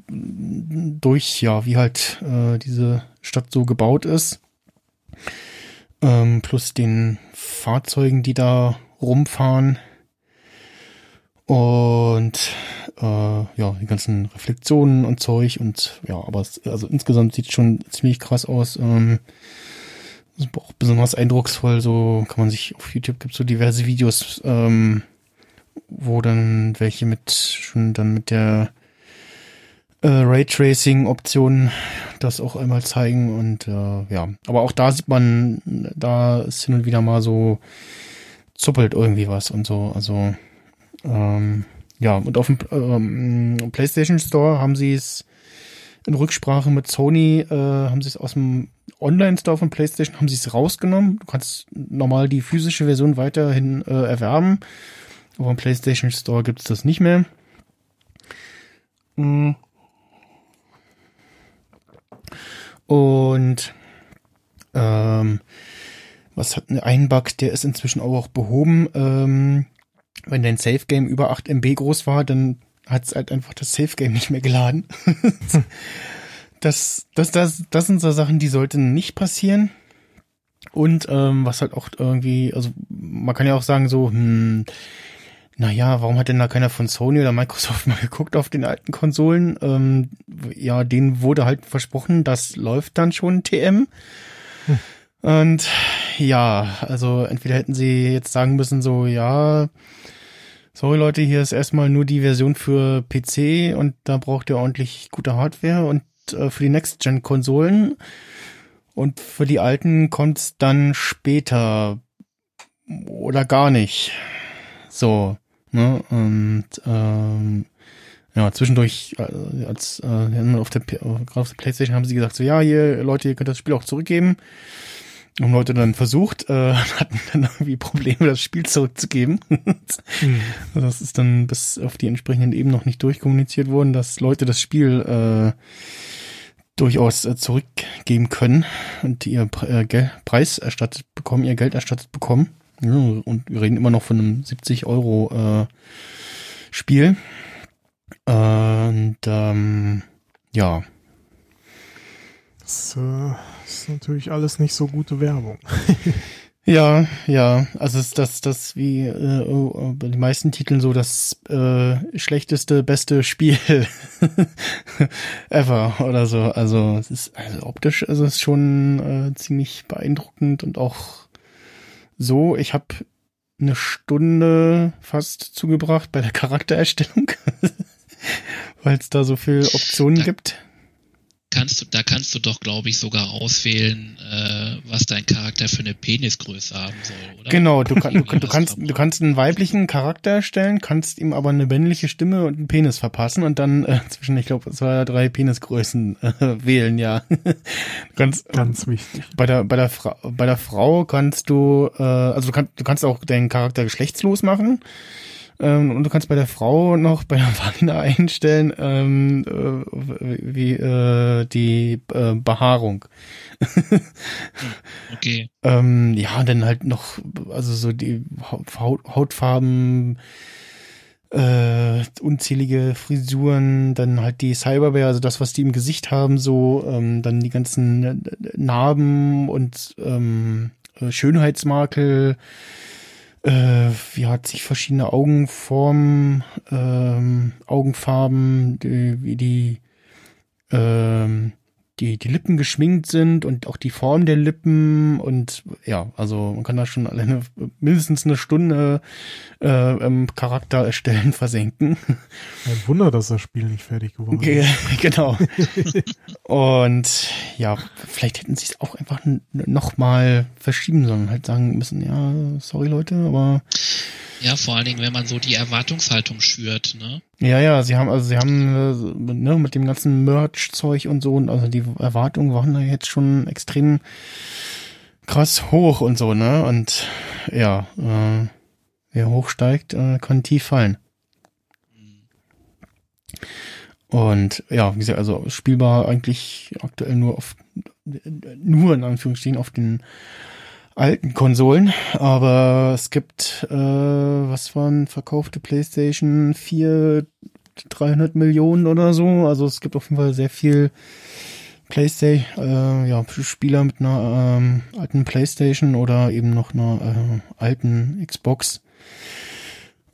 durch, ja, wie halt äh, diese Stadt so gebaut ist, ähm, plus den Fahrzeugen, die da rumfahren. Und äh, ja, die ganzen Reflexionen und Zeug und ja, aber es, also insgesamt sieht schon ziemlich krass aus. Ähm, auch besonders eindrucksvoll, so kann man sich auf YouTube gibt so diverse Videos, ähm, wo dann welche mit schon dann mit der äh, Raytracing Option das auch einmal zeigen und äh, ja, aber auch da sieht man, da ist hin und wieder mal so zuppelt irgendwie was und so, also ähm, ja, und auf dem ähm, PlayStation Store haben sie es in Rücksprache mit Sony, äh, haben sie es aus dem Online-Store von PlayStation, haben sie es rausgenommen. Du kannst normal die physische Version weiterhin äh, erwerben, aber im PlayStation Store gibt es das nicht mehr. Mm. Und ähm, was hat ein Bug, der ist inzwischen auch behoben. Ähm, wenn dein Safe Game über 8 MB groß war, dann hat es halt einfach das Safe Game nicht mehr geladen. das, das, das, das sind so Sachen, die sollten nicht passieren. Und ähm, was halt auch irgendwie, also man kann ja auch sagen so, hm, naja, warum hat denn da keiner von Sony oder Microsoft mal geguckt auf den alten Konsolen? Ähm, ja, denen wurde halt versprochen, das läuft dann schon TM. Hm. Und ja, also entweder hätten sie jetzt sagen müssen, so, ja, sorry Leute, hier ist erstmal nur die Version für PC und da braucht ihr ordentlich gute Hardware und äh, für die Next-Gen-Konsolen und für die alten kommt's dann später oder gar nicht. So, ne? Und ähm, ja, zwischendurch, äh, als äh, auf der, P- auf der Playstation haben sie gesagt, so ja, hier, Leute, ihr könnt das Spiel auch zurückgeben. Und Leute dann versucht, äh, hatten dann irgendwie Probleme, das Spiel zurückzugeben. Hm. Das ist dann bis auf die entsprechenden Ebenen noch nicht durchkommuniziert worden, dass Leute das Spiel äh, durchaus äh, zurückgeben können und ihr äh, Preis erstattet bekommen, ihr Geld erstattet bekommen. Ja, und wir reden immer noch von einem 70 Euro äh, Spiel. Und ähm, ja, Das ist natürlich alles nicht so gute Werbung. Ja, ja, also ist das das wie äh, oh, bei den meisten Titeln so das äh, schlechteste beste Spiel ever oder so. Also es ist also optisch ist es schon äh, ziemlich beeindruckend und auch so. Ich habe eine Stunde fast zugebracht bei der Charaktererstellung, weil es da so viele Optionen gibt. Kannst du, da kannst du doch, glaube ich, sogar auswählen, äh, was dein Charakter für eine Penisgröße haben soll, oder? Genau, du, kann, du, du kannst du kannst einen weiblichen Charakter erstellen, kannst ihm aber eine männliche Stimme und einen Penis verpassen und dann äh, zwischen, ich glaube, zwei oder drei Penisgrößen äh, wählen, ja. Du kannst Ganz wichtig. bei der bei der Frau bei der Frau kannst du äh, also du kannst du kannst auch deinen Charakter geschlechtslos machen. Ähm, und du kannst bei der Frau noch bei der Vagina einstellen, ähm, äh, wie äh, die äh, Behaarung. Okay. Ähm, ja, dann halt noch, also so die Haut, Hautfarben, äh, unzählige Frisuren, dann halt die Cyberware, also das, was die im Gesicht haben, so, ähm, dann die ganzen Narben und ähm, äh, Schönheitsmakel, äh, wie hat sich verschiedene Augenformen, ähm, Augenfarben, die, wie die, ähm, die, die Lippen geschminkt sind und auch die Form der Lippen und ja, also man kann da schon alleine mindestens eine Stunde äh, im Charakter erstellen versenken. Ein Wunder, dass das Spiel nicht fertig geworden ist. Ge- genau. und ja, vielleicht hätten sie es auch einfach n- noch mal verschieben sollen, halt sagen müssen, ja, sorry Leute, aber Ja, vor allen Dingen, wenn man so die Erwartungshaltung schürt, ne? Ja, ja, sie haben, also sie haben äh, ne, mit dem ganzen Merch-Zeug und so, und also die Erwartungen waren da jetzt schon extrem krass hoch und so, ne? Und ja, äh, wer hoch steigt, äh, kann tief fallen. Und ja, wie gesagt, also spielbar eigentlich aktuell nur auf nur in Anführungsstrichen auf den alten Konsolen, aber es gibt, äh, was waren verkaufte PlayStation 4, 300 Millionen oder so, also es gibt auf jeden Fall sehr viel PlayStation, äh, ja, Spieler mit einer ähm, alten PlayStation oder eben noch einer äh, alten Xbox,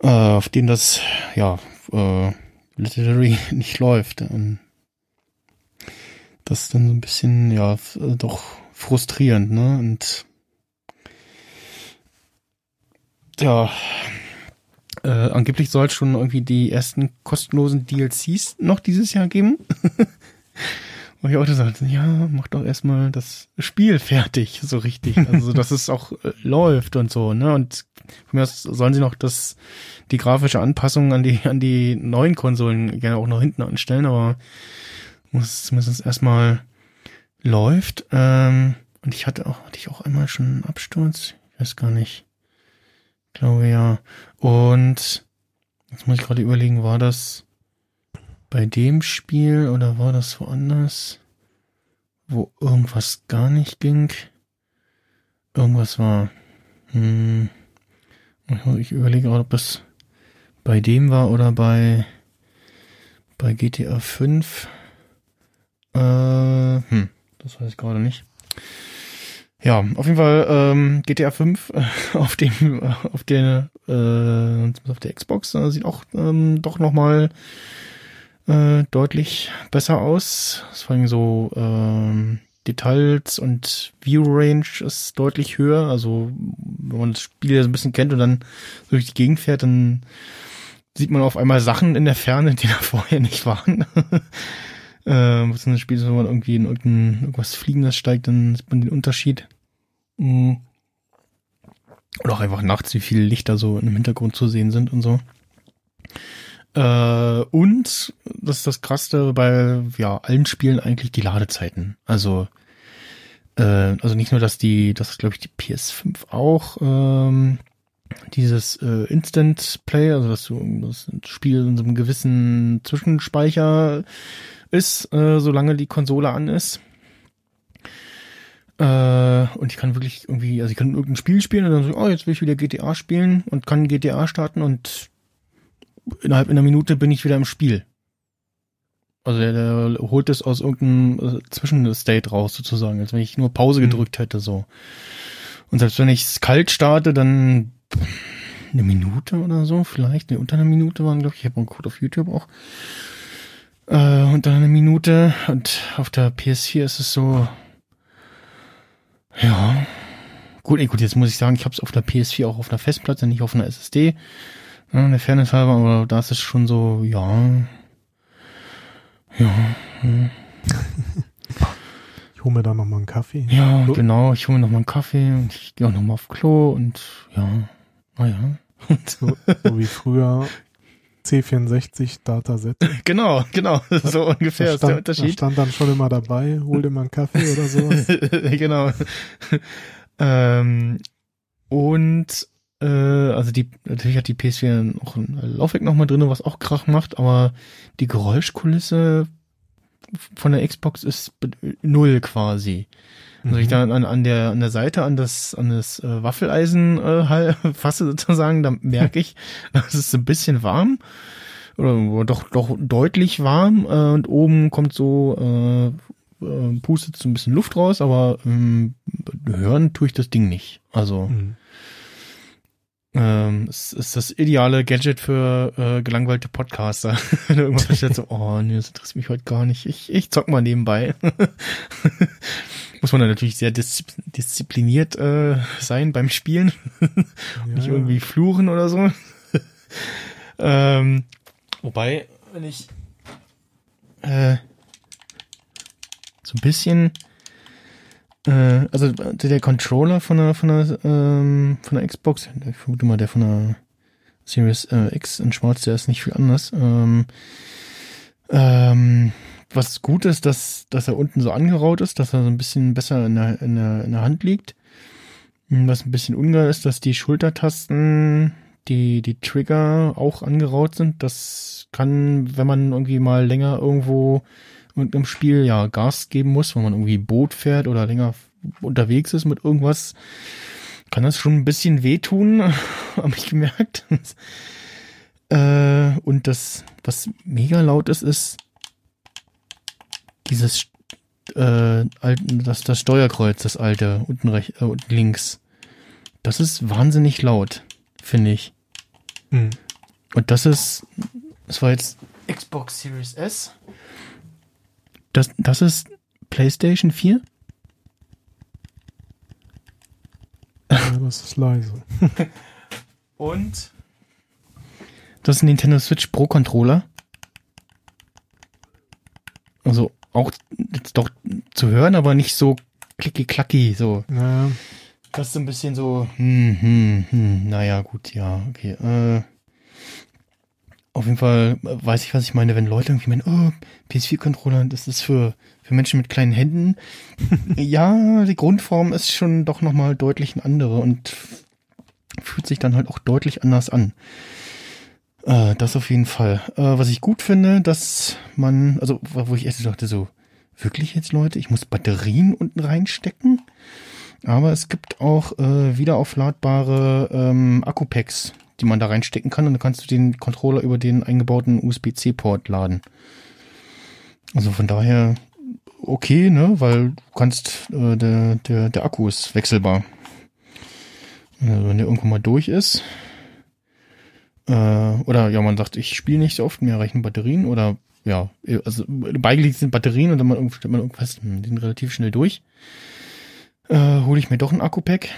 äh, auf denen das, ja, äh, literally nicht läuft. Und das ist dann so ein bisschen, ja, doch frustrierend, ne, und ja, äh, angeblich soll es schon irgendwie die ersten kostenlosen DLCs noch dieses Jahr geben. Wo ich auch gesagt ja, mach doch erstmal das Spiel fertig, so richtig. Also, dass es auch äh, läuft und so, ne? Und von mir aus sollen sie noch das, die grafische Anpassung an die, an die neuen Konsolen gerne auch noch hinten anstellen, aber muss zumindest erstmal läuft. Ähm, und ich hatte auch, hatte ich auch einmal schon einen Absturz? Ich weiß gar nicht. Glaube ja. Und jetzt muss ich gerade überlegen, war das bei dem Spiel oder war das woanders, wo irgendwas gar nicht ging? Irgendwas war. Hm, ich überlege gerade, ob das bei dem war oder bei bei GTA 5. Äh, hm, das weiß ich gerade nicht. Ja, auf jeden Fall ähm, GTA 5 äh, auf dem äh, auf der äh, auf der Xbox äh, sieht auch ähm, doch noch mal äh, deutlich besser aus. Vor allem so ähm, Details und View Range ist deutlich höher. Also wenn man das Spiel ja so ein bisschen kennt und dann durch die Gegend fährt, dann sieht man auf einmal Sachen in der Ferne, die da vorher nicht waren. Äh, was ein Spiel ist, wenn man irgendwie in irgendein, irgendwas Fliegendes steigt, dann sieht man den Unterschied. Mm. Oder auch einfach nachts, wie viele Lichter so im Hintergrund zu sehen sind und so. Äh, und das ist das Krasseste bei ja allen Spielen eigentlich die Ladezeiten. Also äh, also nicht nur, dass die, das glaube ich die PS5 auch ähm, dieses äh, Instant Play, also dass du das Spiel in so einem gewissen Zwischenspeicher ist, äh, solange die Konsole an ist. Äh, und ich kann wirklich irgendwie, also ich kann irgendein Spiel spielen und dann so, oh, jetzt will ich wieder GTA spielen und kann GTA starten und innerhalb einer Minute bin ich wieder im Spiel. Also der, der holt es aus irgendeinem äh, Zwischenstate raus sozusagen, als wenn ich nur Pause Mhm. gedrückt hätte so. Und selbst wenn ich es kalt starte, dann eine Minute oder so, vielleicht, ne, unter einer Minute waren, glaube ich, ich habe mal geguckt auf YouTube auch. Äh, unter einer Minute und auf der PS4 ist es so, ja. Gut, ey, gut, jetzt muss ich sagen, ich habe es auf der PS4 auch auf einer Festplatte, nicht auf einer SSD. Ja, der Fairness halber, aber da ist es schon so, ja. Ja, Ich hole mir da nochmal einen Kaffee. ja, So. genau. Ich hole mir noch mal einen Kaffee und ich gehe auch noch mal auf Klo und ja, naja. So, so wie früher C64 Dataset. genau, genau. So ungefähr Da ist der stand, da Unterschied. stand dann schon immer dabei, hol dir mal einen Kaffee oder sowas. genau. ähm, und äh, also die natürlich hat die PS4 auch ein Laufwerk noch mal drin, was auch Krach macht, aber die Geräuschkulisse von der Xbox ist null quasi. Also Mhm. ich da an, an der an der Seite an das an das äh, Waffeleisen äh, fasse sozusagen, da merke ich, es ist ein bisschen warm oder doch doch deutlich warm äh, und oben kommt so äh, äh, pustet so ein bisschen Luft raus, aber ähm, hören tue ich das Ding nicht. Also Mhm. Ähm, es ist das ideale Gadget für äh, gelangweilte Podcaster. Irgendwas verstellst, so, oh nee, das interessiert mich heute gar nicht. Ich, ich zock mal nebenbei. Muss man dann natürlich sehr dis diszipliniert äh, sein beim Spielen. nicht Ja. irgendwie fluchen oder so. ähm, wobei, wenn ich äh, so ein bisschen äh, also der Controller von der von der ähm, von der Xbox, ich vermute mal der von der Series äh, X in Schwarz, der ist nicht viel anders. Ähm, ähm, was gut ist, dass dass er unten so angeraut ist, dass er so ein bisschen besser in der in der, in der Hand liegt. Hm, Was ein bisschen ungeil ist, dass die Schultertasten, die die Trigger auch angeraut sind. Das kann, wenn man irgendwie mal länger irgendwo und im Spiel ja Gas geben muss, wenn man irgendwie Boot fährt oder länger unterwegs ist mit irgendwas, kann das schon ein bisschen wehtun, habe ich gemerkt. äh, und das, was mega laut ist, ist dieses äh, alten, das, das Steuerkreuz, das alte, unten, rech, äh, unten links. Das ist wahnsinnig laut, finde ich. Hm. Und das ist, das war jetzt Xbox Series S. Das, das ist PlayStation 4? Ja, das ist leise. Und das ist ein Nintendo Switch Pro Controller. Also auch jetzt doch zu hören, aber nicht so klicki klacki so. Naja, Das ist so ein bisschen so, hm, hm, hm, naja, gut, ja, okay. Äh, auf jeden Fall weiß ich, was ich meine, wenn Leute irgendwie meinen, oh, PS4-Controller, das ist für, für Menschen mit kleinen Händen. ja, die Grundform ist schon doch nochmal deutlich eine andere und fühlt sich dann halt auch deutlich anders an. Äh, das auf jeden Fall. Äh, was ich gut finde, dass man, also wo ich erst dachte so, wirklich jetzt Leute, ich muss Batterien unten reinstecken? Aber es gibt auch äh, wiederaufladbare ähm, Akku-Packs, die man da reinstecken kann und dann kannst du den Controller über den eingebauten USB-C-Port laden. Also von daher okay, ne, weil du kannst, äh, der, der, der Akku ist wechselbar. Also wenn der irgendwann mal durch ist, äh, oder ja, man sagt, ich spiele nicht so oft, mir reichen Batterien oder ja, also beigelegt sind Batterien und dann man man irgendwas, hm, die sind relativ schnell durch. Äh, hole ich mir doch ein Akku-Pack.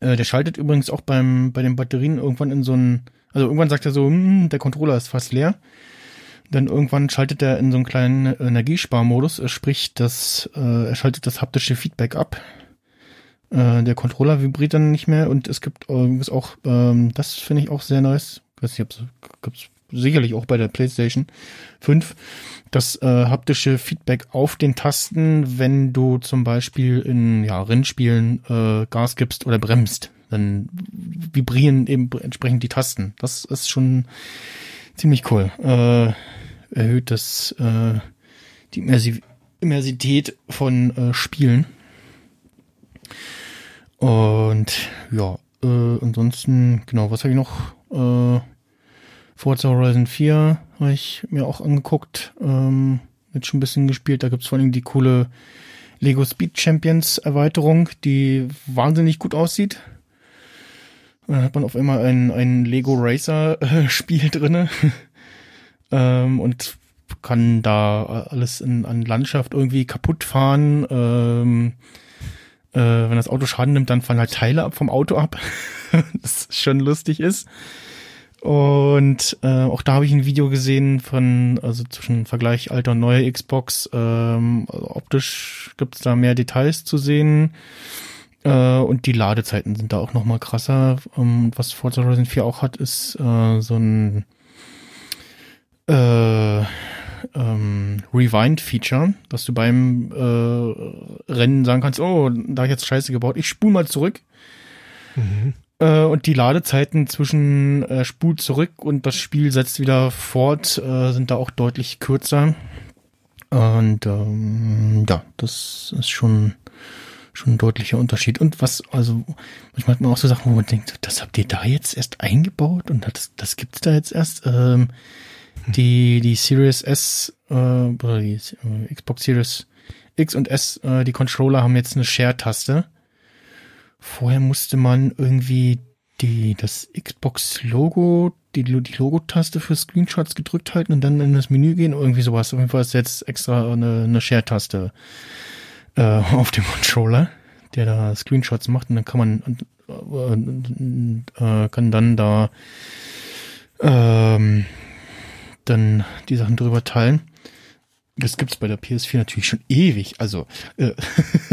Äh, der schaltet übrigens auch beim, bei den Batterien irgendwann in so einen, also irgendwann sagt er so, hm, der Controller ist fast leer. Dann irgendwann schaltet er in so einen kleinen Energiesparmodus, sprich, das, äh, er schaltet das haptische Feedback ab. Äh, der Controller vibriert dann nicht mehr und es gibt übrigens auch, ähm, das finde ich auch sehr nice. Ich weiß nicht, ob gibt's sicherlich auch bei der PlayStation 5, das äh, haptische Feedback auf den Tasten, wenn du zum Beispiel in ja, Rennspielen äh, Gas gibst oder bremst, dann vibrieren eben entsprechend die Tasten. Das ist schon ziemlich cool. Äh, erhöht das äh, die Immersi Immersität von äh, Spielen. Und ja, äh, ansonsten, genau, was habe ich noch? Äh, Forza Horizon 4 habe ich mir auch angeguckt. Ähm, jetzt schon ein bisschen gespielt. Da gibt's vor allem die coole Lego Speed Champions Erweiterung, die wahnsinnig gut aussieht. Und dann hat man auf einmal ein, ein Lego Racer äh, Spiel drinne ähm, und kann da alles in, an Landschaft irgendwie kaputt fahren. Ähm, äh, wenn das Auto Schaden nimmt, dann fallen halt Teile ab vom Auto ab. das schon lustig ist. Und äh, auch da habe ich ein Video gesehen von, also zwischen Vergleich alter und neuer Xbox. Ähm, also optisch gibt's da mehr Details zu sehen. Äh, und die Ladezeiten sind da auch nochmal krasser. Ähm, was Forza Horizon 4 auch hat, ist äh, so ein äh, ähm, Rewind-Feature, dass du beim äh, Rennen sagen kannst, oh, da ich jetzt Scheiße gebaut, ich spule mal zurück. Mhm. Äh, und die Ladezeiten zwischen äh, Spul zurück und das Spiel setzt wieder fort, äh, sind da auch deutlich kürzer. Und ähm, ja, das ist schon schon ein deutlicher Unterschied. Und was, also, manchmal hat man auch so Sachen, wo man denkt, das habt ihr da jetzt erst eingebaut und das, das gibt's da jetzt erst. Ähm, die, die Series S äh, oder die äh, Xbox Series X und S, äh, die Controller haben jetzt eine Share-Taste. Vorher musste man irgendwie die, das Xbox-Logo, die, die Logo-Taste für Screenshots gedrückt halten und dann in das Menü gehen, irgendwie sowas. Auf jeden Fall ist jetzt extra eine, eine Share-Taste äh, auf dem Controller, der da Screenshots macht und dann kann man äh, äh, kann dann da ähm, dann die Sachen drüber teilen. Das gibt's bei der PS4 natürlich schon ewig. Also äh,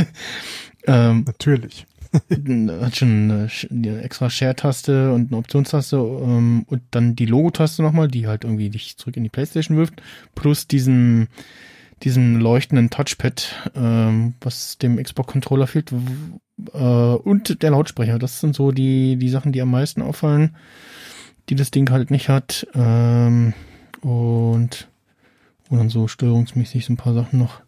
ähm, Natürlich. hat schon eine, extra Share-Taste und eine Optionstaste ähm, und dann die Logo-Taste nochmal, die halt irgendwie dich zurück in die Playstation wirft, plus diesen diesen leuchtenden Touchpad, ähm, was dem Xbox-Controller fehlt, äh, und der Lautsprecher. Das sind so die die Sachen, die am meisten auffallen, die das Ding halt nicht hat. Ähm, und wo dann so steuerungsmäßig so ein paar Sachen noch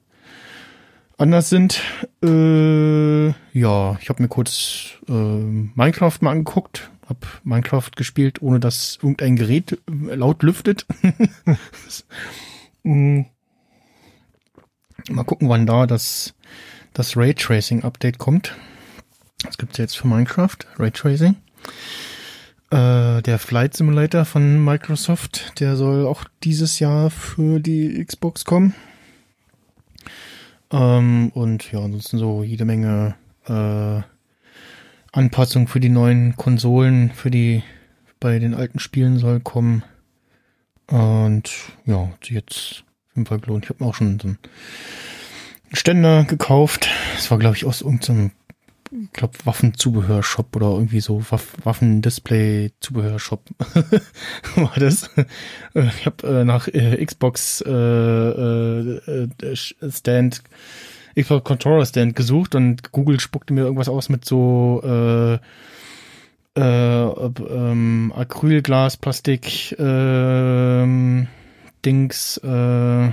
anders sind. Äh, ja, ich habe mir kurz äh, Minecraft mal angeguckt, habe Minecraft gespielt, ohne dass irgendein Gerät äh, laut lüftet. Mm. mal gucken, wann da das, das Raytracing-Update kommt. Das gibt's jetzt für Minecraft, Raytracing. Äh, der Flight Simulator von Microsoft, der soll auch dieses Jahr für die Xbox kommen. Ähm, und ja, ansonsten so jede Menge äh, Anpassungen für die neuen Konsolen, für die bei den alten Spielen soll kommen. Und ja, jetzt auf jeden Fall gelohnt. Ich habe mir auch schon so einen Ständer gekauft. Das war, glaube ich, aus irgendeinem, ich glaube, Waffenzubehörshop oder irgendwie so Waff Waffendisplay-Zubehörshop war das. Äh, Ich habe äh, nach äh, Xbox äh, äh, äh, Stand, Xbox Controller Stand gesucht und Google spuckte mir irgendwas aus mit so äh, äh, ähm, Acrylglas, Plastik, ähm, Dings äh,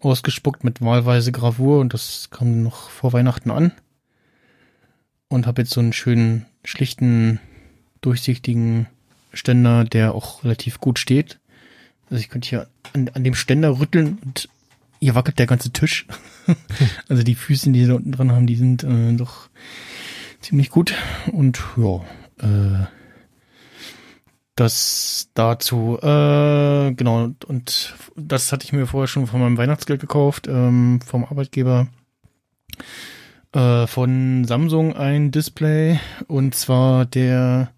ausgespuckt mit wahlweise Gravur und das kam noch vor Weihnachten an. Und habe jetzt so einen schönen, schlichten, durchsichtigen Ständer, der auch relativ gut steht. Also ich könnte hier an, an dem Ständer rütteln und hier wackelt der ganze Tisch. also die Füße, die sie da unten dran haben, die sind äh, doch ziemlich gut. Und ja, äh, das dazu, äh, genau, und das hatte ich mir vorher schon von meinem Weihnachtsgeld gekauft, ähm, vom Arbeitgeber. Äh, von Samsung ein Display und zwar der,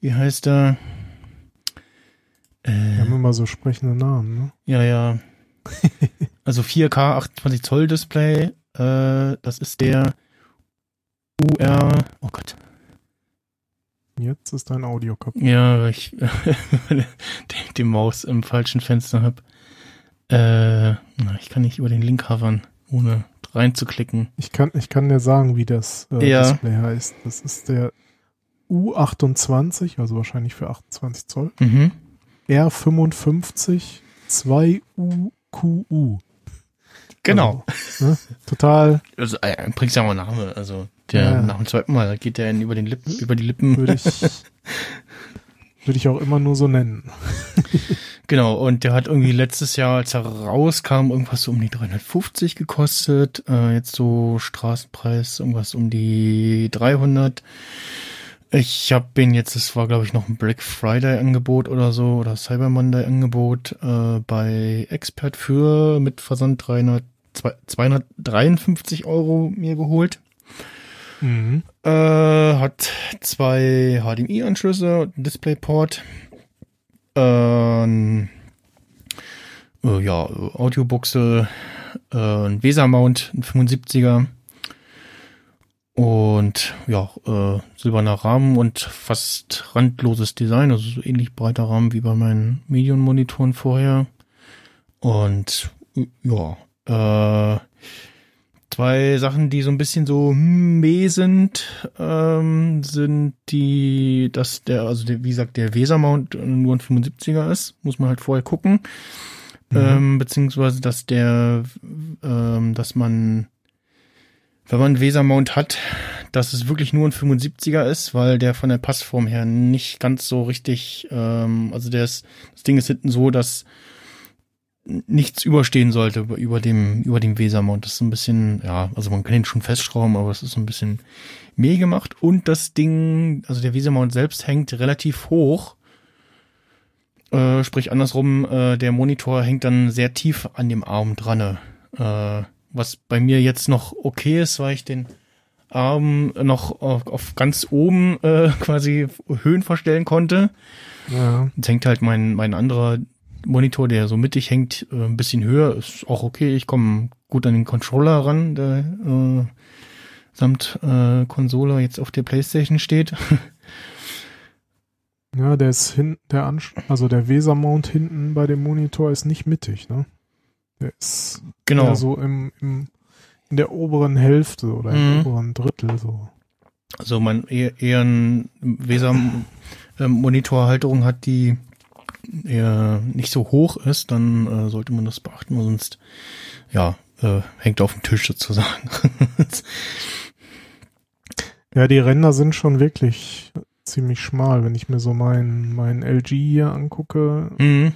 wie heißt der? Wir Äh, haben immer so sprechende Namen, ne? ja, ja. Also 4K 28 Zoll Display, äh, das ist der UR, oh Gott, Jetzt ist dein Audio kaputt. Ja, weil ich die, die Maus im falschen Fenster hab. Äh, na, ich kann nicht über den Link hovern, ohne reinzuklicken. Ich kann, ich kann dir sagen, wie das äh, Ja. Display heißt. Das ist der U28, also wahrscheinlich für 28 Zoll. Mhm. R55 2UQU. Genau. Also, ne? Total Also, äh, bringt's ja mal Name. Also, der Ja. nach dem zweiten Mal geht der über den Lippen, über die Lippen. würde ich, würde ich auch immer nur so nennen. Genau, und der hat irgendwie letztes Jahr, als er rauskam, irgendwas so um die 350 gekostet. Äh, jetzt so Straßenpreis, irgendwas um die 300. Ich habe ihn jetzt, das war glaube ich noch ein Black Friday Angebot oder so, oder Cyber Monday Angebot äh, bei Expert für mit Versand 300, 253 Euro mir geholt. Mhm. Äh, hat zwei HDMI-Anschlüsse und einen DisplayPort. Ähm, äh, ja, Audiobuchse, äh, ein VESA-Mount, ein 75er. Und ja, äh, silberner Rahmen und fast randloses Design, also so ähnlich breiter Rahmen wie bei meinen Medion-Monitoren vorher. Und ja, äh, Zwei Sachen, die so ein bisschen so hm, meh sind, ähm, sind die, dass der, also der, wie gesagt, der Weser-Mount nur ein 75er ist, muss man halt vorher gucken. Ähm, beziehungsweise, dass der, ähm, dass man, wenn man einen Weser-Mount hat, dass es wirklich nur ein 75er ist, weil der von der Passform her nicht ganz so richtig, ähm, also der ist, das Ding ist hinten so, dass nichts überstehen sollte über- dem, über dem Wesermount. Das ist ein bisschen, ja, also man kann ihn schon festschrauben, aber es ist so ein bisschen meh gemacht. Und das Ding, also der Wesermount selbst hängt relativ hoch. Äh, sprich andersrum, äh, der Monitor hängt dann sehr tief an dem Arm dran. Äh, was bei mir jetzt noch okay ist, weil ich den Arm noch auf, auf ganz oben äh, quasi Höhen verstellen konnte. Ja. Jetzt hängt halt mein, mein anderer Monitor, der so mittig hängt, äh, ein bisschen höher. Ist auch okay. Ich komme gut an den Controller ran, der äh, samt äh, Konsole jetzt auf der Playstation steht. Ja, der ist hin, der Ansch also der Weser-Mount hinten bei dem Monitor ist nicht mittig, ne? Der ist genau. so im, im, in der oberen Hälfte oder im Mhm. oberen Drittel so. Also man eher, eher ein Weser ähm, Monitorhalterung hat, die eher nicht so hoch ist, dann äh, sollte man das beachten, weil sonst ja äh, hängt auf dem Tisch sozusagen. Ja, die Ränder sind schon wirklich ziemlich schmal, wenn ich mir so meinen mein LG hier angucke, mhm.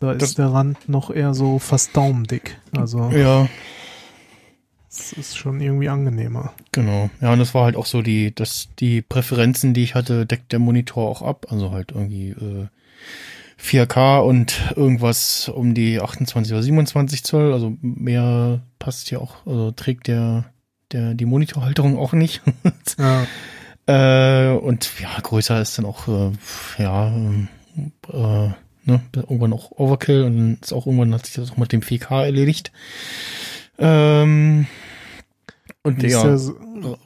da ist Das- der Rand noch eher so fast daumendick. Also Ja, es ist schon irgendwie angenehmer. genau. Ja, und das war halt auch so die, dass die Präferenzen, die ich hatte, deckt der Monitor auch ab. Also halt irgendwie äh, 4K und irgendwas um die 28 oder 27 Zoll. Also mehr passt ja auch, also trägt der, der die Monitorhalterung auch nicht. Ja, Äh, und ja, größer ist dann auch, äh, ja, äh, ne, irgendwann auch Overkill und dann ist auch irgendwann hat sich das auch mit dem 4K erledigt. Ähm, und ja, der so-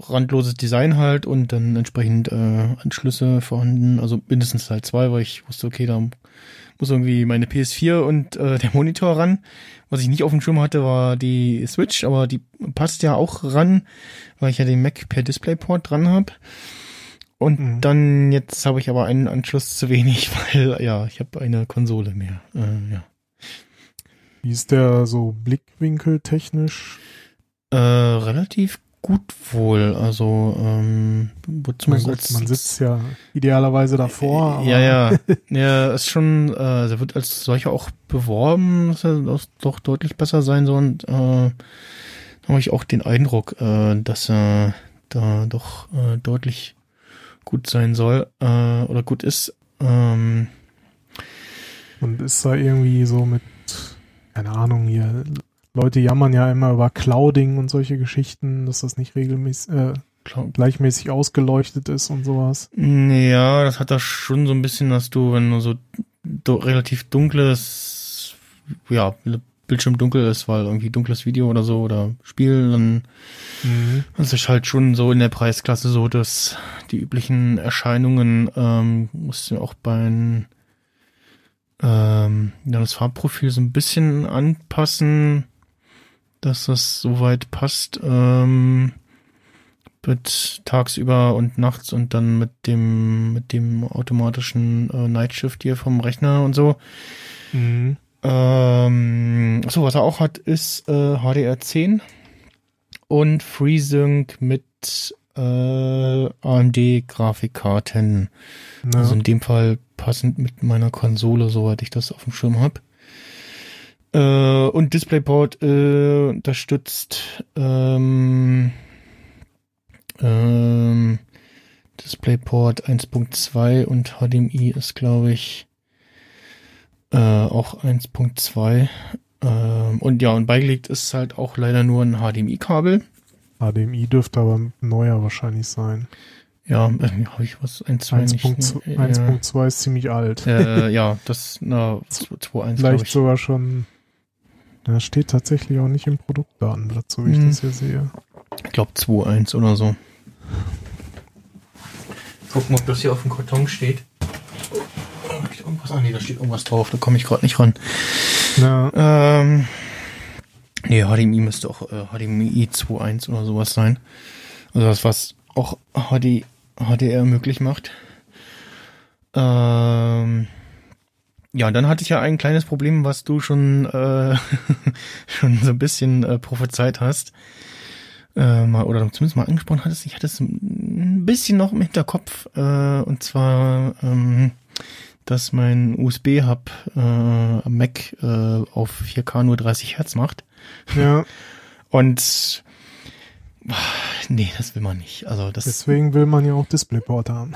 randloses Design halt und dann entsprechend äh, Anschlüsse vorhanden, also mindestens halt zwei, weil ich wusste, okay, da muss irgendwie meine PS4 und äh, der Monitor ran. Was ich nicht auf dem Schirm hatte, war die Switch, aber die passt ja auch ran, weil ich ja den Mac per DisplayPort dran habe. Und Mhm. dann jetzt habe ich aber einen Anschluss zu wenig, weil ja, ich habe eine Konsole mehr. Äh, ja. wie ist der so blickwinkeltechnisch? Äh, relativ gut wohl. Also ähm, Mein Gott, man sitzt ja idealerweise davor. aber- Ja, ja. Ja, ist schon, äh, der wird als solcher auch beworben, dass er doch- deutlich besser sein soll. Und äh, da habe ich auch den Eindruck, äh, dass er da doch äh, deutlich gut sein soll äh, oder gut ist. Ähm, Und ist da irgendwie so mit, keine Ahnung, hier, Leute jammern ja immer über Clouding und solche Geschichten, dass das nicht regelmäßig, äh, gleichmäßig ausgeleuchtet ist und sowas. Ja, das hat da schon so ein bisschen, dass du, wenn du so do, relativ dunkles, ja, Bildschirm dunkel ist, weil irgendwie dunkles Video oder so oder Spiel, dann Mhm. das ist halt schon so in der Preisklasse so, dass die üblichen Erscheinungen ähm, musst du auch beim ähm, ja, das Farbprofil so ein bisschen anpassen, dass das soweit passt. Ähm, mit tagsüber und nachts und dann mit dem mit dem automatischen äh, Nightshift hier vom Rechner und so. Mhm. Ähm, achso, was er auch hat, ist äh, HDR10 und FreeSync mit äh, AMD-Grafikkarten. Ja. Also in dem Fall passend mit meiner Konsole, soweit ich das auf dem Schirm habe. Äh, und DisplayPort äh, unterstützt ähm, ähm, DisplayPort 1.2 und HDMI ist, glaube ich, äh, auch 1.2. Ähm, und ja, und beigelegt ist halt auch leider nur ein HDMI-Kabel. HDMI dürfte aber neuer wahrscheinlich sein. Ja, äh, habe ich was? 1.2 nicht. 1.2 ne? 1.2 ist ziemlich alt. Äh, ja, das, na, 2.1 glaube Vielleicht ich. sogar schon. Da steht tatsächlich auch nicht im Produktdatenblatt, so wie ich Mhm. das hier sehe. Ich glaube 2.1 oder so. Gucken, ob das hier auf dem Karton steht. Oh, steht irgendwas? Ah, nee, da steht irgendwas drauf. Da komme ich gerade nicht ran. Ja, Ähm, nee, HDMI müsste auch äh, HDMI 2.1 oder sowas sein. Also das, was auch HD, HDR möglich macht. Ähm, ja, und dann hatte ich ja ein kleines Problem, was du schon, äh, schon so ein bisschen äh, prophezeit hast. Äh, mal, oder zumindest mal angesprochen hattest. Ich hatte es ein bisschen noch im Hinterkopf. Äh, und zwar ähm, dass mein USB-Hub äh, am Mac äh, auf 4K nur 30 Hertz macht. Ja, Und nee, das will man nicht. Also das deswegen will man ja auch DisplayPort haben.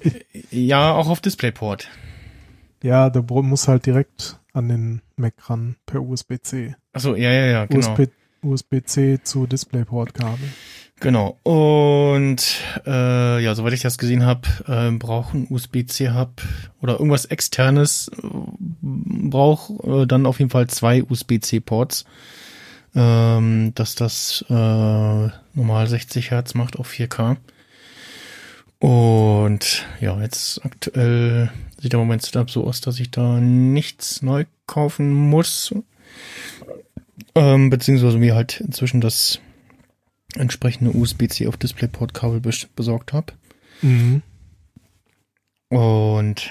ja auch auf DisplayPort. Ja, der Bro- muss halt direkt an den Mac ran per USB-C. Achso, ja, ja, ja, genau. USB USB-C zu DisplayPort-Kabel. Genau. Und äh, ja, soweit ich das gesehen habe, äh, braucht ein USB-C-Hub oder irgendwas externes, äh, braucht äh, dann auf jeden Fall zwei USB-C-Ports, ähm, dass das äh, normal 60 Hertz macht auf 4K. Und ja, jetzt aktuell sieht der Moment Setup so aus, dass ich da nichts neu kaufen muss. Ähm, beziehungsweise mir halt inzwischen das entsprechende USB-C auf DisplayPort-Kabel bes besorgt habe. Mhm. Und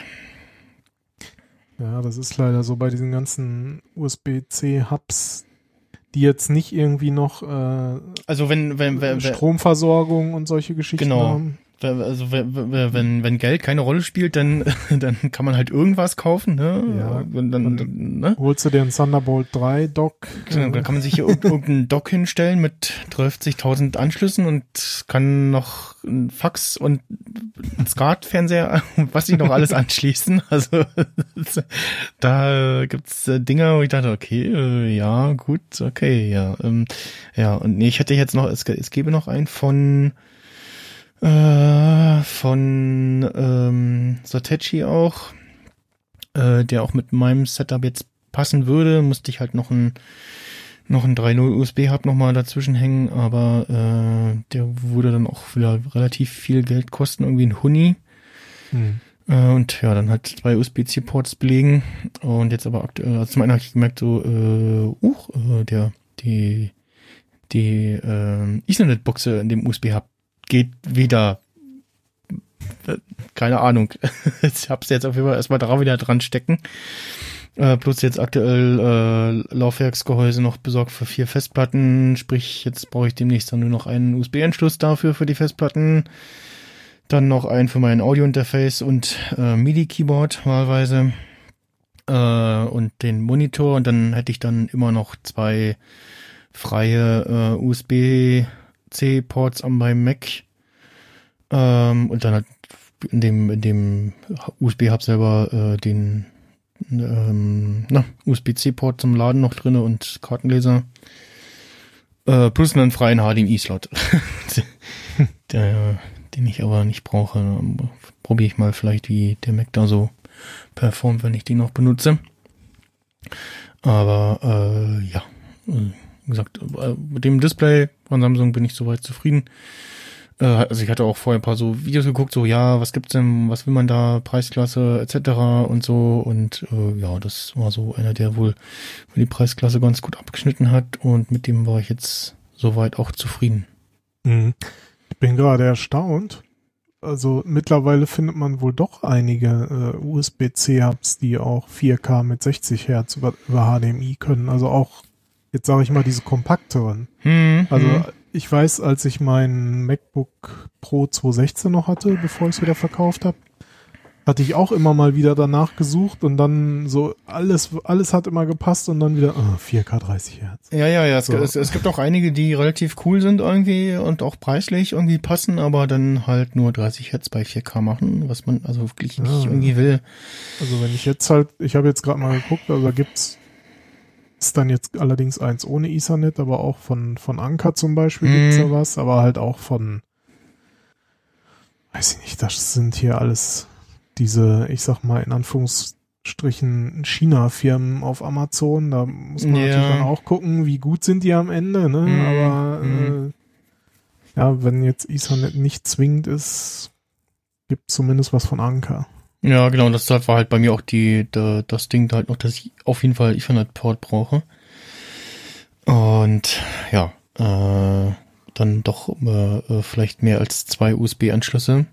Ja, das ist leider so bei diesen ganzen USB-C-Hubs, die jetzt nicht irgendwie noch äh, also wenn, wenn, wenn, wenn Stromversorgung und solche Geschichten Genau. haben. Also wenn, wenn, Geld keine Rolle spielt, dann, dann kann man halt irgendwas kaufen, ne? Ja. Dann, dann, ne? Holst du dir einen Thunderbolt 3 Dock? Genau, dann kann man sich hier irg- irgendeinen Dock hinstellen mit 30.000 Anschlüssen und kann noch ein Fax und ein SCART-Fernseher was sich noch alles anschließen. Also da gibt's äh, Dinger, wo ich dachte, okay, äh, ja, gut, okay, ja. Ähm, ja, und nee, ich hätte jetzt noch, es, es gäbe noch einen von äh, von ähm, Satechi auch, äh, der auch mit meinem Setup jetzt passen würde, musste ich halt noch ein noch ein 3.0 USB Hub nochmal dazwischen hängen, aber äh, der würde dann auch wieder relativ viel Geld kosten, irgendwie ein Huni. Hm. Äh, und ja, dann halt zwei USB-C-Ports belegen. Und jetzt aber aktuell, also zum einen habe ich gemerkt, so, äh, uh, äh, der, die, die äh, Ethernet-Buchse in dem USB-Hub geht wieder. Keine Ahnung. ich hab's jetzt auf jeden Fall erstmal da wieder dran stecken. Äh, plus jetzt aktuell äh, Laufwerksgehäuse noch besorgt für vier Festplatten. Sprich, jetzt brauche ich demnächst dann nur noch einen USB-Anschluss dafür für die Festplatten. Dann noch einen für mein Audio-Interface und äh, MIDI-Keyboard wahlweise. Äh, und den Monitor. Und dann hätte ich dann immer noch zwei freie äh, USB-C-Ports an meinem Mac. Ähm, und dann halt in dem, in dem USB-Hub selber äh, den ähm, USB-C-Port zum Laden noch drinne und Kartenleser. Äh, plus einen freien HDMI-Slot. den ich aber nicht brauche. Probiere ich mal vielleicht, wie der Mac da so performt, wenn ich den noch benutze. Aber äh, ja, wie gesagt, äh, mit dem Display von Samsung bin ich soweit zufrieden. Äh, also ich hatte auch vorher ein paar so Videos geguckt, so ja, was gibt's denn, was will man da, Preisklasse etc. und so und äh, ja, das war so einer, der wohl die Preisklasse ganz gut abgeschnitten hat und mit dem war ich jetzt soweit auch zufrieden. Mhm. Ich bin gerade erstaunt. Also mittlerweile findet man wohl doch einige äh, USB-C-Hubs, die auch 4K mit 60 Hertz über, über HDMI können. Also auch, jetzt sage ich mal, diese kompakteren. Hm, Also hm. ich weiß, als ich meinen MacBook Pro 216 noch hatte, bevor ich es wieder verkauft habe, hatte ich auch immer mal wieder danach gesucht und dann so alles, alles hat immer gepasst und dann wieder ah, 4K 30 Hertz. Ja, ja, ja. Es, So. es, es gibt auch einige, die relativ cool sind irgendwie und auch preislich irgendwie passen, aber dann halt nur 30 Hertz bei 4K machen, was man also wirklich nicht Ja. irgendwie will. Also wenn ich jetzt halt, ich habe jetzt gerade mal geguckt, also da gibt's ist dann jetzt allerdings eins ohne Ethernet, aber auch von von Anker zum Beispiel Mhm. gibt's da was, aber halt auch von, weiß ich nicht, das sind hier alles diese, ich sag mal in Anführungsstrichen China-Firmen auf Amazon. Da muss man Ja. natürlich dann auch gucken, wie gut sind die am Ende, ne? Mhm. Aber Mhm. äh, ja, wenn jetzt Ethernet nicht zwingend ist, gibt zumindest was von Anker. Ja, genau, das war halt bei mir auch die, da, das Ding halt noch, dass ich auf jeden Fall Ethernet-Port brauche. Und ja, äh, dann doch äh, äh, vielleicht mehr als zwei USB-Anschlüsse.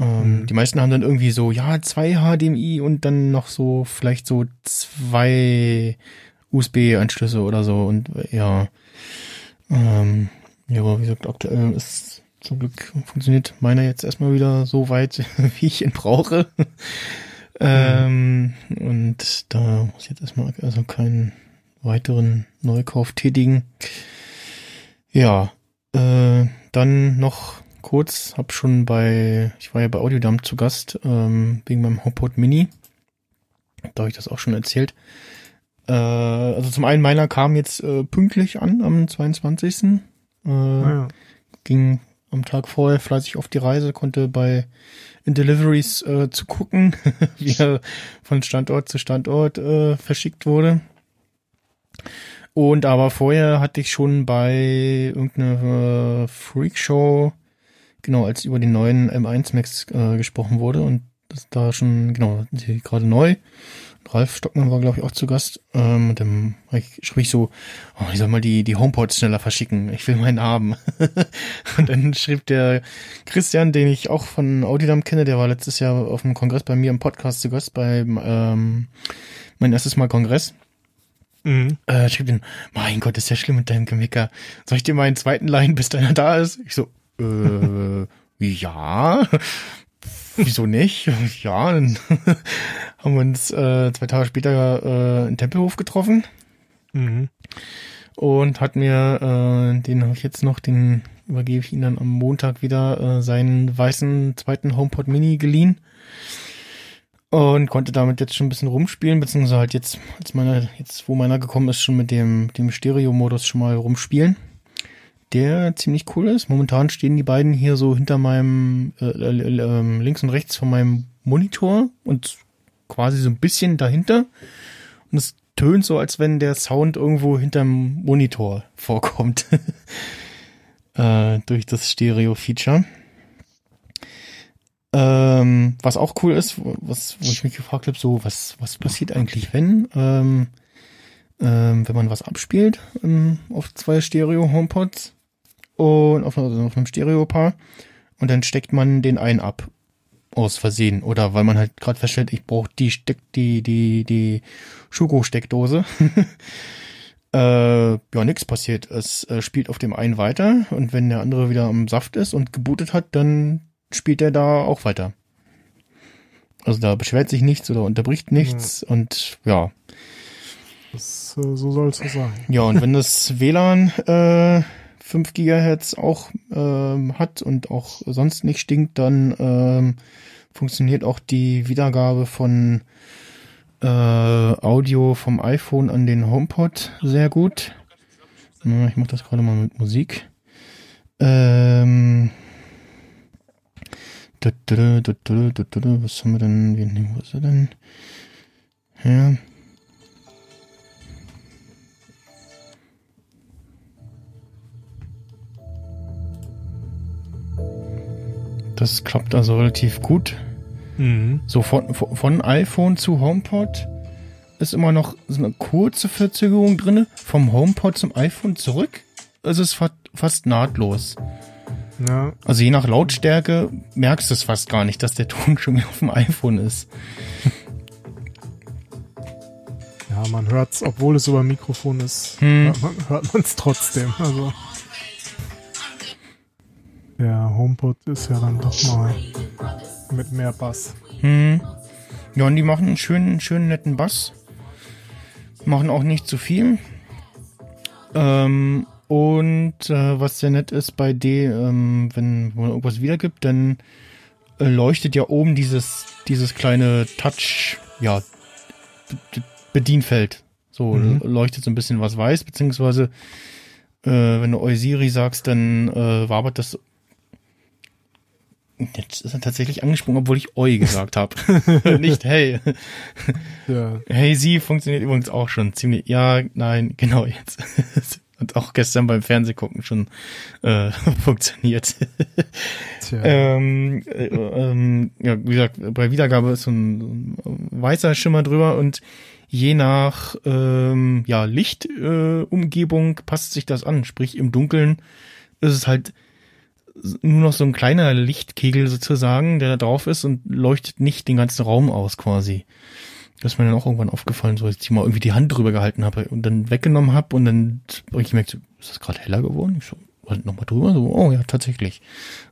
Ähm, Mhm. Die meisten haben dann irgendwie so, ja, zwei HDMI und dann noch so vielleicht so zwei USB-Anschlüsse oder so und äh, ja. Ähm, ja, aber wie gesagt, aktuell ist zum Glück funktioniert meiner jetzt erstmal wieder so weit, wie ich ihn brauche. Ähm, und da muss ich jetzt erstmal also keinen weiteren Neukauf tätigen. Ja, äh, dann noch kurz, hab schon bei, ich war ja bei Audiodump zu Gast, ähm, wegen meinem HomePod Mini. Da habe ich das auch schon erzählt. Äh, also zum einen meiner kam jetzt äh, pünktlich an am 22. Äh, Naja. ging am Tag vorher fleißig auf die Reise, konnte bei in Deliveries äh, zu gucken, wie er von Standort zu Standort äh, verschickt wurde. Und aber vorher hatte ich schon bei irgendeiner äh, Freakshow, genau, als über den neuen M1 Max äh, gesprochen wurde und das da schon, genau, gerade neu. Ralf Stockmann war, glaube ich, auch zu Gast. Ähm, dann schrieb ich so, oh, ich soll mal die, die HomePods schneller verschicken. Ich will meinen haben. und dann schrieb der Christian, den ich auch von Audidam kenne, der war letztes Jahr auf dem Kongress bei mir im Podcast zu Gast, beim ähm, mein erstes Mal Kongress. Mhm. Äh, schrieb den, mein Gott, ist ja schlimm mit deinem Gemecker. Soll ich dir meinen zweiten leihen, bis deiner da ist? Ich so, äh, ja. Wieso nicht? Ja, dann haben wir uns äh, zwei Tage später äh, in Tempelhof getroffen Mhm. und hat mir, äh, den habe ich jetzt noch, den übergebe ich ihm dann am Montag wieder, äh, seinen weißen zweiten HomePod Mini geliehen und konnte damit jetzt schon ein bisschen rumspielen, beziehungsweise halt jetzt, als meiner, jetzt wo meiner gekommen ist, schon mit dem, dem Stereo-Modus schon mal rumspielen. Der ziemlich cool ist. Momentan stehen die beiden hier so hinter meinem, äh, äh, links und rechts von meinem Monitor und quasi so ein bisschen dahinter. Und es tönt so, als wenn der Sound irgendwo hinterm Monitor vorkommt. äh, durch das Stereo-Feature. Ähm, was auch cool ist, was, wo ich mich gefragt habe, so, was, was passiert eigentlich, wenn, ähm, ähm, wenn man was abspielt ähm, auf zwei Stereo-Homepods und auf, also auf einem Stereo-Paar und dann steckt man den einen ab aus Versehen oder weil man halt gerade feststellt, ich brauche die Steck die die die Schuko-Steckdose. äh, ja, nix passiert. Es äh, spielt auf dem einen weiter und wenn der andere wieder am Saft ist und gebootet hat, dann spielt er da auch weiter. Also da beschwert sich nichts oder unterbricht nichts und ja. Das, äh, so soll es so sein. Ja, und wenn das WLAN äh, 5 Gigahertz auch ähm, hat und auch sonst nicht stinkt, dann ähm, funktioniert auch die Wiedergabe von äh, Audio vom iPhone an den HomePod sehr gut. Ja, ich mache das gerade mal mit Musik. Ähm, was haben wir denn? Wie, wo ist er denn? Ja. Das klappt also relativ gut. Mhm. So von, von iPhone zu HomePod ist immer noch so eine kurze Verzögerung drinne. Vom HomePod zum iPhone zurück ist es fa fast nahtlos. Ja, Also je nach Lautstärke merkst du es fast gar nicht, dass der Ton schon wieder auf dem iPhone ist. ja, man hört's, obwohl es über Mikrofon ist, Hm. hört man hört man's trotzdem. Also der HomePod ist ja dann doch mal mit mehr Bass. Hm. Ja, und die machen einen schönen, schönen netten Bass. Machen auch nicht zu viel. Ähm, und äh, was sehr nett ist bei D, ähm, wenn man irgendwas wiedergibt, dann äh, leuchtet ja oben dieses, dieses kleine Touch, ja, Bedienfeld. So Mhm. leuchtet so ein bisschen was weiß, beziehungsweise äh, wenn du Eusiri sagst, dann äh, wabert das Jetzt ist er tatsächlich angesprungen, obwohl ich Oi gesagt habe. Nicht hey. Ja, Hey sie funktioniert übrigens auch schon ziemlich. Ja, nein, genau jetzt. Und auch gestern beim Fernsehgucken schon äh, funktioniert. tja. ähm, äh, ähm, ja, wie gesagt, bei Wiedergabe ist so ein, weißer Schimmer drüber und je nach ähm, ja, Lichtumgebung äh, passt sich das an. Sprich, im Dunkeln ist es halt nur noch so ein kleiner Lichtkegel sozusagen, der da drauf ist und leuchtet nicht den ganzen Raum aus quasi. Das ist mir dann auch irgendwann aufgefallen, so als ich mal irgendwie die Hand drüber gehalten habe und dann weggenommen habe und dann hab ich gemerkt, ist das gerade heller geworden? Ich so, halt nochmal drüber, so, oh ja, tatsächlich.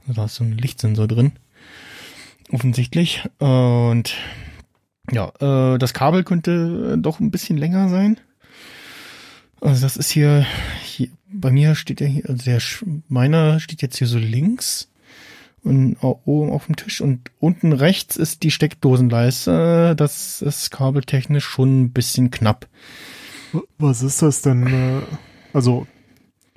Also da ist so ein Lichtsensor drin. Offensichtlich. Und Ja, äh, das Kabel könnte doch ein bisschen länger sein. Also das ist hier, hier bei mir steht ja hier, also der meiner steht jetzt hier so links und oben auf dem Tisch und unten rechts ist die Steckdosenleiste. Das ist kabeltechnisch schon ein bisschen knapp. Was ist das denn? Äh, also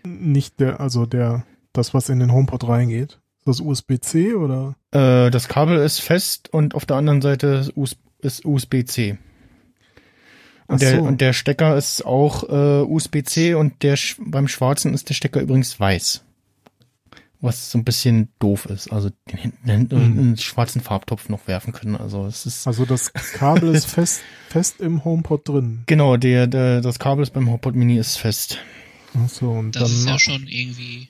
nicht der, also der, das, was in den HomePod reingeht. Ist das USB-C oder? Äh, das Kabel ist fest und auf der anderen Seite ist USB-C. Und der, so. und der Stecker ist auch äh, USB-C und der sch- beim schwarzen ist der Stecker übrigens weiß. Was so ein bisschen doof ist. Also den hinten hinten Mhm. einen schwarzen Farbtopf noch werfen können. Also es ist Also das Kabel ist fest, fest im HomePod drin. genau der, der das Kabel ist beim HomePod Mini ist fest. Ach so, und Das dann ist ja schon irgendwie.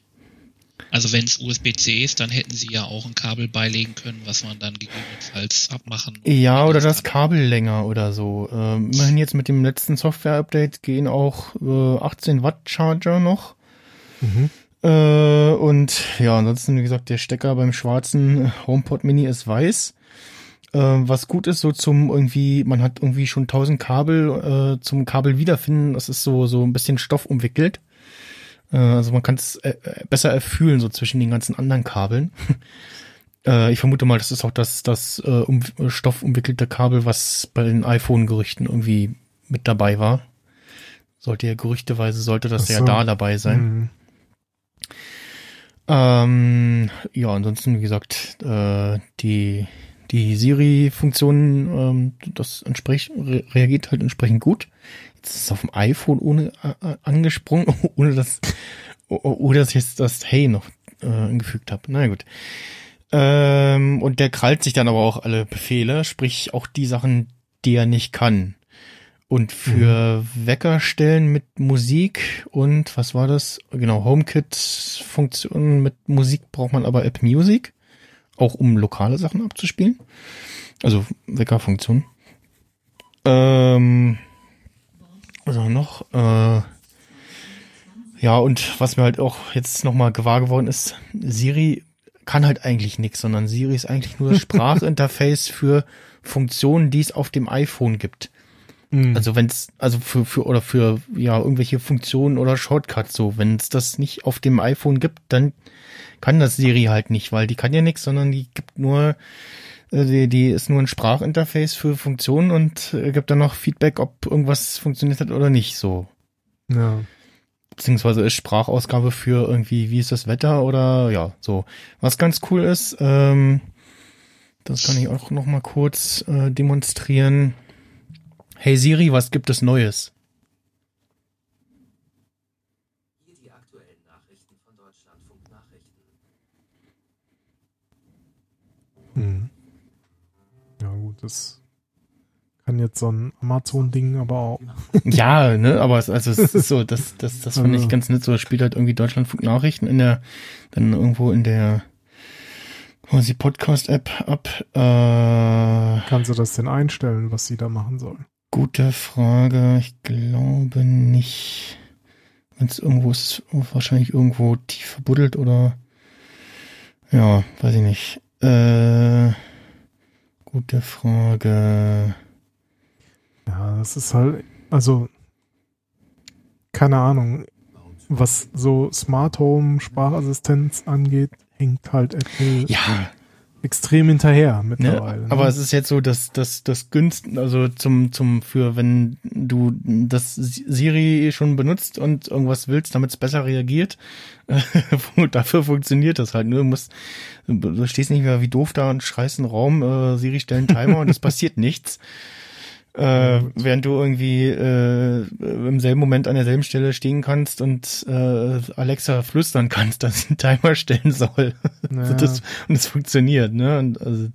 Also wenn es USB-C ist, dann hätten sie ja auch ein Kabel beilegen können, was man dann gegebenenfalls abmachen. Ja, oder das kann. Kabel länger oder so. Ähm, immerhin jetzt mit dem letzten Software-Update gehen auch äh, 18 Watt Charger noch. Mhm. Äh, und ja, ansonsten, wie gesagt, der Stecker beim schwarzen HomePod Mini ist weiß. Äh, was gut ist, so zum irgendwie, man hat irgendwie schon 1000 Kabel äh, zum Kabel wiederfinden. Das ist so, so ein bisschen Stoff umwickelt. Äh, also man kann es äh, äh, besser erfühlen, so zwischen den ganzen anderen Kabeln. Ich vermute mal, das ist auch das, das äh, um, Stoff umwickelte Kabel, was bei den iPhone-Gerüchten irgendwie mit dabei war. Sollte ja gerüchteweise, sollte das Ach ja so. da dabei sein. Mhm. Ähm, ja, ansonsten, wie gesagt, äh, die, die Siri-Funktion, ähm, das entsprech, re reagiert halt entsprechend gut. Jetzt ist es auf dem iPhone ohne äh, angesprungen, ohne dass, ohne dass ich jetzt das Hey noch äh, angefügt habe. Na gut. Ähm, und der krallt sich dann aber auch alle Befehle, sprich auch die Sachen, die er nicht kann. Und für Wecker stellen mit Musik und was war das? Genau, HomeKit-Funktionen mit Musik braucht man aber App Music, auch um lokale Sachen abzuspielen. Also Weckerfunktion. Ähm, wir noch? Äh, ja, und was mir halt auch jetzt nochmal gewahr geworden ist, Siri kann halt eigentlich nichts, sondern Siri ist eigentlich nur das Sprachinterface für Funktionen, die es auf dem iPhone gibt. Mhm. Also wenn es, also für, für, oder für, ja, irgendwelche Funktionen oder Shortcuts so, wenn es das nicht auf dem iPhone gibt, dann kann das Siri halt nicht, weil die kann ja nichts, sondern die gibt nur, die, die ist nur ein Sprachinterface für Funktionen und äh, gibt dann noch Feedback, ob irgendwas funktioniert hat oder nicht, so. ja. Beziehungsweise ist Sprachausgabe für irgendwie, wie ist das Wetter oder ja, so. Was ganz cool ist, ähm, das kann ich auch noch mal kurz äh, demonstrieren. Hey Siri, was gibt es Neues? Mhm. Ja, gut, das kann jetzt so ein Amazon-Ding aber auch. Ja, ne, aber es, also es ist so, das, das, das finde ich Also. ganz nett. So, es spielt halt irgendwie Deutschlandfunk Nachrichten in der, dann irgendwo in der, was die Podcast-App ab. Äh, Kannst du das denn einstellen, was sie da machen soll? gute Frage. Ich glaube nicht. Wenn es irgendwo ist, wahrscheinlich irgendwo tief verbuddelt oder, ja, weiß ich nicht. Äh, gute Frage. Ja, das ist halt, also, keine Ahnung, was so Smart Home Sprachassistenz angeht, hängt halt Apple Ja, extrem hinterher Ne? mittlerweile. Aber ne? es ist jetzt so, dass das das günst, also zum zum für wenn du das Siri schon benutzt und irgendwas willst, damit es besser reagiert, dafür funktioniert das halt. Nur du musst, du stehst nicht mehr wie doof da und schreist einen Raum, äh, Siri stellen Timer und es passiert nichts. Äh, während du irgendwie äh, im selben Moment an derselben Stelle stehen kannst und äh, Alexa flüstern kannst, dass sie einen Timer stellen soll. Also Ja. das, und es funktioniert, ne? Und also,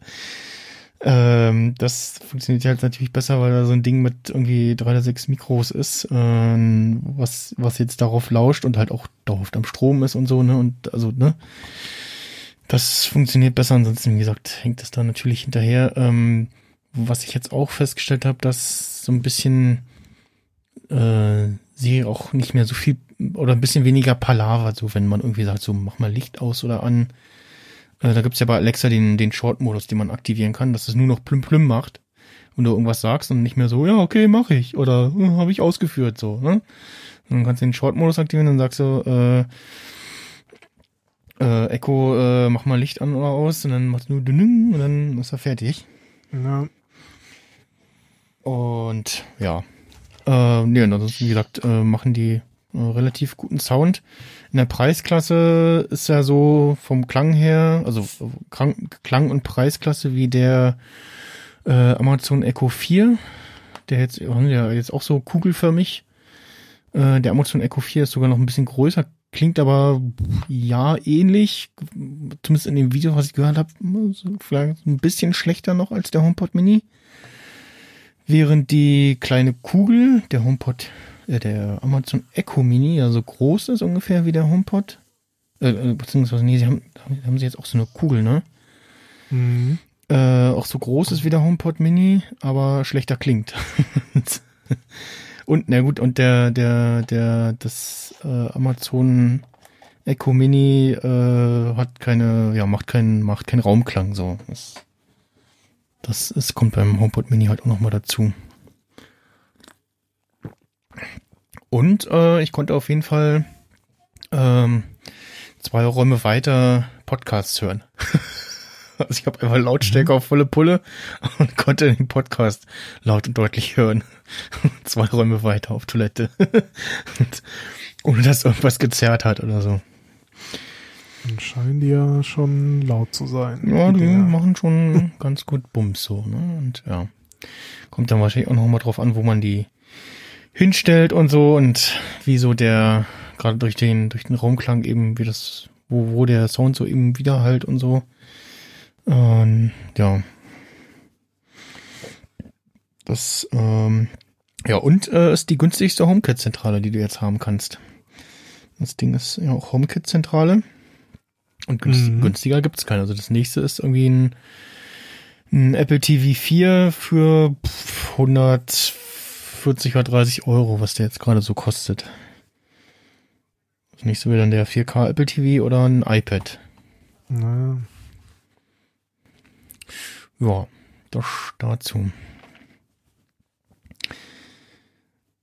ähm, das funktioniert halt natürlich besser, weil da so ein Ding mit irgendwie drei oder sechs Mikros ist, ähm, was, was jetzt darauf lauscht und halt auch dauerhaft am Strom ist und so, ne? Und also, ne? Das funktioniert besser, ansonsten, wie gesagt, hängt es da natürlich hinterher. Ähm, was ich jetzt auch festgestellt habe, dass so ein bisschen äh, sie auch nicht mehr so viel oder ein bisschen weniger Palaver, so wenn man irgendwie sagt, so mach mal Licht aus oder an. Äh, da gibt's ja bei Alexa den, den Short-Modus, den man aktivieren kann, dass es nur noch plüm plüm macht. und du irgendwas sagst und nicht mehr so, ja, okay, mache ich oder äh, habe ich ausgeführt, so, ne? Und dann kannst du den Short-Modus aktivieren, dann sagst du, äh, äh, Echo, äh, mach mal Licht an oder aus und dann machst du nur dünn und dann ist er fertig. Ja. Und ja, äh, nee, und ansonsten, wie gesagt, äh, machen die äh, relativ guten Sound. In der Preisklasse ist ja so vom Klang her, also Klang, Klang und Preisklasse wie der äh, Amazon Echo 4, der jetzt, ja jetzt auch so kugelförmig. Äh, der Amazon Echo 4 ist sogar noch ein bisschen größer, klingt aber ja ähnlich, zumindest in dem Video, was ich gehört habe, vielleicht ein bisschen schlechter noch als der HomePod Mini. Während die kleine Kugel, der HomePod, äh, der Amazon Echo Mini, ja so groß ist ungefähr wie der HomePod. Äh, äh, beziehungsweise, nee, sie haben, haben sie jetzt auch so eine Kugel, ne? Mhm. Äh, auch so groß ist wie der HomePod Mini, aber schlechter klingt. und, na gut, und der, der, der, das äh, Amazon Echo Mini äh, hat keine, ja, macht keinen, macht keinen Raumklang so. Das, das ist, kommt beim HomePod Mini halt auch nochmal dazu. Und äh, ich konnte auf jeden Fall ähm, zwei Räume weiter Podcasts hören. also ich habe einfach Lautstärke auf volle Pulle und konnte den Podcast laut und deutlich hören. zwei Räume weiter auf Toilette. und, ohne dass irgendwas gezerrt hat oder so. Dann scheinen die ja schon laut zu sein. Ja, die machen schon ganz gut Bums so, ne? Und ja. Kommt dann wahrscheinlich auch noch mal drauf an, wo man die hinstellt und so und wie so der, gerade durch den, durch den Raumklang eben, wie das, wo, wo der Sound so eben widerhallt und so. Und ja. Das, ähm, ja, und äh, ist die günstigste HomeKit-Zentrale, die du jetzt haben kannst. Das Ding ist ja auch HomeKit-Zentrale. Und günstig, Mhm. günstiger gibt's keine. Also das nächste ist irgendwie ein, ein Apple TV 4 für pff, 140 oder 30 Euro, was der jetzt gerade so kostet. Das nächste wäre dann der 4K Apple TV oder ein iPad. Naja. Ja, das dazu.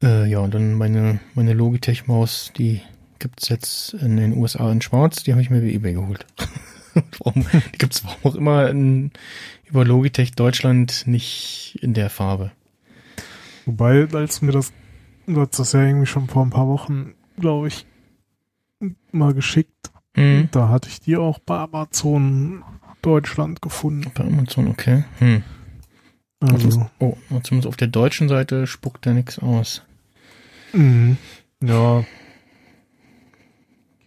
Äh, ja, und dann meine, meine Logitech-Maus, die gibt's jetzt in den USA in schwarz, die habe ich mir bei eBay geholt. warum, die gibt's warum auch immer in, über Logitech Deutschland nicht in der Farbe. Wobei, als mir das, du hast das ja irgendwie schon vor ein paar Wochen, glaube ich, mal geschickt. Mhm. Da hatte ich die auch bei Amazon Deutschland gefunden. Bei Amazon, okay. Hm. Also, Oh, zumindest auf der deutschen Seite spuckt da nichts aus. mhm. ja.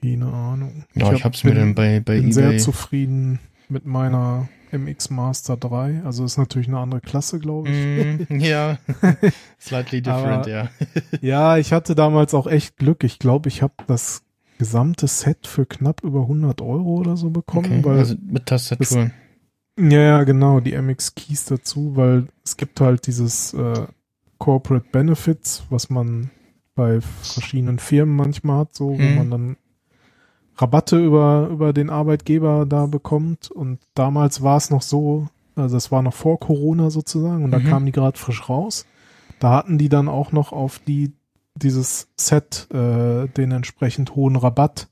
Keine Ahnung. Ja, ich, hab- hab's mir bin- dann bei, bei bin sehr eBay. zufrieden mit meiner MX Master 3. Also ist natürlich eine andere Klasse, glaube ich. Mm, ja, slightly different, Aber- ja. Ja, ich hatte damals auch echt Glück. Ich glaube, ich habe das gesamte Set für knapp über 100 Euro oder so bekommen, Okay, weil also mit Tastatur. ja, ja, genau, die MX Keys dazu, weil es gibt halt dieses äh, Corporate Benefits, was man bei verschiedenen Firmen manchmal hat, so, wo Mhm. man dann Rabatte über, über den Arbeitgeber da bekommt. Und damals war es noch so, also das war noch vor Corona sozusagen, und da Mhm. kamen die gerade frisch raus. Da hatten die dann auch noch auf die dieses Set äh, den entsprechend hohen Rabatt.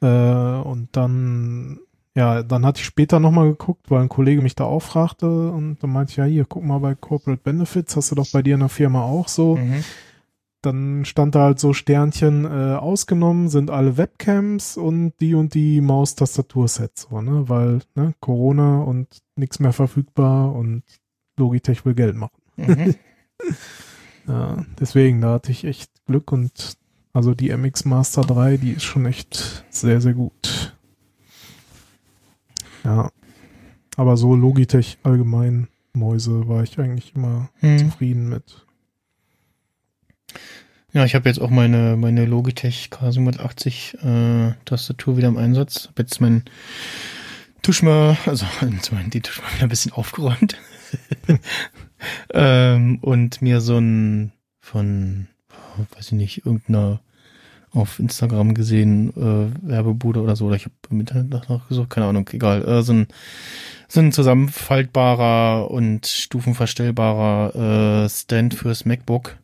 Äh, und dann, ja, dann hatte ich später nochmal geguckt, weil ein Kollege mich da auch fragte und dann meinte ich, ja, hier, guck mal bei Corporate Benefits, hast du doch bei dir in der Firma auch so. Mhm. Dann stand da halt so Sternchen äh, ausgenommen, sind alle Webcams und die und die Maustastatur-Sets, so, ne? Weil, ne, Corona und nichts mehr verfügbar und Logitech will Geld machen. Mhm. Ja, deswegen, da hatte ich echt Glück und also die MX Master 3, die ist schon echt sehr, sehr gut. Ja. Aber so Logitech allgemein Mäuse war ich eigentlich immer Mhm. zufrieden mit. Ja, ich habe jetzt auch meine, meine Logitech K780 äh, Tastatur wieder im Einsatz. Hab jetzt mein Tuschma, also die Tuschma wieder ein bisschen aufgeräumt. ähm, und mir so ein von, weiß ich nicht, irgendeiner auf Instagram gesehen, äh, Werbebude oder so, oder ich habe im Internet nach- nachgesucht, keine Ahnung, egal, äh, so ein so ein zusammenfaltbarer und stufenverstellbarer äh, Stand fürs MacBook.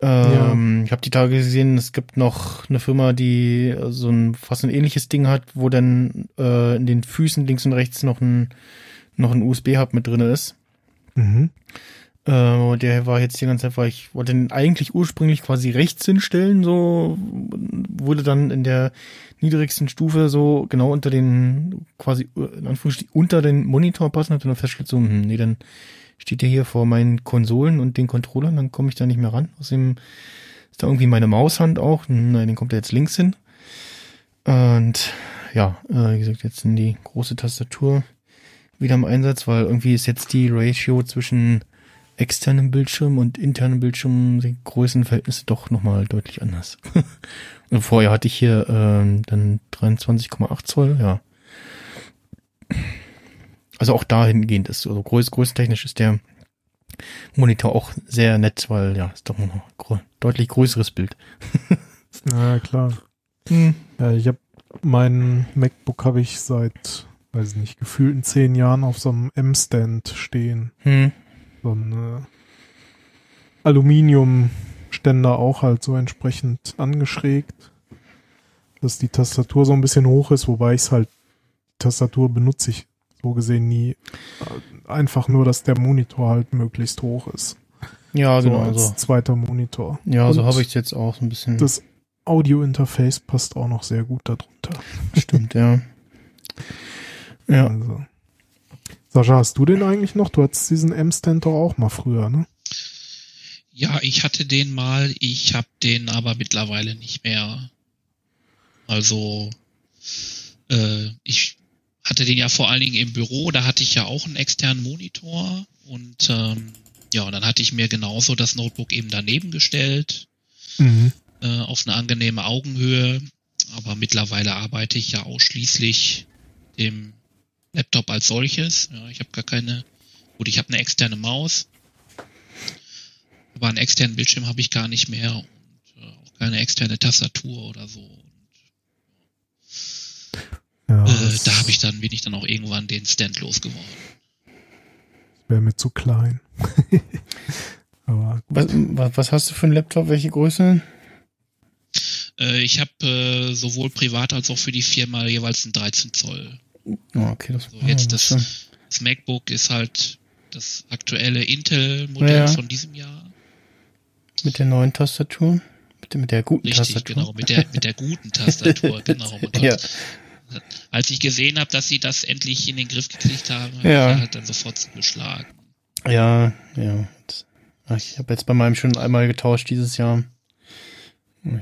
Ähm, Ich habe die Tage gesehen, es gibt noch eine Firma, die so ein fast ein ähnliches Ding hat, wo dann äh, in den Füßen links und rechts noch ein noch ein USB-Hub mit drin ist. Mhm. Äh, der war jetzt die ganze Zeit, weil ich wollte den eigentlich ursprünglich quasi rechts hinstellen, so wurde dann in der niedrigsten Stufe so genau unter den, quasi in Anführungsstrichen unter den Monitor passen, hab dann festgestellt, so, hm, nee, dann steht der hier vor meinen Konsolen und den Controllern, dann komme ich da nicht mehr ran. Außerdem ist da irgendwie meine Maushand auch, nein, den kommt er jetzt links hin. Und ja, äh, wie gesagt, jetzt sind die große Tastatur wieder im Einsatz, weil irgendwie ist jetzt die Ratio zwischen externem Bildschirm und internem Bildschirm die Größenverhältnisse doch nochmal deutlich anders. und vorher hatte ich hier ähm, dann 23,8 Zoll, ja. Also auch dahingehend ist, also größ, größentechnisch ist der Monitor auch sehr nett, weil ja, ist doch ein deutlich größeres Bild. Ja, klar. Hm. Ja, ich habe mein MacBook habe ich seit, weiß ich nicht, gefühlten zehn Jahren auf so einem M-Stand stehen. Hm. So ein äh, Aluminiumständer auch halt so entsprechend angeschrägt, dass die Tastatur so ein bisschen hoch ist, wobei ich es halt, die Tastatur benutze ich so gesehen nie. Äh, Einfach nur, dass der Monitor halt möglichst hoch ist. Ja, so genau. als So. zweiter Monitor. Ja, so Und habe ich es jetzt auch so ein bisschen. Das Audio-Interface passt auch noch sehr gut darunter. stimmt, ja. Ja. Also. Sascha, hast du den eigentlich noch? Du hattest diesen M-Stand doch auch mal früher, ne? Ja, ich hatte den mal, ich habe den aber mittlerweile nicht mehr. Also, äh, ich hatte den ja vor allen Dingen im Büro, da hatte ich ja auch einen externen Monitor und ähm, ja, und dann hatte ich mir genauso das Notebook eben daneben gestellt, Mhm. äh, auf eine angenehme Augenhöhe. Aber mittlerweile arbeite ich ja ausschließlich dem Laptop als solches. Ja, ich habe gar keine, gut, ich habe eine externe Maus, aber einen externen Bildschirm habe ich gar nicht mehr und äh, auch keine externe Tastatur oder so. Ja, Äh, da habe ich dann, bin ich dann auch irgendwann den Stand losgeworden. wäre mir zu klein. Aber Was, was, hast du für einen Laptop? Welche Größe? Äh, ich habe äh, sowohl privat als auch für die Firma jeweils einen 13 Zoll. Oh, okay, das So, jetzt oh, das, das MacBook ist halt das aktuelle Intel-Modell Ja. von diesem Jahr. mit der neuen Tastatur. Mit, der- mit der guten Richtig, Tastatur. genau, mit der, mit der guten Tastatur, genau. Ja. Als ich gesehen habe, dass sie das endlich in den Griff gekriegt haben, habe Ja. ich halt dann sofort zugeschlagen. Ja, ja. Ich habe jetzt bei meinem schon einmal getauscht dieses Jahr.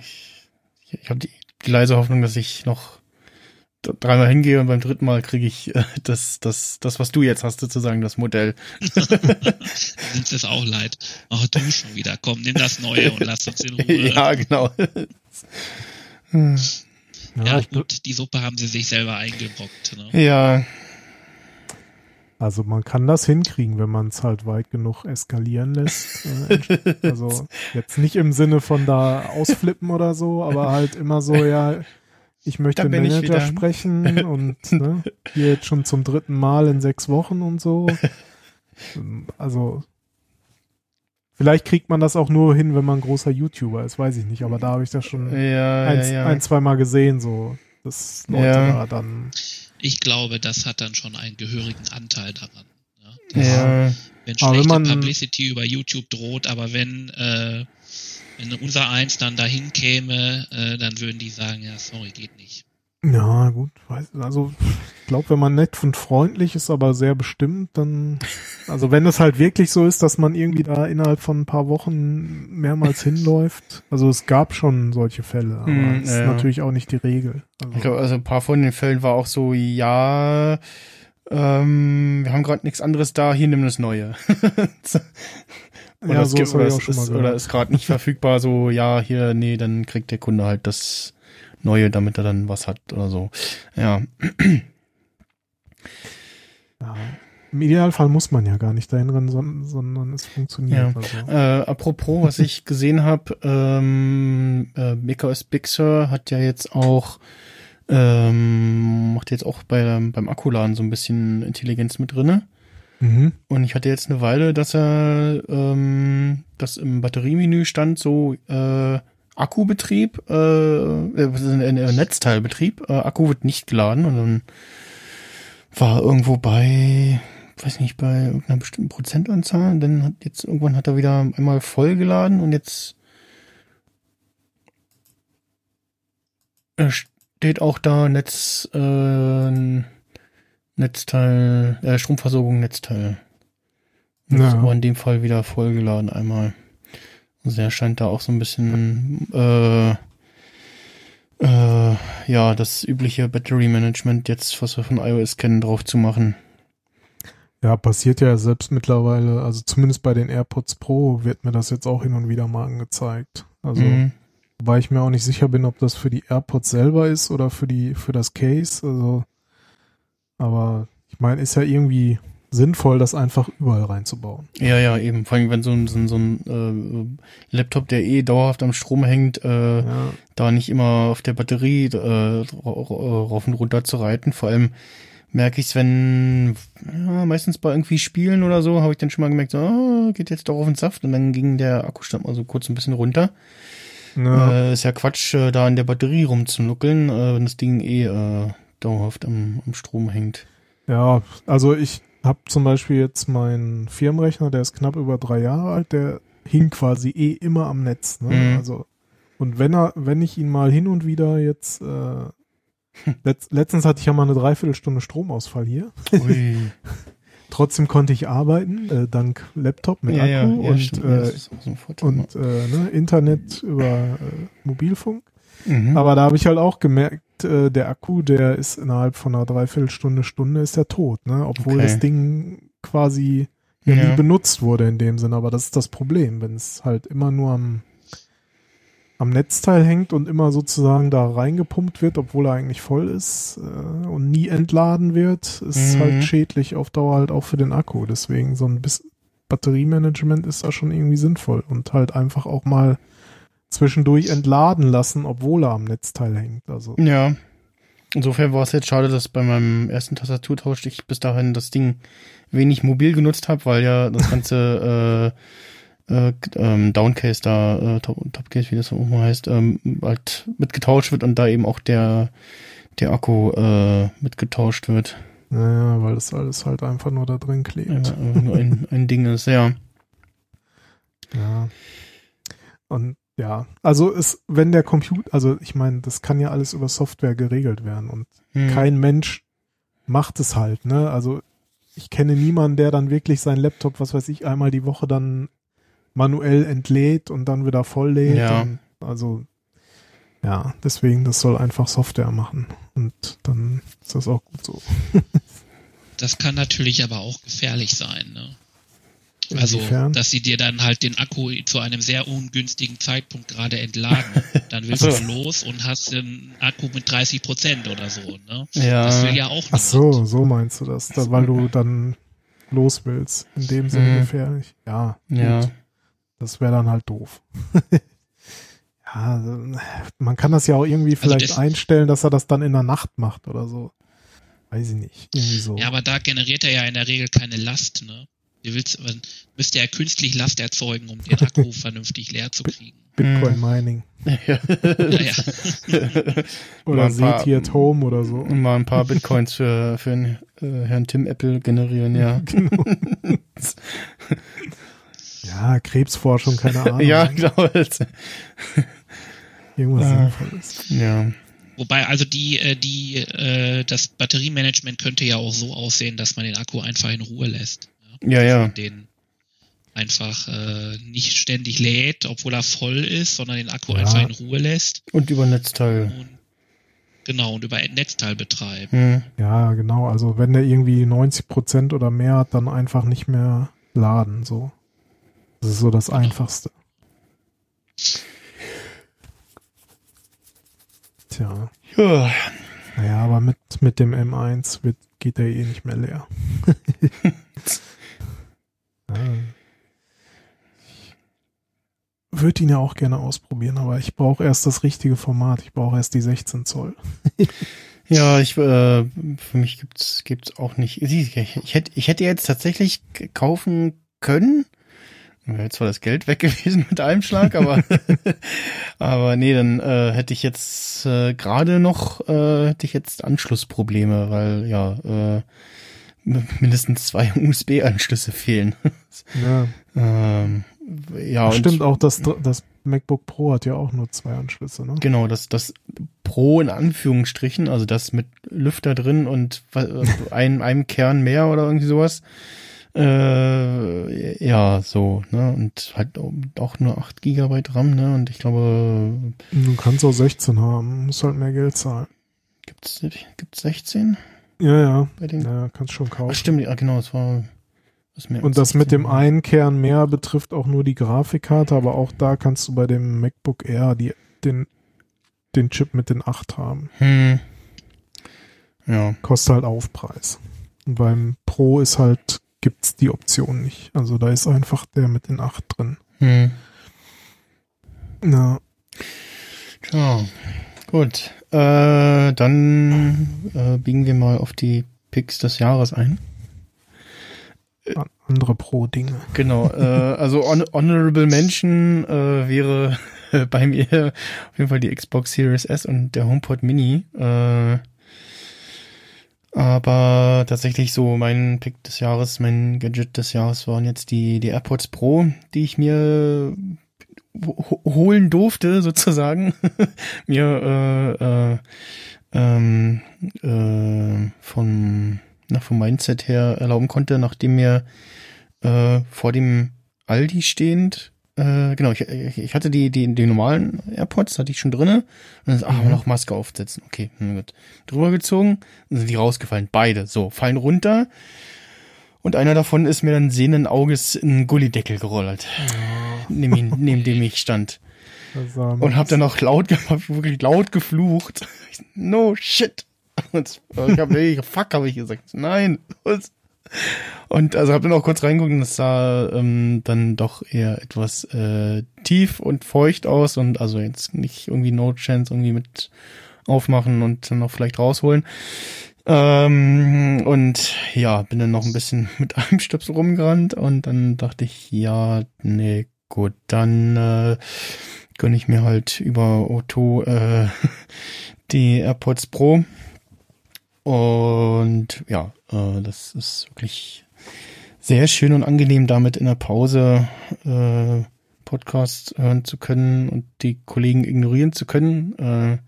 Ich, ich habe die, die leise Hoffnung, dass ich noch dreimal hingehe und beim dritten Mal kriege ich äh, das, das, das, was du jetzt hast, sozusagen, das Modell. Sind es auch leid. Ach, du schon wieder. Komm, nimm das Neue und lass uns in Ruhe. ja, genau. ja, Ja, gut, die Suppe haben sie sich selber eingebrockt. Ne? ja, also man kann das hinkriegen, wenn man es halt weit genug eskalieren lässt. Äh, also jetzt nicht im Sinne von da ausflippen oder so, aber halt immer so, ja, ich möchte den Manager wieder. sprechen und ne, hier jetzt schon zum dritten Mal in sechs Wochen und so. Also vielleicht kriegt man das auch nur hin, wenn man großer YouTuber ist, weiß ich nicht, aber da habe ich das schon ja, ein, ja, ja. ein zwei Mal gesehen, so dass Leute Ja. da dann Ich glaube, das hat dann schon einen gehörigen Anteil daran. Ja? ja, Wenn Aber wenn schlechte man- Publicity über YouTube droht, aber wenn, äh, wenn unser Eins dann dahin käme, äh, dann würden die sagen, ja, sorry, geht nicht. Ja, gut, weiß, also ich glaube, wenn man nett und freundlich ist, aber sehr bestimmt, dann, also wenn es halt wirklich so ist, dass man irgendwie da innerhalb von ein paar Wochen mehrmals hinläuft, also es gab schon solche Fälle, aber das ja, ist ja. natürlich auch nicht die Regel. Ich Also, glaube, also ein paar von den Fällen war auch so, ja, ähm, wir haben gerade nichts anderes da, hier nimm das Neue. oder ja, es so gibt, ist oder ich es auch schon mal ist, oder ist gerade nicht verfügbar, so, ja, hier, nee, dann kriegt der Kunde halt das Neue, damit er dann was hat oder so. Ja, Ja. Im Idealfall muss man ja gar nicht dahin rennen, sondern, sondern es funktioniert. Ja. Also. Äh, apropos, was ich gesehen habe, ähm, äh, macOS Big Sur hat ja jetzt auch ähm, macht jetzt auch bei, beim Akkuladen so ein bisschen Intelligenz mit drinne. Mhm. Und ich hatte jetzt eine Weile, dass er, ähm, das im Batteriemenü stand, so äh, Akkubetrieb, äh, äh, denn, äh, Netzteilbetrieb, äh, Akku wird nicht geladen und dann war irgendwo bei, weiß nicht, bei irgendeiner bestimmten Prozentanzahl. Und dann hat jetzt irgendwann hat er wieder einmal voll geladen und jetzt äh, steht auch da Netz, äh, Netzteil, äh, Stromversorgung Netzteil. Das Ja. ist aber in dem Fall wieder vollgeladen einmal. Also er scheint da auch so ein bisschen äh, äh, ja, das übliche Battery Management jetzt, was wir von iOS kennen, drauf zu machen. Ja, passiert ja selbst mittlerweile, also zumindest bei den AirPods Pro wird mir das jetzt auch hin und wieder mal angezeigt. Also, Mhm. wobei ich mir auch nicht sicher bin, ob das für die AirPods selber ist oder für die, für das Case. Also, aber ich meine, ist ja irgendwie sinnvoll, das einfach überall reinzubauen. Ja, ja, eben. Vor allem, wenn so ein, so ein, so ein äh, Laptop, der eh dauerhaft am Strom hängt, äh, Ja, da nicht immer auf der Batterie äh, ra- rauf und runter zu reiten. Vor allem merke ich es, wenn, ja, meistens bei irgendwie Spielen oder so, habe ich dann schon mal gemerkt, so, ah, geht jetzt doch auf den Saft und dann ging der Akkustand mal so kurz ein bisschen runter. ja, Äh, ist ja Quatsch, äh, da an der Batterie rumzunuckeln, äh, wenn das Ding eh äh, dauerhaft am, am Strom hängt. ja, also ich habe zum Beispiel jetzt meinen Firmenrechner, der ist knapp über drei Jahre alt, der hing quasi eh immer am Netz. Ne? Mhm. Also und wenn er, wenn ich ihn mal hin und wieder jetzt äh, letzt, letztens hatte ich ja mal eine Dreiviertelstunde Stromausfall hier. Trotzdem konnte ich arbeiten, äh, dank Laptop mit ja, Akku ja, und. Ja, äh, und äh, ne, Internet über äh, Mobilfunk. mhm. Aber da habe ich halt auch gemerkt, äh, der Akku, der ist innerhalb von einer Dreiviertelstunde, Stunde ist der tot, ne? Obwohl Okay. das Ding quasi ja, Ja. nie benutzt wurde in dem Sinne. Aber das ist das Problem, wenn es halt immer nur am, am Netzteil hängt und immer sozusagen da reingepumpt wird, obwohl er eigentlich voll ist äh, und nie entladen wird, ist Mhm. halt schädlich auf Dauer halt auch für den Akku. Deswegen so ein bisschen Batteriemanagement ist da schon irgendwie sinnvoll und halt einfach auch mal zwischendurch entladen lassen, obwohl er am Netzteil hängt. Also Ja. Insofern war es jetzt schade, dass bei meinem ersten Tastaturtausch ich bis dahin das Ding wenig mobil genutzt habe, weil ja das ganze äh, äh, ähm, Downcase da, äh, Top, Topcase, wie das auch immer heißt, ähm, halt mitgetauscht wird und da eben auch der der Akku äh, mitgetauscht wird. naja, weil das alles halt einfach nur da drin klebt. Ja, äh, nur ein, ein Ding ist, ja. Ja. Und ja, also es, wenn der Computer, also ich meine, das kann ja alles über Software geregelt werden und Hm. kein Mensch macht es halt, ne? Also ich kenne niemanden, der dann wirklich seinen Laptop, was weiß ich, einmal die Woche dann manuell entlädt und dann wieder volllädt. Ja. Und, also ja, deswegen, das soll einfach Software machen. Und dann ist das auch gut so. Das kann natürlich aber auch gefährlich sein. Ne? Also, Inwiefern? dass sie dir dann halt den Akku zu einem sehr ungünstigen Zeitpunkt gerade entladen. Dann willst Ach du so. los und hast einen Akku mit 30 Prozent oder so. Ne? Ja. Das will ja auch Ach niemand. so, so meinst du das, da, weil du dann los willst. In dem Sinne Mhm. gefährlich. Ja, Ja. gut. das wäre dann halt doof. ja, also, man kann das ja auch irgendwie vielleicht das- einstellen, dass er das dann in der Nacht macht oder so. Weiß ich nicht. Irgendwie so. Ja, aber da generiert er ja in der Regel keine Last. Ne? Du willst, man müsste ja künstlich Last erzeugen, um den Akku vernünftig leer zu kriegen. Bitcoin Mining. ja. Oder Seti at Home oder so. Und mal ein paar Bitcoins für, für den, äh, Herrn Tim Apple generieren, ja. Genau. ja, Krebsforschung, keine Ahnung. ja, genau. Irgendwas Ah. Sinnvolles. Ja. Wobei, also die, äh, die, äh, das Batteriemanagement könnte ja auch so aussehen, dass man den Akku einfach in Ruhe lässt. Ja, ja. Den einfach äh, nicht ständig lädt, obwohl er voll ist, sondern den Akku Ja. einfach in Ruhe lässt Und über Netzteil. und genau und über ein Netzteil betreibt. Hm. Ja, genau. Also wenn der irgendwie 90 Prozent oder mehr hat, dann einfach nicht mehr laden. So. Das ist so das Einfachste. Tja. Ja. Naja, aber mit, mit dem M1 wird, geht der eh nicht mehr leer. Ich würde ihn ja auch gerne ausprobieren, aber ich brauche erst das richtige Format. Ich brauche erst die 16 Zoll. Ja, ich, äh, für mich gibt's, gibt's auch nicht. Ich, hätte, ich hätte jetzt tatsächlich kaufen können. Wäre zwar das Geld weg gewesen mit einem Schlag, aber, aber nee, dann äh, hätte ich jetzt äh, gerade noch, äh, hätte ich jetzt Anschlussprobleme, weil ja, äh, mindestens zwei USB-Anschlüsse fehlen. Ja, ähm, ja, stimmt auch, das, das MacBook Pro hat ja auch nur zwei Anschlüsse, ne? Genau, das, das Pro in Anführungsstrichen, also das mit Lüfter drin und äh, ein, einem Kern mehr oder irgendwie sowas. Äh, ja, so, ne? Und halt auch nur 8 Gigabyte RAM, ne? Und ich glaube, Du kannst auch 16 haben, musst halt mehr Geld zahlen. gibt's, gibt's 16 Ja, ja, bei den? ja kannst schon Ach, kaufen. stimmt, ja, genau, es war was mehr Und das mit 16. dem einen Kern mehr betrifft auch nur die Grafikkarte, aber auch da kannst du bei dem MacBook Air die, den, den Chip mit den 8 haben. Hm. Ja, Kostet halt Aufpreis. Und beim Pro ist halt, gibt's die Option nicht. Also da ist einfach der mit den 8 drin. hm. Ja, Tja, gut. Äh, dann äh, biegen wir mal auf die Picks des Jahres ein. an- andere Pro-Dinge. Genau, äh, also hon Honorable Mention äh, wäre bei mir auf jeden Fall die Xbox Series S und der HomePod Mini. Äh, aber tatsächlich so mein Pick des Jahres, mein Gadget des Jahres waren jetzt die, die AirPods Pro, die ich mir holen durfte, sozusagen. mir äh, äh, ähm, äh, vom, na, vom Mindset her erlauben konnte, nachdem mir äh, vor dem Aldi stehend, äh, genau, ich, ich, hatte die, die, die normalen AirPods, hatte ich schon drinne. Und dann, so, ah, Mhm. noch Maske aufsetzen. Okay, gut. Drüber gezogen, dann sind die rausgefallen. Beide, so, fallen runter. Und einer davon ist mir dann sehenden Auges in Gullideckel gerollt, neben, ihn, neben dem ich stand. Das Und hab dann auch laut, wirklich laut geflucht. No shit. Und ich hab, ey, fuck, habe ich gesagt. Nein. Was? Und also hab dann auch kurz reingeguckt und es sah ähm, dann doch eher etwas äh, tief und feucht aus und also jetzt nicht irgendwie No Chance irgendwie mit aufmachen und dann noch vielleicht rausholen. Ähm, und ja, bin dann noch ein bisschen mit einem Stöpsel rumgerannt und dann dachte ich, ja, nee, gut, dann äh, gönne ich mir halt über Otto äh, die AirPods Pro. Und ja, äh, das ist wirklich sehr schön und angenehm, damit in der Pause äh, Podcast hören zu können und die Kollegen ignorieren zu können. Äh,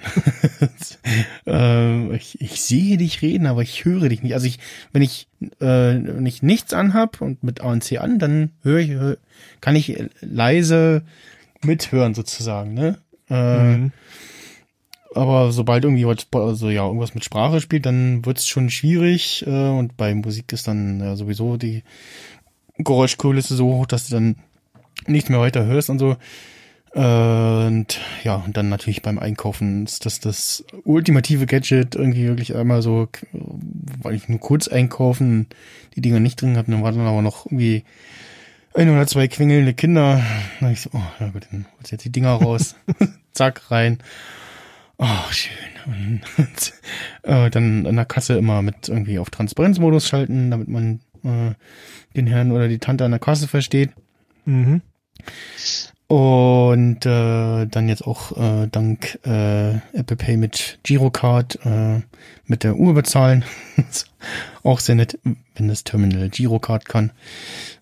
äh, ich, ich sehe dich reden, aber ich höre dich nicht. Also ich, wenn ich, äh, wenn ich nichts anhab und mit ANC an, dann höre ich, hör, kann ich leise mithören sozusagen, ne? Äh, Mhm. aber sobald irgendwie was, also ja, irgendwas mit Sprache spielt, dann wird's schon schwierig. Äh, und bei Musik ist dann ja, sowieso die Geräuschkulisse so hoch, dass du dann nicht mehr weiter hörst und so. Und ja, und dann natürlich beim Einkaufen ist das das ultimative Gadget irgendwie wirklich einmal so, weil ich nur kurz einkaufen, die Dinger nicht drin hatten, dann waren dann aber noch irgendwie ein oder zwei quengelnde Kinder. Dann ich so, oh, ja gut, dann holst du jetzt die Dinger raus. Zack, rein. Oh, schön. Und äh, dann an der Kasse immer mit irgendwie auf Transparenzmodus schalten, damit man äh, den Herrn oder die Tante an der Kasse versteht. Mhm. Und äh, dann jetzt auch äh, dank äh, Apple Pay mit Girocard äh, mit der Uhr bezahlen. Auch sehr nett, wenn das Terminal Girocard kann.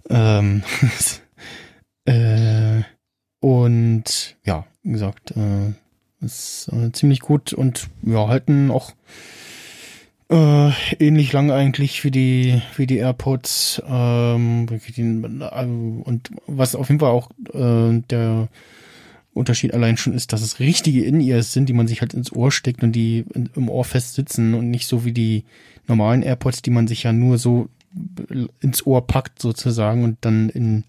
Ähm, äh, und ja, wie gesagt, äh, ist äh, ziemlich gut und ja, halten auch äh, ähnlich lang eigentlich wie die wie die AirPods ähm, äh, und was auf jeden Fall auch äh, der Unterschied allein schon ist, dass es richtige In-Ears sind, die man sich halt ins Ohr steckt und die in, im Ohr fest sitzen und nicht so wie die normalen AirPods, die man sich ja nur so ins Ohr packt sozusagen und dann in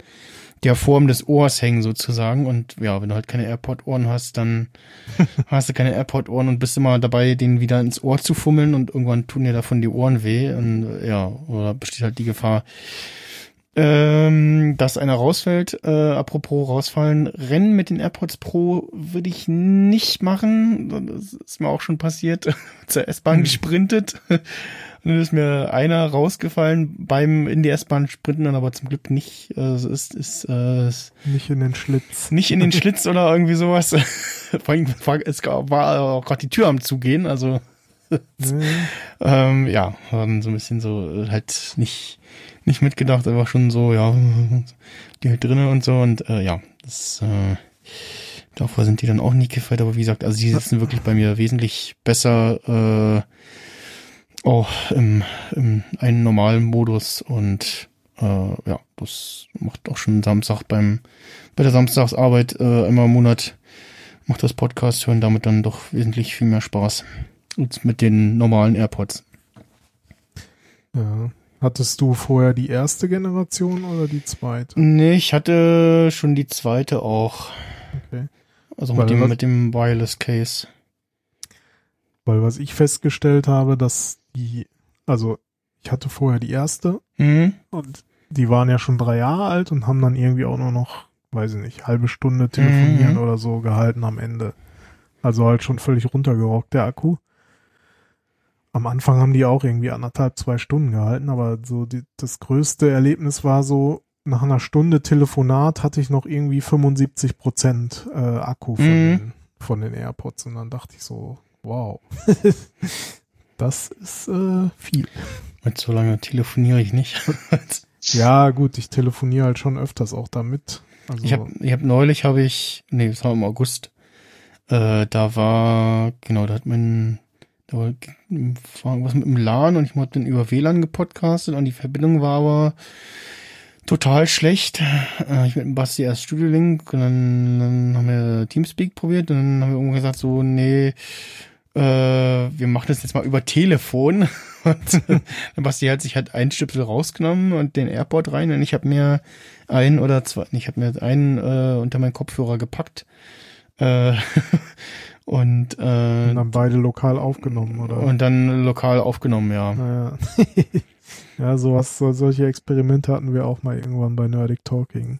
der Form des Ohrs hängen sozusagen und ja, wenn du halt keine AirPod-Ohren hast, dann hast du keine AirPod-Ohren und bist immer dabei, den wieder ins Ohr zu fummeln und irgendwann tun dir davon die Ohren weh und ja, oder besteht halt die Gefahr, Ähm, dass einer rausfällt, äh, apropos rausfallen, Rennen mit den AirPods Pro würde ich nicht machen. Das ist mir auch schon passiert. Zur S-Bahn Hm. gesprintet. Und dann ist mir einer rausgefallen beim in die S-Bahn sprinten, dann aber zum Glück nicht. Es ist, ist äh, Nicht in den Schlitz. nicht in den Schlitz oder irgendwie sowas. Vor allem war, es war auch gerade die Tür am Zugehen, also ähm, ja, waren so ein bisschen so äh, halt nicht nicht mitgedacht, aber schon so, ja, die halt drinnen und so und äh, ja, das äh, davor sind die dann auch nie gefällt, aber wie gesagt, also die sitzen wirklich bei mir wesentlich besser äh, auch im, im einen normalen Modus und äh, ja, das macht auch schon Samstag beim bei der Samstagsarbeit äh, einmal im Monat macht das Podcast hören damit dann doch wesentlich viel mehr Spaß als mit den normalen AirPods. Ja. Hattest du vorher die erste Generation oder die zweite? Nee, ich hatte schon die zweite auch. Okay. Also Weil mit dem, mit dem Wireless Case. Weil was ich festgestellt habe, dass die, also ich hatte vorher die erste Mhm. und die waren ja schon drei Jahre alt und haben dann irgendwie auch nur noch, weiß ich nicht, halbe Stunde telefonieren Mhm. oder so gehalten am Ende. Also halt schon völlig runtergerockt, der Akku. Am Anfang haben die auch irgendwie anderthalb, zwei Stunden gehalten, aber so die, das größte Erlebnis war so, nach einer Stunde Telefonat hatte ich noch irgendwie 75 Prozent äh, Akku von, Mhm. den, von den AirPods und dann dachte ich so, wow, das ist äh, viel. Mit so lange telefoniere ich nicht. Ja, gut, ich telefoniere halt schon öfters auch damit. Also, Ich habe ich hab neulich habe ich, nee, das war im August, äh, da war, genau, da hat mein, da war, war irgendwas mit dem LAN und ich habe dann über WLAN gepodcastet und die Verbindung war aber total schlecht. Äh, ich mit dem Basti erst Studio Link und dann, dann haben wir Teamspeak probiert und dann haben wir irgendwann gesagt so, nee, äh, wir machen das jetzt mal über Telefon. Und der Basti hat sich halt einen Stöpsel rausgenommen und den Airport rein und ich habe mir ein oder zwei, ich habe mir einen äh, unter meinen Kopfhörer gepackt. Äh, und, äh, und dann beide lokal aufgenommen, oder? und dann lokal aufgenommen, ja. Naja. ja, sowas, so, solche Experimente hatten wir auch mal irgendwann bei Nerdic Talking.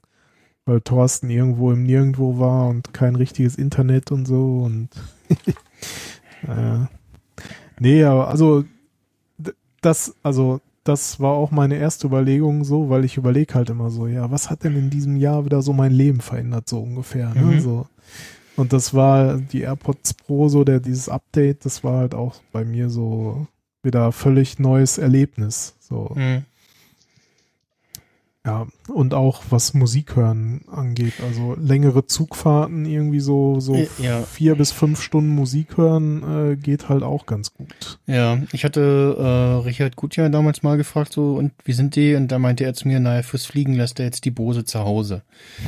Weil Thorsten irgendwo im Nirgendwo war und kein richtiges Internet und so und naja. Nee, aber also das, also das war auch meine erste Überlegung so, weil ich überlege halt immer so, ja, was hat denn in diesem Jahr wieder so mein Leben verändert, so ungefähr, ne? Mhm. So. Und das war die AirPods Pro, so der, dieses Update, das war halt auch bei mir so wieder völlig neues Erlebnis. So, Mhm. Ja. Und auch was Musik hören angeht. Also längere Zugfahrten, irgendwie so, so Äh, ja. vier bis fünf Stunden Musik hören, äh, geht halt auch ganz gut. Ja, ich hatte äh, Richard Gutjahr damals mal gefragt, so, und wie sind die? Und da meinte er zu mir, naja, fürs Fliegen lässt er jetzt die Bose zu Hause.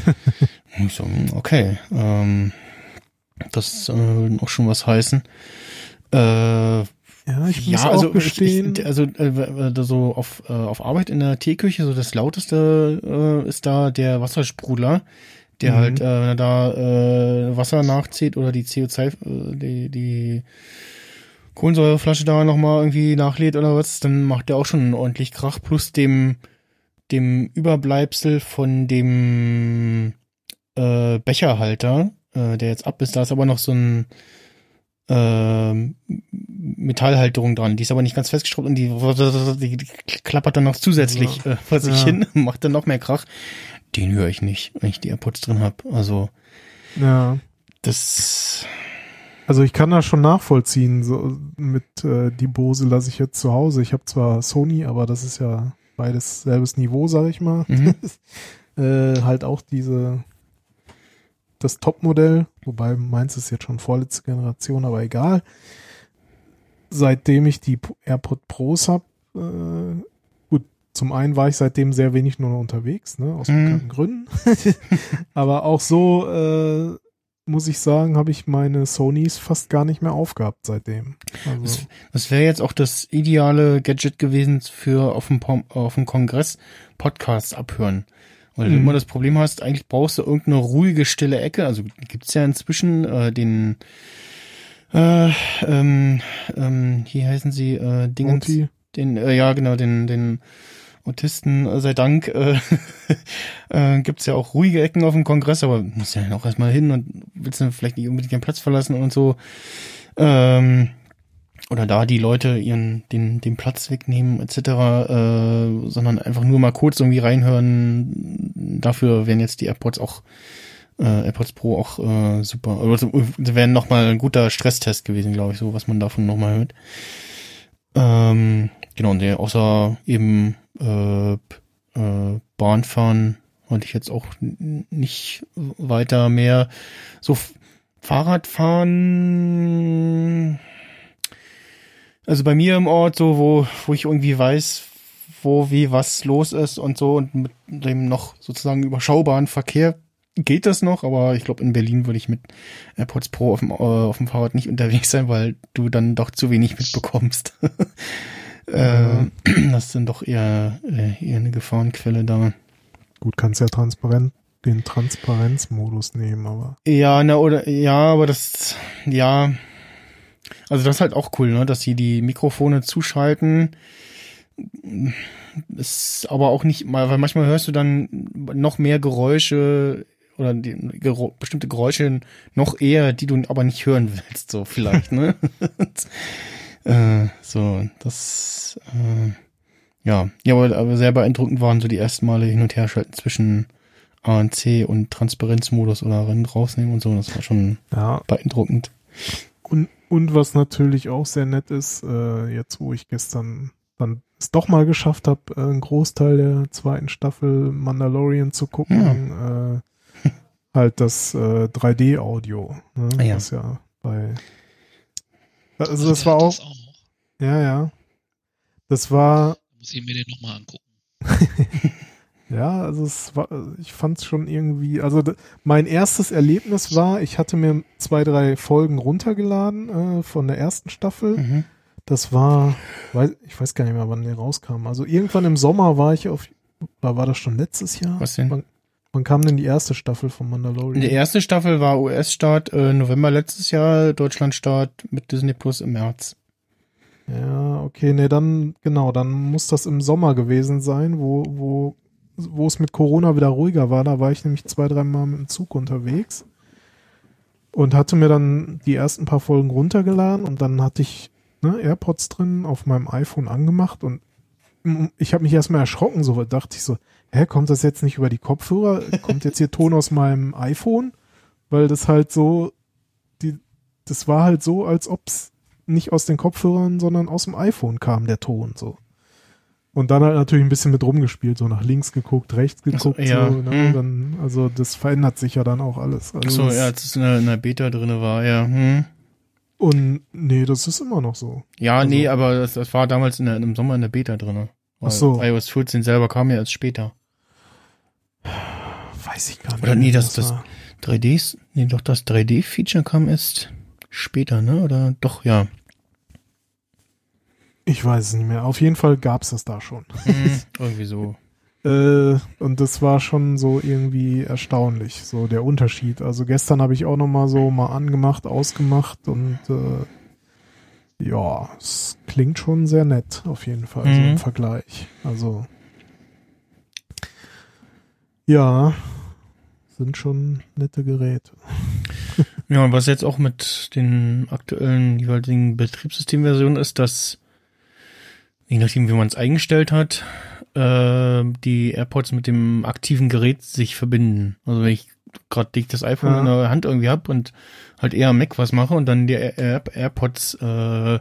und ich so, hm, okay, ähm, das äh, will auch schon was heißen. Äh, Ja, ich muss ja, auch also gestehen. Ich, ich, also äh, äh, so auf, äh, auf Arbeit in der Teeküche, so das lauteste äh, ist da der Wassersprudler, der Mhm. halt, äh, wenn er da äh, Wasser nachzieht oder die CO2, äh, die, die Kohlensäureflasche da nochmal irgendwie nachlädt oder was, dann macht der auch schon ordentlich Krach, plus dem, dem Überbleibsel von dem äh, Becherhalter, äh, der jetzt ab ist, da ist aber noch so ein ähm, Metallhalterung dran. Die ist aber nicht ganz festgeschraubt und die, die, klappert dann noch zusätzlich äh, vor sich Ja. hin, macht dann noch mehr Krach. Den höre ich nicht, wenn ich die AirPods drin habe. Also ja. das Also ich kann das schon nachvollziehen. So mit äh, die Bose lasse ich jetzt zu Hause. Ich habe zwar Sony, aber das ist ja beides selbes Niveau, sag ich mal. Mhm. äh, halt auch diese das Topmodell, wobei meins ist jetzt schon vorletzte Generation, aber egal. Seitdem ich die AirPod Pros habe, äh, gut, zum einen war ich seitdem sehr wenig nur noch unterwegs, ne, aus Mhm. bekannten Gründen. aber auch so äh, muss ich sagen, habe ich meine Sonys fast gar nicht mehr aufgehabt seitdem. Also, Das, das wäre jetzt auch das ideale Gadget gewesen für auf dem, auf dem Kongress Podcasts abhören. Weil du Mhm. immer das Problem hast, eigentlich brauchst du irgendeine ruhige, stille Ecke. Also gibt's ja inzwischen äh, den äh, ähm, ähm, hier heißen sie äh, Dingens, Audi. den, äh, ja genau, den, den Autisten äh, sei Dank äh, äh, gibt's ja auch ruhige Ecken auf dem Kongress, aber muss ja auch erstmal hin und willst dann vielleicht nicht unbedingt den Platz verlassen und so. Ähm, oder da die Leute ihren den den Platz wegnehmen etc., äh, sondern einfach nur mal kurz irgendwie reinhören. Dafür wären jetzt die AirPods auch äh, AirPods Pro auch äh, super. Also wären noch mal ein guter Stresstest gewesen, glaube ich, so was man davon noch mal hört. Ähm, genau, und der außer eben äh, äh, Bahnfahren wollte ich jetzt auch nicht weiter mehr so Fahrradfahren. Also bei mir im Ort, so wo, wo ich irgendwie weiß, wo wie was los ist und so und mit dem noch sozusagen überschaubaren Verkehr geht das noch, aber ich glaube in Berlin würde ich mit AirPods Pro auf dem, äh, auf dem Fahrrad nicht unterwegs sein, weil du dann doch zu wenig mitbekommst. äh, das sind doch eher, äh, eher eine Gefahrenquelle da. Gut, kannst ja transparent den Transparenzmodus nehmen, aber Ja, na oder ja, aber das ja, also das ist halt auch cool, ne, dass sie die Mikrofone zuschalten. Ist aber auch nicht mal, weil manchmal hörst du dann noch mehr Geräusche oder die, Gerä bestimmte Geräusche noch eher, die du aber nicht hören willst, so vielleicht, ne? äh, so, das äh, ja, ja, aber, aber sehr beeindruckend waren so die ersten Male hin und her schalten zwischen ANC und Transparenzmodus oder rein rausnehmen und so. Das war schon ja. beeindruckend. Und, und was natürlich auch sehr nett ist, äh, jetzt wo ich gestern dann es doch mal geschafft habe, äh, einen Großteil der zweiten Staffel Mandalorian zu gucken, äh, halt das äh, 3D-Audio. Ne? Ah, ja. Was ja bei also das war auch, Das auch ja, ja. Das war, Muss ich mir den nochmal angucken. Ja, also es war, ich fand es schon irgendwie, also mein erstes Erlebnis war, ich hatte mir zwei, drei Folgen runtergeladen äh, von der ersten Staffel. Mhm. Das war, weiß, ich weiß gar nicht mehr, wann der rauskam. Also irgendwann im Sommer war ich auf, war, war das schon letztes Jahr? Was denn? Wann, wann kam denn die erste Staffel von Mandalorian? Die erste Staffel war US-Start äh, November letztes Jahr, Deutschland-Start mit Disney Plus im März. Ja, okay, nee, dann, genau, dann muss das im Sommer gewesen sein, wo, wo, wo es mit Corona wieder ruhiger war. Da war ich nämlich zwei, dreimal mit dem Zug unterwegs und hatte mir dann die ersten paar Folgen runtergeladen und dann hatte ich ne, AirPods drin auf meinem iPhone angemacht und ich habe mich erstmal erschrocken, so dachte ich so, hä, kommt das jetzt nicht über die Kopfhörer? Kommt jetzt hier Ton aus meinem iPhone? Weil das halt so, die, das war halt so, als ob's nicht aus den Kopfhörern, sondern aus dem iPhone kam der Ton so. Und dann halt natürlich ein bisschen mit rumgespielt, so nach links geguckt, rechts geguckt, ja. so, ne? Hm. dann, also das verändert sich ja dann auch alles. Also Achso, das, ja, als es in der, in der Beta drinne war, ja. Hm. Und nee, das ist immer noch so. Ja, Also- nee, aber das, das war damals in der, im Sommer in der Beta drinne. Weil Ach so. iOS 14 selber kam ja erst später. Weiß ich gar nicht. Oder nee, das- das- war. 3Ds, nee, doch das 3D-Feature kam erst später, ne? Oder doch, ja. Ich weiß es nicht mehr. Auf jeden Fall gab's das da schon. Hm, irgendwie so. Äh, und das war schon so irgendwie erstaunlich, so der Unterschied. Also gestern habe ich auch noch mal so mal angemacht, ausgemacht und äh, ja, es klingt schon sehr nett auf jeden Fall so Mhm. im Vergleich. Also ja, sind schon nette Geräte. Ja, und was jetzt auch mit den aktuellen jeweiligen Betriebssystemversionen ist, dass, je nachdem, wie man es eingestellt hat, äh, die AirPods mit dem aktiven Gerät sich verbinden. Also wenn ich gerade dick das iPhone Ja. in der Hand irgendwie hab und halt eher am Mac was mache und dann die Air Air AirPods äh,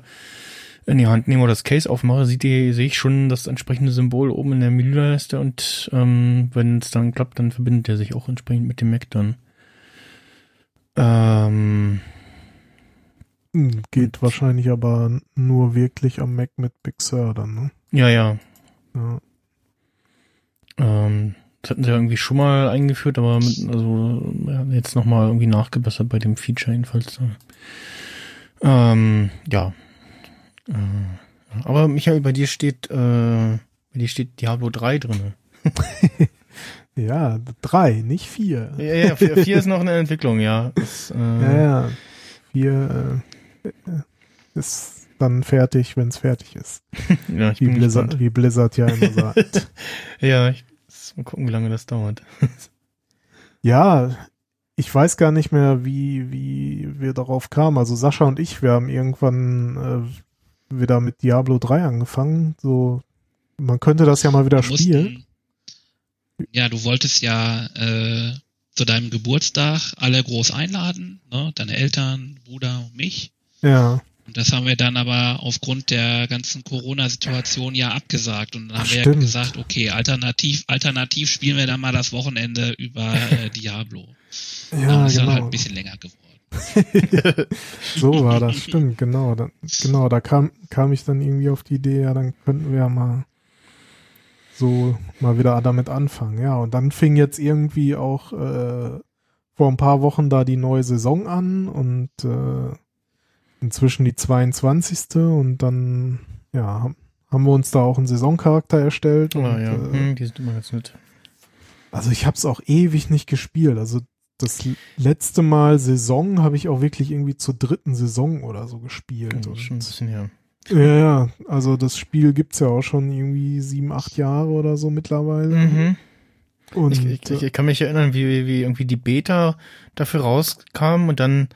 in die Hand nehme oder das Case aufmache, sehe ich schon das entsprechende Symbol oben in der Menüleiste und ähm, wenn es dann klappt, dann verbindet er sich auch entsprechend mit dem Mac dann. Ähm, Hm, Geht wahrscheinlich aber nur wirklich am Mac mit Big Sur dann, ne? ja, ja. Ja. Ähm, das hatten sie ja irgendwie schon mal eingeführt, aber mit, also ja, jetzt nochmal irgendwie nachgebessert bei dem Feature jedenfalls. Ähm, ja. Äh, aber Michael, bei dir steht, äh, bei dir steht Diablo 3 drinne. ja, drei, nicht vier. Ja, ja, vier, vier ist noch in der Entwicklung, ja. Das, äh, Ja, ja. Vier äh, ist, dann fertig, wenn es fertig ist. Ja, ich Wie bin Blizzard, gespannt. wie Blizzard ja immer sagt. Ja, ich, mal gucken, wie lange das dauert. Ja, ich weiß gar nicht mehr, wie, wie wir darauf kamen. Also Sascha und ich, wir haben irgendwann äh, wieder mit Diablo 3 angefangen. So, man könnte das ja mal wieder Wir mussten- spielen. Ja, du wolltest ja äh, zu deinem Geburtstag alle groß einladen, ne? deine Eltern, Bruder und mich. Ja, Und das haben wir dann aber aufgrund der ganzen Corona-Situation ja abgesagt. Und dann haben wir ja Stimmt. gesagt, okay, alternativ, alternativ spielen wir dann mal das Wochenende über äh, Diablo. ja, und ist dann halt genau. ein bisschen länger geworden. So war das, stimmt, genau. Da, genau, da kam, kam ich dann irgendwie auf die Idee, ja, dann könnten wir ja mal so mal wieder damit anfangen. Ja, und dann fing jetzt irgendwie auch äh, vor ein paar Wochen da die neue Saison an und äh, inzwischen die 22. und dann, ja, haben, wir uns da auch einen Saisoncharakter erstellt. Ah, und, ja, äh, hm, die sind immer ganz nett. also ich habe es auch ewig nicht gespielt. Also das letzte Mal Saison habe ich auch wirklich irgendwie zur dritten Saison oder so gespielt. Ist schon ein bisschen her. ja, ja, also das Spiel gibt's ja auch schon irgendwie sieben, acht Jahre oder so mittlerweile. Mhm. Und Ich, ich, ich kann mich erinnern, wie, wie irgendwie die Beta dafür rauskam und dann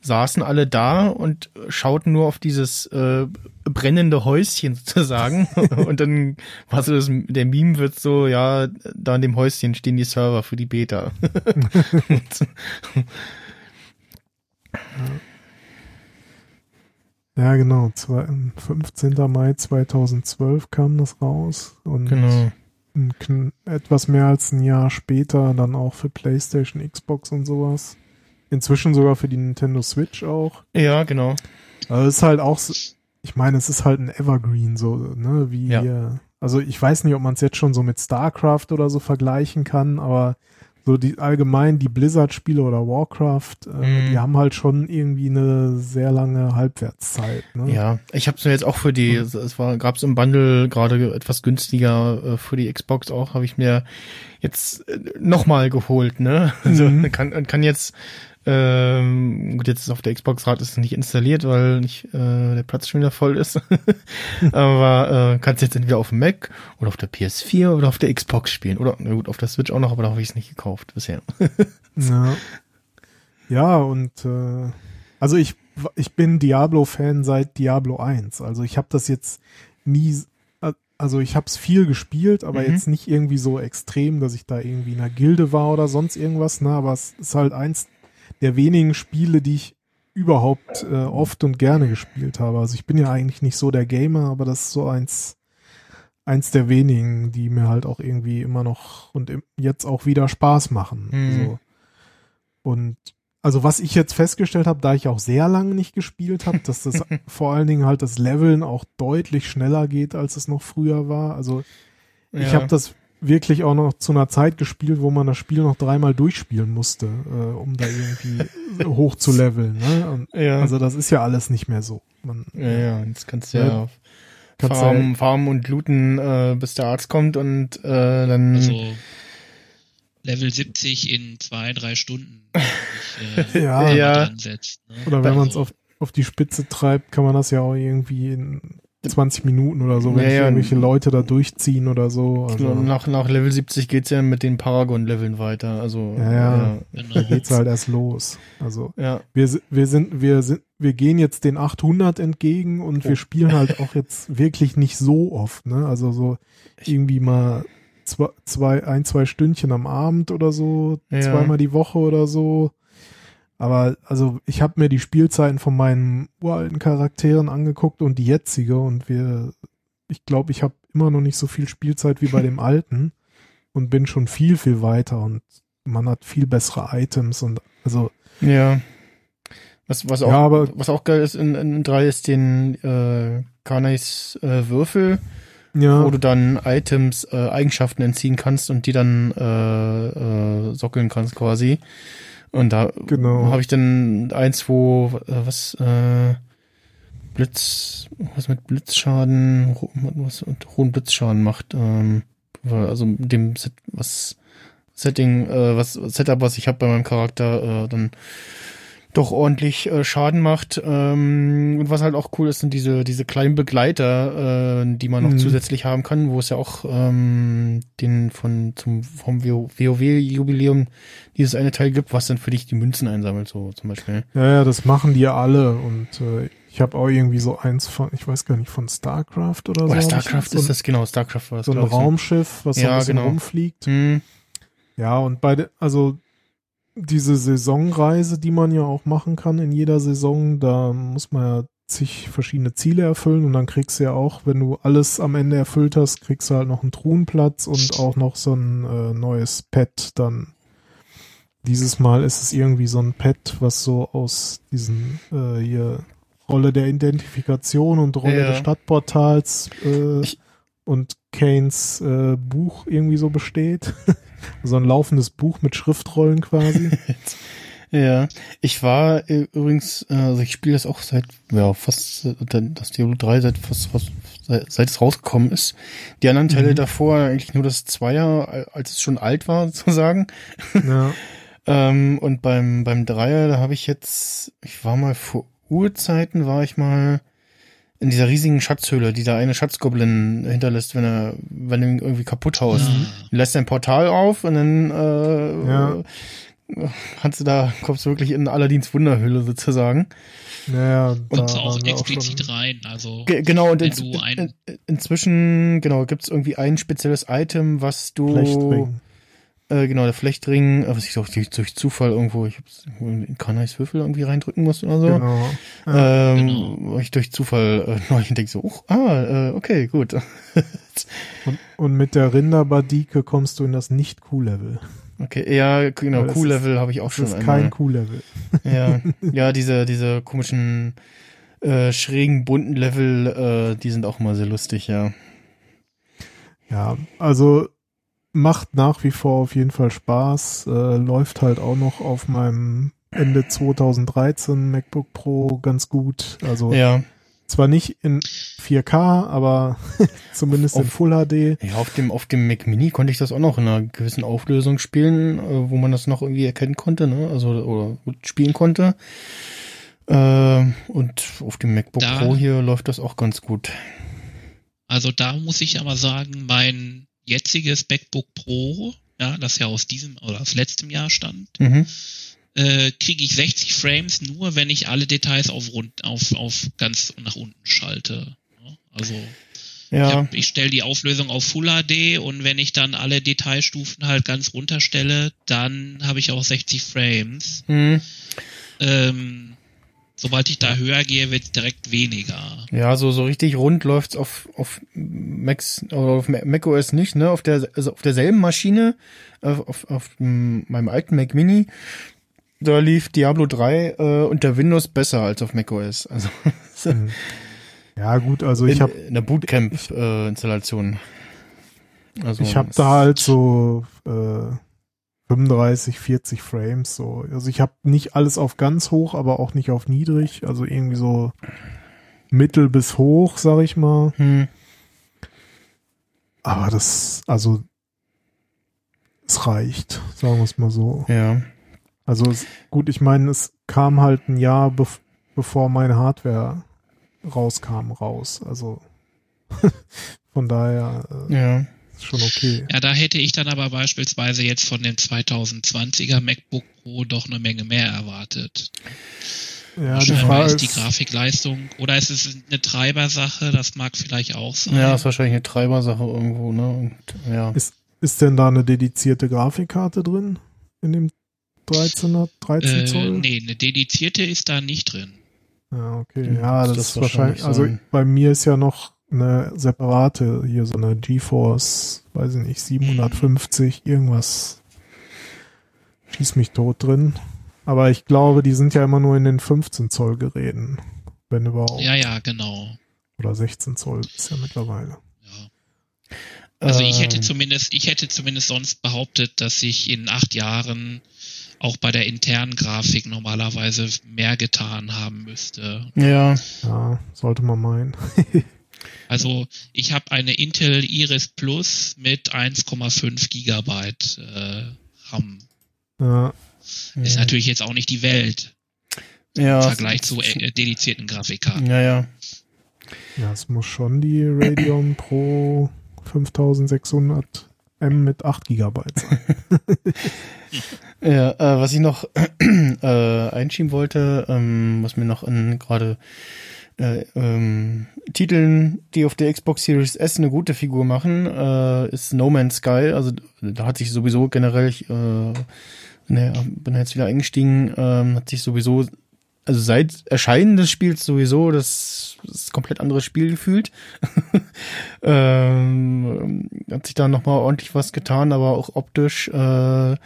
saßen alle da und schauten nur auf dieses äh, brennende Häuschen sozusagen. und dann war so das, der Meme wird so, ja, da in dem Häuschen stehen die Server für die Beta. ja, genau. Zwei, 15. Mai 2012 kam das raus. Und genau. ein, etwas mehr als ein Jahr später dann auch für PlayStation, Xbox und sowas. Inzwischen sogar für die Nintendo Switch auch. Ja, genau. Also es ist halt auch, so- ich meine, es ist halt ein Evergreen, so, ne, wie, Ja. also ich weiß nicht, ob man es jetzt schon so mit StarCraft oder so vergleichen kann, aber so die allgemein die Blizzard-Spiele oder Warcraft, äh, Mhm. die haben halt schon irgendwie eine sehr lange Halbwertszeit, ne? Ja, ich habe es mir jetzt auch für die, es es war, gab's im Bundle gerade etwas günstiger äh, für die Xbox auch, habe ich mir jetzt äh, nochmal geholt, ne? Also Mhm. kann, kann jetzt, ähm, gut, jetzt ist auf der Xbox gerade ist nicht installiert, weil nicht äh, der Platz schon wieder voll ist. aber äh, kannst jetzt entweder auf dem Mac oder auf der PS4 oder auf der Xbox spielen. Oder na gut, auf der Switch auch noch, aber da habe ich es nicht gekauft bisher. Ja, ja und äh, also ich, ich bin Diablo-Fan seit Diablo 1. Also ich habe das jetzt nie, äh, also ich habe es viel gespielt, aber Mhm. jetzt nicht irgendwie so extrem, dass ich da irgendwie in einer Gilde war oder sonst irgendwas. Ne? Aber es ist halt eins der wenigen Spiele, die ich überhaupt äh, oft und gerne gespielt habe. Also ich bin ja eigentlich nicht so der Gamer, aber das ist so eins eins der wenigen, die mir halt auch irgendwie immer noch und jetzt auch wieder Spaß machen. Mhm. So. Und also was ich jetzt festgestellt habe, da ich auch sehr lange nicht gespielt habe, dass das vor allen Dingen halt das Leveln auch deutlich schneller geht, als es noch früher war. Also ich Ja. habe das wirklich auch noch zu einer Zeit gespielt, wo man das Spiel noch dreimal durchspielen musste, äh, um da irgendwie hoch zu leveln. Ne? Und Ja. also das ist ja alles nicht mehr so. Man, ja, ja, jetzt kannst du Ja. ja, Kannst farmen, farmen und looten, äh, bis der Arzt kommt und äh, dann Also Level 70 in zwei, drei Stunden. Ich, äh, Ja. Ja. ansetzt, ne? Oder wenn man es auf, auf die Spitze treibt, kann man das ja auch irgendwie in 20 Minuten oder so, wenn Ja, sich ja. irgendwelche Leute da durchziehen oder so. Also, nach, nach Level 70 geht's ja mit den Paragon-Leveln weiter. Also Ja, ja. Genau. da geht's halt erst los. Also ja. wir, wir sind, wir sind, wir gehen jetzt den 800 entgegen und Oh. wir spielen halt auch jetzt wirklich nicht so oft, ne? Also so irgendwie mal zwei, zwei, ein, zwei Stündchen am Abend oder so, Ja. zweimal die Woche oder so. Aber also ich habe mir die Spielzeiten von meinen uralten Charakteren angeguckt und die jetzige und wir, ich glaube, ich habe immer noch nicht so viel Spielzeit wie bei dem alten und bin schon viel, viel weiter und man hat viel bessere Items und also Ja. Was, was auch, Ja, aber- was auch geil ist in, in 3 ist den äh, Karnais äh, Würfel, ja, wo du dann Items, äh, Eigenschaften entziehen kannst und die dann äh, äh, sockeln kannst quasi. Und da Genau. habe ich dann eins, wo äh, was äh, Blitz, was mit Blitzschaden, was mit hohen Blitzschaden macht. Ähm, also dem Set, was Setting, äh, was Setup, was ich habe bei meinem Charakter, äh, dann doch ordentlich äh, Schaden macht. Ähm, und was halt auch cool ist, sind diese, diese kleinen Begleiter, äh, die man noch Mhm. zusätzlich haben kann, wo es ja auch ähm, den von zum vom WoW-Jubiläum dieses eine Teil gibt, was dann für dich die Münzen einsammelt, so zum Beispiel. Ja, ja, das machen die ja alle und äh, ich habe auch irgendwie so eins von, ich weiß gar nicht, von StarCraft oder so. Oder ich StarCraft so, ist das, genau, StarCraft war das, So ein ne? Raumschiff, was so Ja, ein bisschen genau. rumfliegt. Hm, Ja, und bei also diese Saisonreise, die man ja auch machen kann in jeder Saison, da muss man ja zig verschiedene Ziele erfüllen und dann kriegst du ja auch, wenn du alles am Ende erfüllt hast, kriegst du halt noch einen Truhenplatz und auch noch so ein äh, neues Pet dann. Dieses Mal ist es irgendwie so ein Pet, was so aus diesen äh, hier Rolle der Identifikation und Rolle Ja. des Stadtportals äh, Ich- und Kanes äh, Buch irgendwie so besteht. so ein laufendes Buch mit Schriftrollen quasi. Ja, ich war äh, übrigens, äh, also ich spiele das auch seit, ja, fast, äh, das Diablo 3 seit fast, fast seit, seit es rausgekommen ist. Die anderen Teile Mhm. davor eigentlich nur das Zweier, als es schon alt war, sozusagen. ja. Ähm, und beim, beim Dreier, da habe ich jetzt, ich war mal vor Urzeiten, war ich mal in dieser riesigen Schatzhöhle, die da eine Schatzgoblin hinterlässt, wenn er, wenn er ihn irgendwie kaputt haust. Ah. Lässt ein Portal auf und dann äh, Ja. kannst du da, kommst du wirklich in Aladins Wunderhöhle sozusagen. Naja, da Kommst du auch explizit schon- rein. Also Ge genau, und in, in, inzwischen, genau, gibt's irgendwie ein spezielles Item, was du Flechtring. Äh, genau, der Flechtring, äh, was ich auch durch, durch Zufall irgendwo, ich hab's in Kanais Würfel irgendwie reindrücken muss oder so. Genau. Ähm, Genau. wo ich durch Zufall äh, neulich denke so, oh, ah, äh, okay, gut. Und, und mit der Rinderbadike kommst du in das Nicht-Q-Level. okay, ja, genau, das Q-Level habe ich auch Das schon ist einmal. kein Q-Level. Ja, ja, diese, diese komischen äh, schrägen bunten Level, äh, die sind auch immer sehr lustig, ja. Ja, also macht nach wie vor auf jeden Fall Spaß. Äh, läuft halt auch noch auf meinem Ende 2013 MacBook Pro ganz gut. Also Ja, zwar nicht in 4K, aber zumindest in Auf- Full HD. ja auf dem auf dem Mac Mini konnte ich das auch noch in einer gewissen Auflösung spielen, äh, wo man das noch irgendwie erkennen konnte, ne? Also oder gut spielen konnte. Äh, und auf dem MacBook Da- Pro hier läuft das auch ganz gut. Also da muss ich aber sagen, mein jetziges MacBook Pro, ja, das ja aus diesem oder aus letztem Jahr stand, Mhm. äh, kriege ich 60 Frames nur, wenn ich alle Details auf rund, auf, auf ganz nach unten schalte. Ja, Also ich, Ja, hab- ich stelle die Auflösung auf Full HD und wenn ich dann alle Detailstufen halt ganz runterstelle, dann habe ich auch 60 Frames. hm. Ähm, sobald ich da höher gehe, wird direkt weniger. ja, so so richtig rund läuft's auf auf Macs oder auf Ma- macOS nicht, ne? Auf der also auf derselben Maschine, auf auf m- meinem alten Mac Mini, da lief Diablo 3 äh, unter Windows besser als auf macOS. Also Mhm. Ja gut, also ich in, habe in der Bootcamp äh, Installation. Also ich habe es- da halt so äh, 35, 40 Frames so. Also ich habe nicht alles auf ganz hoch, aber auch nicht auf niedrig. Also irgendwie so mittel bis hoch, sag ich mal. hm, Aber das, also es reicht, sagen wir es mal so. ja. Also es, gut, ich meine, es kam halt ein Jahr bev bevor meine Hardware rauskam raus. Also von daher äh, Ja. Ist schon okay. Ja, da hätte ich dann aber beispielsweise jetzt von dem 2020er MacBook Pro doch eine Menge mehr erwartet. Ja, die Scheinbar Frage ist die ist, Grafikleistung oder ist es eine Treibersache, das mag vielleicht auch sein. Ja, ist wahrscheinlich eine Treibersache irgendwo, ne? Und, ja. ist, ist denn da eine dedizierte Grafikkarte drin in dem 13er, 13 äh, Zoll? nee, eine dedizierte ist da nicht drin. Ja, okay. Hm, Ja, das, das ist wahrscheinlich, wahrscheinlich also bei mir ist ja noch eine separate, hier so eine GeForce, weiß ich nicht, 750, irgendwas. Schieß mich tot drin. Aber ich glaube, die sind ja immer nur in den 15 Zoll Geräten. Wenn überhaupt. Ja, ja, genau. Oder 16 Zoll ist ja mittlerweile. Ja. Also ich hätte Ähm, zumindest, ich hätte zumindest sonst behauptet, dass ich in acht Jahren auch bei der internen Grafik normalerweise mehr getan haben müsste. Ja, Ja, sollte man meinen. Also ich habe eine Intel Iris Plus mit 1,5 Gigabyte äh, RAM. Ja, Ist ja. natürlich jetzt auch nicht die Welt. Ja, im Vergleich zu äh, dedizierten Grafikkarten. Ja, ja. Ja, es muss schon die Radeon Pro 5600 M mit 8 GB sein. Ja, äh, was ich noch äh, einschieben wollte, ähm, was mir noch gerade äh, ähm, Titeln, die auf der Xbox Series S eine gute Figur machen, äh, ist No Man's Sky. Also da hat sich sowieso generell, ich äh, ne, bin jetzt wieder eingestiegen, ähm, hat sich sowieso, also seit Erscheinen des Spiels sowieso das, das komplett anderes Spiel gefühlt. ähm, hat sich da nochmal ordentlich was getan, aber auch optisch äh,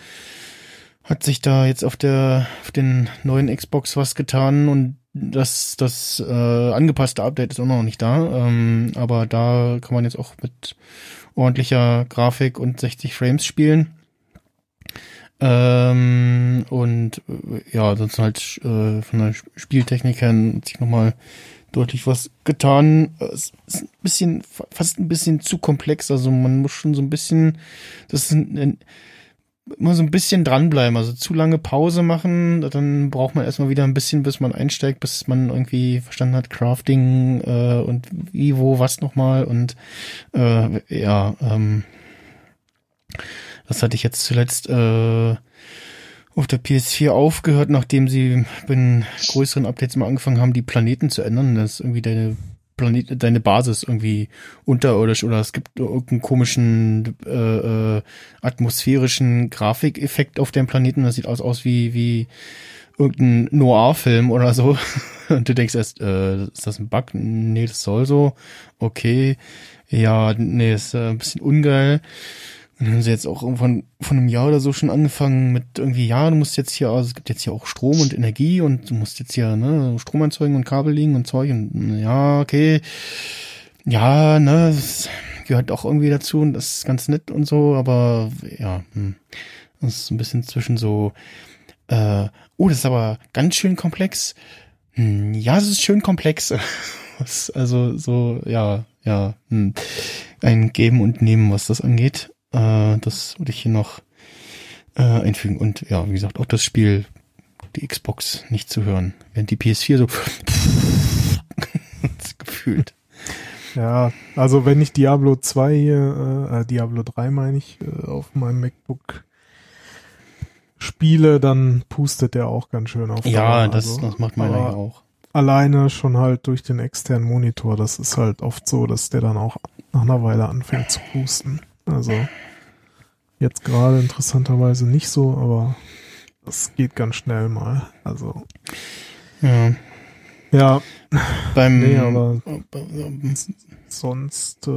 hat sich da jetzt auf der auf den neuen Xbox was getan und das das äh, angepasste Update ist auch noch nicht da, ähm, aber da kann man jetzt auch mit ordentlicher Grafik und 60 Frames spielen. Ähm, und äh, ja, sonst halt äh, von der Spieltechnik her hat sich nochmal deutlich was getan. Es ist ein bisschen, fast ein bisschen zu komplex. Also man muss schon so ein bisschen, das ist ein, ein immer so ein bisschen dranbleiben, also zu lange Pause machen, dann braucht man erstmal wieder ein bisschen, bis man einsteigt, bis man irgendwie verstanden hat, Crafting äh, und wie, wo, was nochmal und äh, ja, ähm, das hatte ich jetzt zuletzt äh, auf der PS4 aufgehört, nachdem sie bei größeren Updates mal angefangen haben, die Planeten zu ändern. Das ist irgendwie deine Planet, deine Basis irgendwie unterirdisch oder es gibt irgendeinen komischen äh, äh, atmosphärischen Grafikeffekt auf dem Planeten. Das sieht aus, aus wie, wie irgendein Noir-Film oder so. Und du denkst erst, äh, ist das ein Bug? Nee, das soll so. Okay. Ja, nee, ist äh, ein bisschen ungeil. Und dann haben sie jetzt auch irgendwann von einem Jahr oder so schon angefangen mit irgendwie, ja, du musst jetzt hier, also es gibt jetzt hier auch Strom und Energie und du musst jetzt hier, ne, Strom erzeugen und Kabel liegen und Zeug und ja, okay. Ja, ne, das gehört auch irgendwie dazu und das ist ganz nett und so, aber ja, hm, das ist ein bisschen zwischen so, äh, oh, das ist aber ganz schön komplex. Hm, ja, es ist schön komplex. Also so, ja, ja, hm, ein Geben und Nehmen, was das angeht. Äh, das würde ich hier noch äh, einfügen. Und ja, wie gesagt, auch das Spiel, die Xbox nicht zu hören. Während die PS4 so gefühlt. Ja, also wenn ich Diablo 2 hier, äh, Diablo 3 meine ich, äh, auf meinem MacBook spiele, dann pustet der auch ganz schön auf. Ja, das, Also, das macht meiner ja auch. Alleine schon halt durch den externen Monitor, das ist halt oft so, dass der dann auch nach einer Weile anfängt zu pusten. Also jetzt gerade interessanterweise nicht so, aber das geht ganz schnell mal. Also Ja. ja, Beim Nee, aber- sonst äh,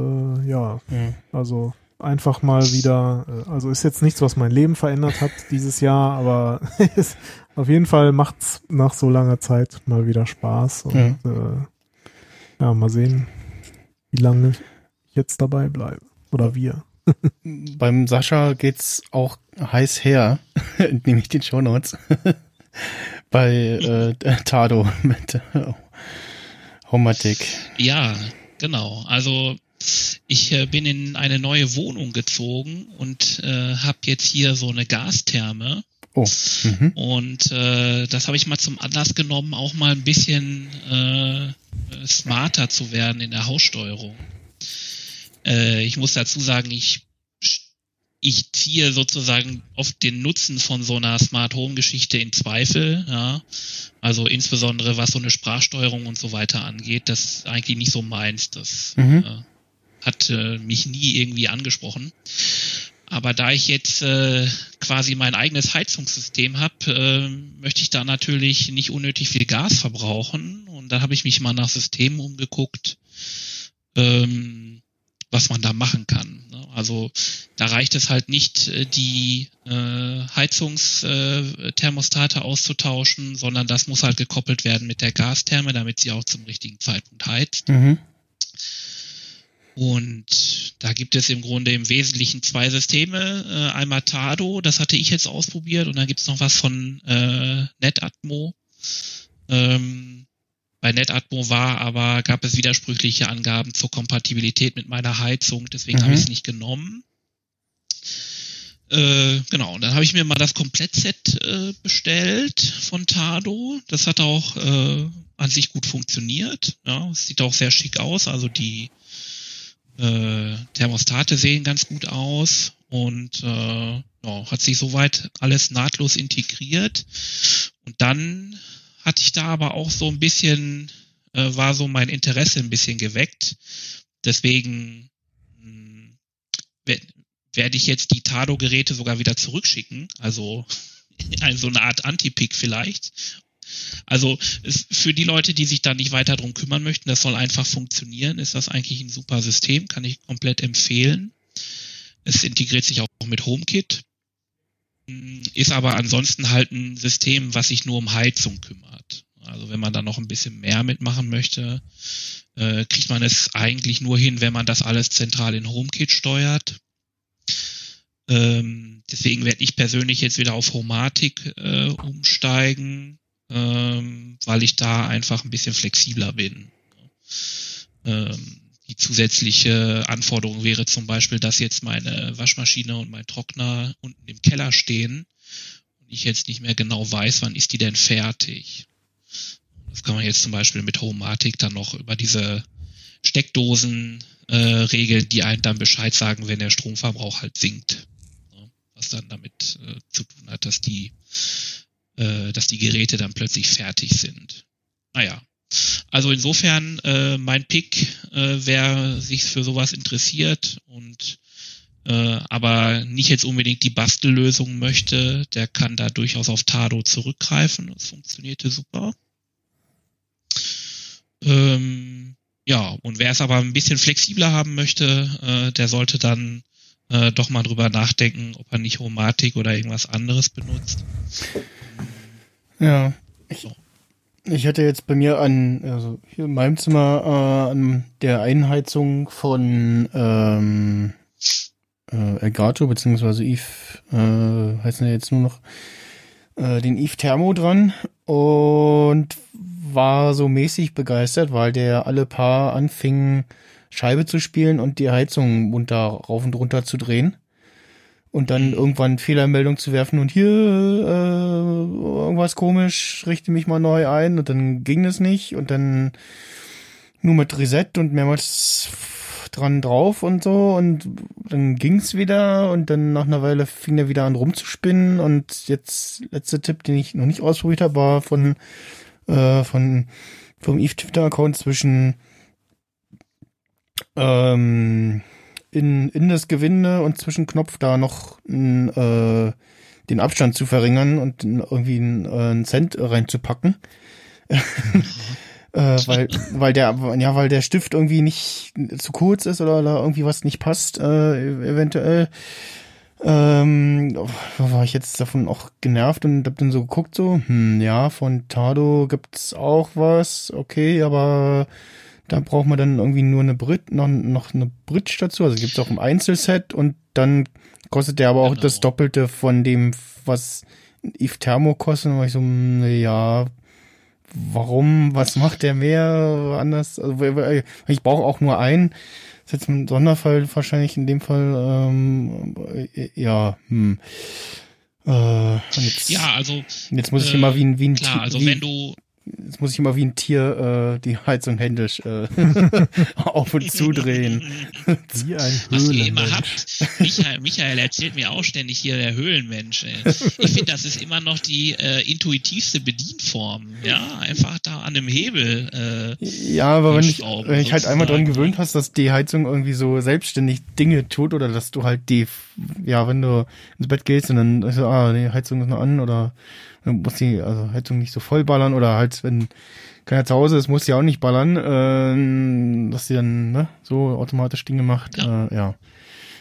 ja, ja. Also einfach mal wieder, äh, also ist jetzt nichts, was mein Leben verändert hat dieses Jahr, aber es, auf jeden Fall macht's nach so langer Zeit mal wieder Spaß und Ja. äh, ja, mal sehen, wie lange ich jetzt dabei bleibe. Oder wir. Beim Sascha geht's auch heiß her, nehme ich den Shownotes. Bei äh, Tado mit äh, Homatic. Ja, genau. Also ich äh, bin in eine neue Wohnung gezogen und äh, habe jetzt hier so eine Gastherme. Oh. Mhm. Und äh, das habe ich mal zum Anlass genommen, auch mal ein bisschen äh, smarter zu werden in der Haussteuerung. Äh, ich muss dazu sagen, ich ich ziehe sozusagen oft den Nutzen von so einer Smart Home Geschichte in Zweifel, ja. Also insbesondere was so eine Sprachsteuerung und so weiter angeht, das ist eigentlich nicht so meins. Das Mhm. äh, hat äh, mich nie irgendwie angesprochen. Aber da ich jetzt äh, quasi mein eigenes Heizungssystem habe, äh, möchte ich da natürlich nicht unnötig viel Gas verbrauchen. Und da habe ich mich mal nach Systemen umgeguckt, ähm, was man da machen kann. ne? Also da reicht es halt nicht, äh, die äh, Heizungsthermostate auszutauschen, sondern das muss halt gekoppelt werden mit der Gastherme, damit sie auch zum richtigen Zeitpunkt heizt. Mhm. Und da gibt es im Grunde im Wesentlichen zwei Systeme. Äh, einmal Tado, das hatte ich jetzt ausprobiert, und dann gibt es noch was von äh, NetAtmo. Ähm, bei NetAtmo war aber, gab es widersprüchliche Angaben zur Kompatibilität mit meiner Heizung, deswegen Mhm. habe ich es nicht genommen. Äh, genau, und dann habe ich mir mal das Komplettset äh, bestellt von Tado. Das hat auch äh, an sich gut funktioniert. Ja, es sieht auch sehr schick aus. Also die äh, Thermostate sehen ganz gut aus und äh, ja, hat sich soweit alles nahtlos integriert. Und dann hatte ich da aber auch so ein bisschen, äh, war so mein Interesse ein bisschen geweckt. Deswegen mh, werde ich jetzt die Tado-Geräte sogar wieder zurückschicken. Also, also eine Art Anti-Pick vielleicht. Also es, für die Leute, die sich da nicht weiter drum kümmern möchten, das soll einfach funktionieren, ist das eigentlich ein super System, kann ich komplett empfehlen. Es integriert sich auch mit HomeKit, ist aber ansonsten halt ein System, was sich nur um Heizung kümmert. Also wenn man da noch ein bisschen mehr mitmachen möchte, äh, kriegt man es eigentlich nur hin, wenn man das alles zentral in HomeKit steuert. Ähm, deswegen werde ich persönlich jetzt wieder auf Homatic äh, umsteigen, ähm, weil ich da einfach ein bisschen flexibler bin. Ähm, die zusätzliche Anforderung wäre zum Beispiel, dass jetzt meine Waschmaschine und mein Trockner unten im Keller stehen und ich jetzt nicht mehr genau weiß, wann ist die denn fertig. Das kann man jetzt zum Beispiel mit Homatic dann noch über diese Steckdosen äh, regeln, die einen dann Bescheid sagen, wenn der Stromverbrauch halt sinkt was dann damit äh, zu tun hat, dass die, äh, dass die Geräte dann plötzlich fertig sind. Naja. Also insofern äh, mein Pick, äh, wer sich für sowas interessiert und äh, aber nicht jetzt unbedingt die Bastellösung möchte, der kann da durchaus auf Tado zurückgreifen. Das funktionierte super. Ähm, ja, und wer es aber ein bisschen flexibler haben möchte, äh, der sollte dann äh, doch mal drüber nachdenken, ob er nicht Homatik oder irgendwas anderes benutzt. Ja. Ich, ich hatte jetzt bei mir an, also hier in meinem Zimmer, äh, an der Einheizung von ähm, äh, Elgato, beziehungsweise Eve, äh, heißen ja jetzt nur noch, äh, den Eve Thermo dran und war so mäßig begeistert, weil der alle paar anfing, Scheibe zu spielen und die Heizung munter rauf und runter zu drehen. Und dann irgendwann Fehlermeldung zu werfen und hier äh, irgendwas komisch, richte mich mal neu ein und dann ging es nicht und dann nur mit Reset und mehrmals dran drauf und so und dann ging's wieder und dann nach einer Weile fing er wieder an rumzuspinnen und jetzt letzter Tipp, den ich noch nicht ausprobiert habe, war von äh, von vom Eve Twitter Account zwischen ähm, in, in das Gewinde und Zwischenknopf da noch n, äh, den Abstand zu verringern und irgendwie einen, äh, einen Cent reinzupacken. äh, weil, weil der, ja, weil der Stift irgendwie nicht zu kurz ist oder da irgendwie was nicht passt, äh, eventuell. Ähm, war ich jetzt davon auch genervt und hab dann so geguckt, so, hm, ja, von Tado gibt's auch was, okay, aber da braucht man dann irgendwie nur eine Brit, noch, noch eine Bridge dazu. Also gibt's auch im Einzelset und dann kostet der aber auch Genau. das Doppelte von dem, was Eve Thermo kostet. Und war ich so, hm, ja, warum? Was macht der mehr anders? Also ich brauche auch nur einen. Das ist jetzt ein Sonderfall wahrscheinlich in dem Fall. Ähm, äh, ja, hm. Äh, jetzt, Ja, also jetzt muss ich äh, immer wie ein, wie ein klar, also wie, wenn du Jetzt muss ich immer wie ein Tier äh, die Heizung händisch äh, auf und zudrehen. Wie ein was ihr immer Höhlenmensch. habt. Michael, Michael erzählt mir auch ständig hier der Höhlenmensch. Ey. Ich finde, das ist immer noch die äh, intuitivste Bedienform. Ja, einfach da an einem Hebel. Äh, Ja, aber wenn, ich, wenn ich halt einmal dran gewöhnt hast, dass die Heizung irgendwie so selbstständig Dinge tut oder dass du halt die, ja, wenn du ins Bett gehst und dann ist so, ah, die Heizung ist noch an oder muss die also Heizung nicht so voll ballern oder halt, wenn keiner zu Hause ist, muss die auch nicht ballern, äh, dass die dann ne, so automatisch Dinge macht. Ja. Äh, ja.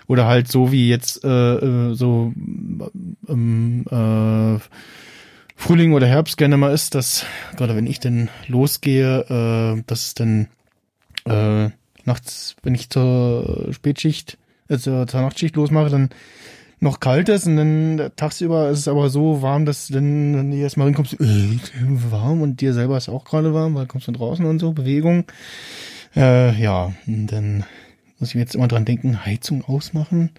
Oder halt so wie jetzt äh, äh, so ähm, äh, Frühling oder Herbst gerne mal ist, dass gerade wenn ich denn losgehe, äh, dass es dann äh, nachts, wenn ich zur Spätschicht, äh, zur, zur Nachtschicht losmache, dann noch kalt ist und dann tagsüber ist es aber so warm, dass dann, wenn du erstmal hinkommst, äh, warm und dir selber ist auch gerade warm, weil du kommst dann draußen und so, Bewegung. Äh, ja, und dann muss ich mir jetzt immer dran denken, Heizung ausmachen.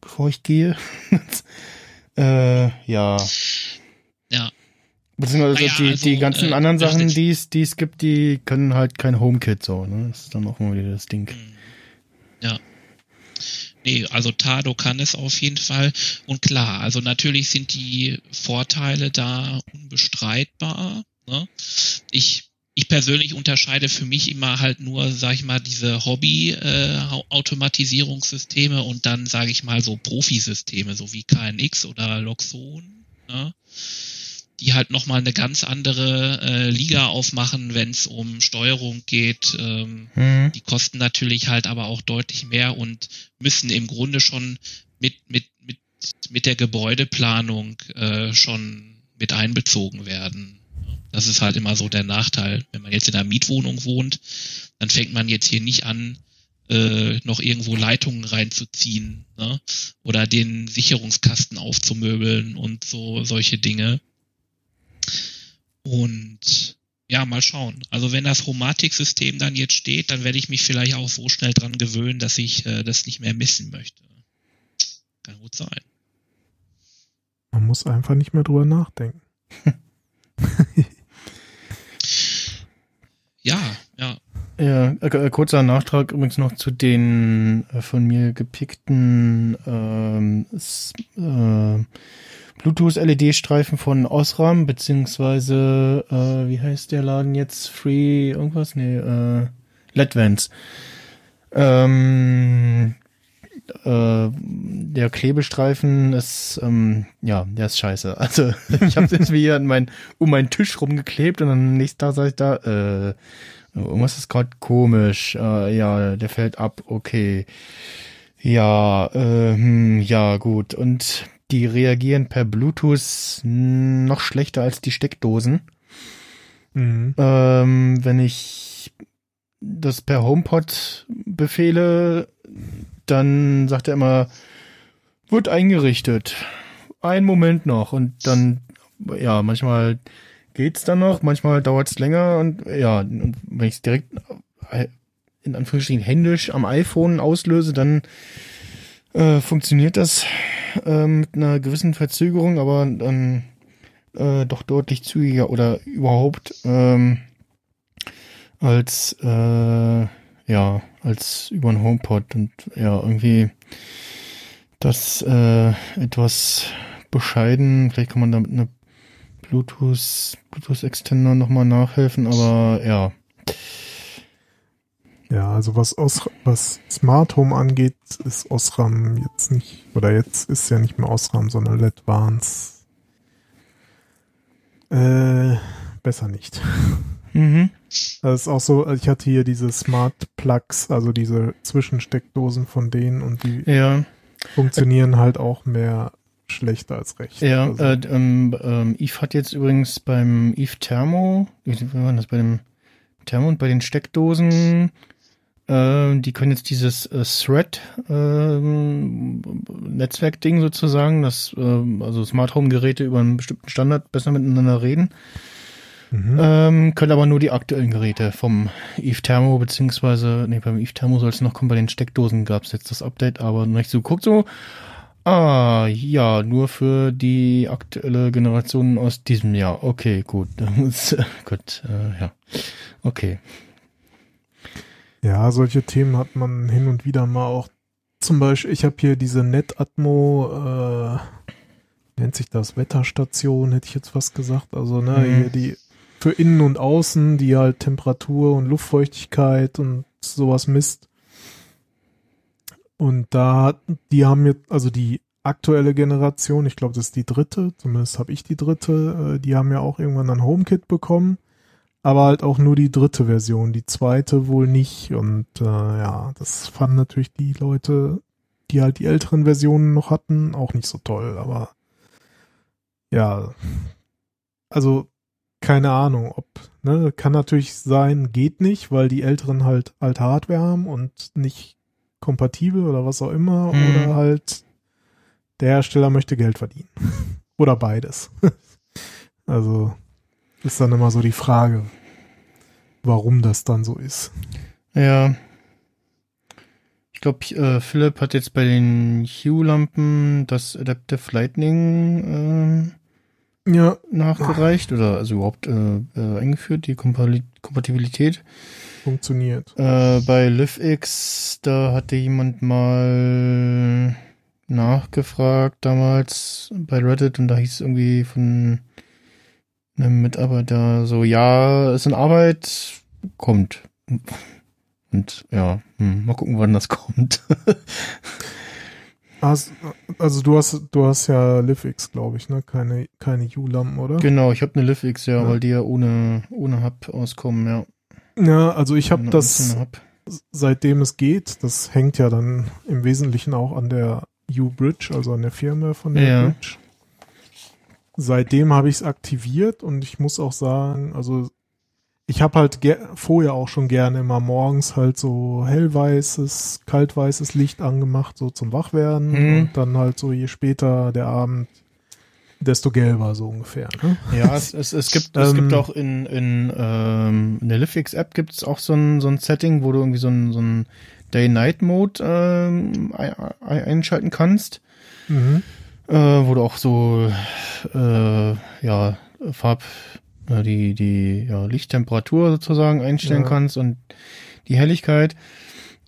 bevor ich gehe. äh, ja. Ja. Beziehungsweise Naja, die, also, die ganzen äh, anderen Sachen, die es, die es gibt, die können halt kein HomeKit so, ne? Das ist dann auch mal wieder das Ding. Ja. Nee, also Tado kann es auf jeden Fall. Und klar, also natürlich sind die Vorteile da unbestreitbar. Ne? Ich, ich persönlich unterscheide für mich immer halt nur, sag ich mal, diese Hobby-Automatisierungssysteme und dann, sage ich mal, so Profisysteme, so wie KNX oder Loxon. Ne? Die halt nochmal eine ganz andere äh, Liga aufmachen, wenn es um Steuerung geht. Ähm, Hm. die kosten natürlich halt aber auch deutlich mehr und müssen im Grunde schon mit, mit, mit, mit der Gebäudeplanung äh, schon mit einbezogen werden. Das ist halt immer so der Nachteil. Wenn man jetzt in einer Mietwohnung wohnt, dann fängt man jetzt hier nicht an, äh, noch irgendwo Leitungen reinzuziehen ne? oder den Sicherungskasten aufzumöbeln und so solche Dinge. Und ja, mal schauen. Also wenn das Romatik-System dann jetzt steht, dann werde ich mich vielleicht auch so schnell dran gewöhnen, dass ich äh, das nicht mehr missen möchte. Kann gut sein. Man muss einfach nicht mehr drüber nachdenken. Ja, ja. Ja, äh, äh, kurzer Nachtrag übrigens noch zu den äh, von mir gepickten ähm, äh, Bluetooth-LED-Streifen von Osram, beziehungsweise, äh, wie heißt der Laden jetzt? Free irgendwas? Nee, äh, LEDVANCE. Ähm, äh, der Klebestreifen ist, ähm, ja, der ist scheiße. Also ich habe jetzt wie hier an mein, um meinen Tisch rumgeklebt und am nächsten Tag sag ich da, äh, irgendwas ist gerade komisch. Äh, ja, der fällt ab, okay. Ja, äh, hm, ja, gut. Und die reagieren per Bluetooth noch schlechter als die Steckdosen. Mhm. Ähm, wenn ich das per HomePod befehle, dann sagt er immer, wird eingerichtet. Ein Moment noch. Und dann, ja, manchmal geht's dann noch, manchmal dauert's länger und ja, und wenn ich es direkt äh, in Anführungsstrichen händisch am iPhone auslöse, dann äh, funktioniert das äh, mit einer gewissen Verzögerung, aber dann äh, doch deutlich zügiger oder überhaupt ähm, als äh, ja als über ein HomePod und ja irgendwie das äh, etwas bescheiden. Vielleicht kann man damit eine Bluetooth Bluetooth Extender nochmal nachhelfen, aber ja Ja, also was, Os was Smart Home angeht, ist Osram jetzt nicht, oder jetzt ist ja nicht mehr Osram, sondern LEDVANCE. Äh, besser nicht. mhm. Das ist auch so, ich hatte hier diese Smart Plugs, also diese Zwischensteckdosen von denen und die ja funktionieren halt auch mehr schlechter als recht. Ja, also, äh, ähm, ähm, Eve hat jetzt übrigens beim Eve Thermo, wie war das, bei dem Thermo und bei den Steckdosen, die können jetzt dieses äh, Thread ähm, sozusagen, das ähm, also Smart Home Geräte über einen bestimmten Standard besser miteinander reden, mhm. ähm, können aber nur die aktuellen Geräte vom Eve Thermo beziehungsweise nee beim Eve Thermo soll es noch kommen, bei den Steckdosen gab es jetzt das Update, aber noch nicht so guckt so. Ah, ja, nur für die aktuelle Generation aus diesem Jahr. Okay, gut. gut, äh, ja. Okay. Ja, solche Themen hat man hin und wieder mal auch. Zum Beispiel, ich habe hier diese Netatmo, äh, nennt sich das Wetterstation, hätte ich jetzt was gesagt. Also, ne, Mhm. hier die für innen und außen, die halt Temperatur und Luftfeuchtigkeit und sowas misst. Und da, die haben jetzt, also die aktuelle Generation, ich glaube, das ist die dritte, zumindest habe ich die dritte, äh, die haben ja auch irgendwann ein HomeKit bekommen aber halt auch nur die dritte Version, die zweite wohl nicht. Und äh, ja, das fanden natürlich die Leute, die halt die älteren Versionen noch hatten, auch nicht so toll. Aber ja, also keine Ahnung, ob, ne, kann natürlich sein, geht nicht, weil die älteren halt alte Hardware haben und nicht kompatibel oder was auch immer. Mhm. Oder halt der Hersteller möchte Geld verdienen. oder beides. also ist dann immer so die Frage, warum das dann so ist. Ja. Ich glaube, äh, Philipp hat jetzt bei den Hue-Lampen das Adaptive Lightning Ja, äh, nachgereicht oder also überhaupt äh, äh, eingeführt, die Kompatibilität. funktioniert. Äh, bei LiveX, da hatte jemand mal nachgefragt damals bei Reddit und da hieß es irgendwie von einem Mitarbeiter so, ja, ist in Arbeit, kommt. Und ja, hm, mal gucken, wann das kommt. Hast, also du hast, du hast ja LiveX, glaube ich, ne? Keine, keine U-Lampen, oder? genau, ich habe eine LiveX, ja, Ja. weil die ja ohne, ohne Hub auskommen, ja. Ja, also ich habe das, Hub. seitdem es geht, das hängt ja dann im Wesentlichen auch an der U-Bridge, also an der Firmware von der Ja. Bridge. Seitdem habe ich es aktiviert und ich muss auch sagen, also ich habe halt vorher auch schon gerne immer morgens halt so hellweißes, kaltweißes Licht angemacht, so zum Wachwerden Mhm. und dann halt so je später der Abend, desto gelber so ungefähr. Ne? Ja, es, es, es gibt es Ähm, gibt auch in in, ähm, in der LiveX App gibt es auch so ein so ein Setting, wo du irgendwie so ein so ein Day-Night-Mode ähm, ein, ein, einschalten kannst, Mhm. Äh, wo du auch so äh, ja Farb die die ja, Lichttemperatur sozusagen einstellen Ja. kannst und die Helligkeit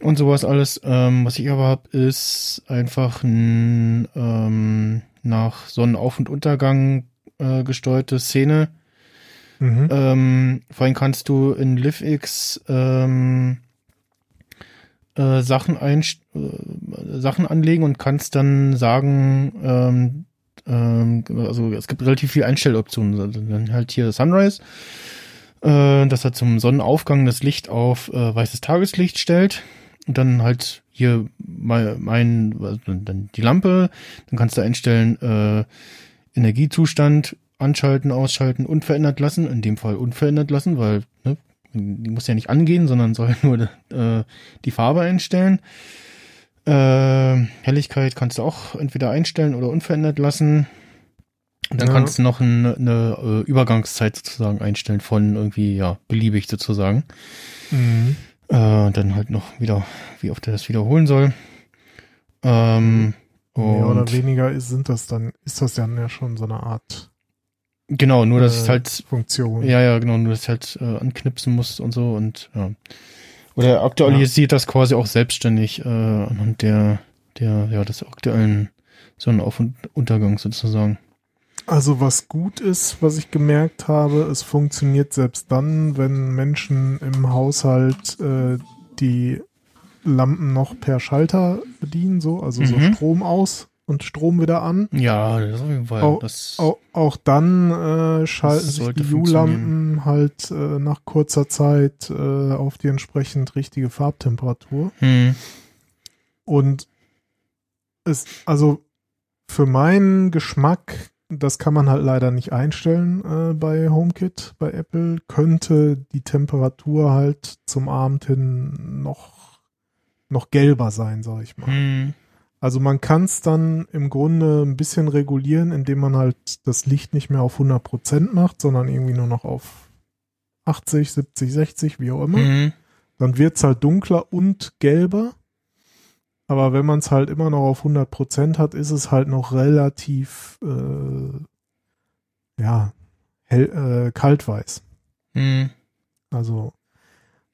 und sowas alles. Ähm, was ich aber habe, ist einfach ein ähm, nach Sonnenauf- und Untergang äh, gesteuerte Szene. Mhm. Ähm, vor allem kannst du in LiveX ähm, äh, Sachen ein, äh, Sachen anlegen und kannst dann sagen, ähm, ähm, also es gibt relativ viele Einstelloptionen. Also dann halt hier Sunrise, äh, dass er zum Sonnenaufgang das Licht auf äh, weißes Tageslicht stellt. Und dann halt hier mein, mein also dann die Lampe, dann kannst du einstellen äh, Energiezustand anschalten, ausschalten, unverändert lassen, in dem Fall unverändert lassen, weil ne, die muss ja nicht angehen, sondern soll nur äh, die Farbe einstellen. Äh, Helligkeit kannst du auch entweder einstellen oder unverändert lassen. Und dann Ja. kannst du noch eine, eine äh, Übergangszeit sozusagen einstellen von irgendwie, ja, beliebig sozusagen. Mhm. Äh, und dann halt noch wieder, wie oft er das wiederholen soll. Ähm, Mehr oder weniger ist, sind das dann, ist das dann ja schon so eine Art genau, nur dass es äh, halt Funktion. Ja, ja, genau, nur dass halt äh, anknipsen musst und so und ja. Oder aktualisiert das quasi auch selbstständig äh, anhand der, der, ja, des aktuellen Sonnenauf- und Untergangs sozusagen. Also was gut ist, was ich gemerkt habe, es funktioniert selbst dann, wenn Menschen im Haushalt äh, die Lampen noch per Schalter bedienen, so, also so Mhm. Strom aus und Strom wieder an. Ja, das auf jeden Fall. Au- das, Auch, auch dann äh, schalten sich die U-Lampen halt äh, nach kurzer Zeit äh, auf die entsprechend richtige Farbtemperatur. hm, Und es, also für meinen Geschmack, das kann man halt leider nicht einstellen äh, bei HomeKit, bei Apple, könnte die Temperatur halt zum Abend hin noch, noch gelber sein, sag ich mal. hm, Also man kann es dann im Grunde ein bisschen regulieren, indem man halt das Licht nicht mehr auf 100% macht, sondern irgendwie nur noch auf 80, 70, 60, wie auch immer hm, dann wird's halt dunkler und gelber. Aber wenn man es halt immer noch auf 100% hat, ist es halt noch relativ, äh, ja, hell, äh, kaltweiß. hm, Also,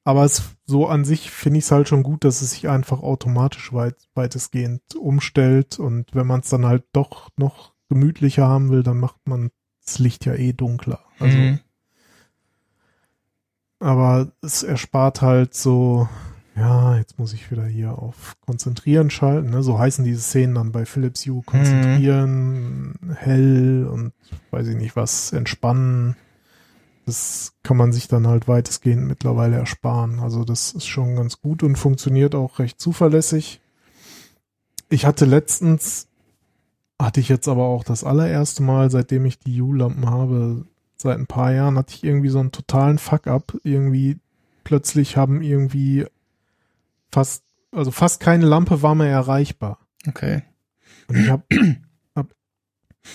aber es so an sich finde ich es halt schon gut, dass es sich einfach automatisch weit, weitestgehend umstellt. Und wenn man es dann halt doch noch gemütlicher haben will, dann macht man das Licht ja eh dunkler. Also, hm. aber es erspart halt so, ja, jetzt muss ich wieder hier auf Konzentrieren schalten, ne? so heißen diese Szenen dann bei Philips Hue, konzentrieren, hell und weiß ich nicht was, entspannen. Das kann man sich dann halt weitestgehend mittlerweile ersparen. Also das ist schon ganz gut und funktioniert auch recht zuverlässig. Ich hatte letztens, hatte ich jetzt aber auch das allererste Mal, seitdem ich die U-Lampen habe, seit ein paar Jahren hatte ich irgendwie so einen totalen Fuck-up. Irgendwie plötzlich haben irgendwie fast, also fast keine Lampe war mehr erreichbar. Okay. Und ich hab, hab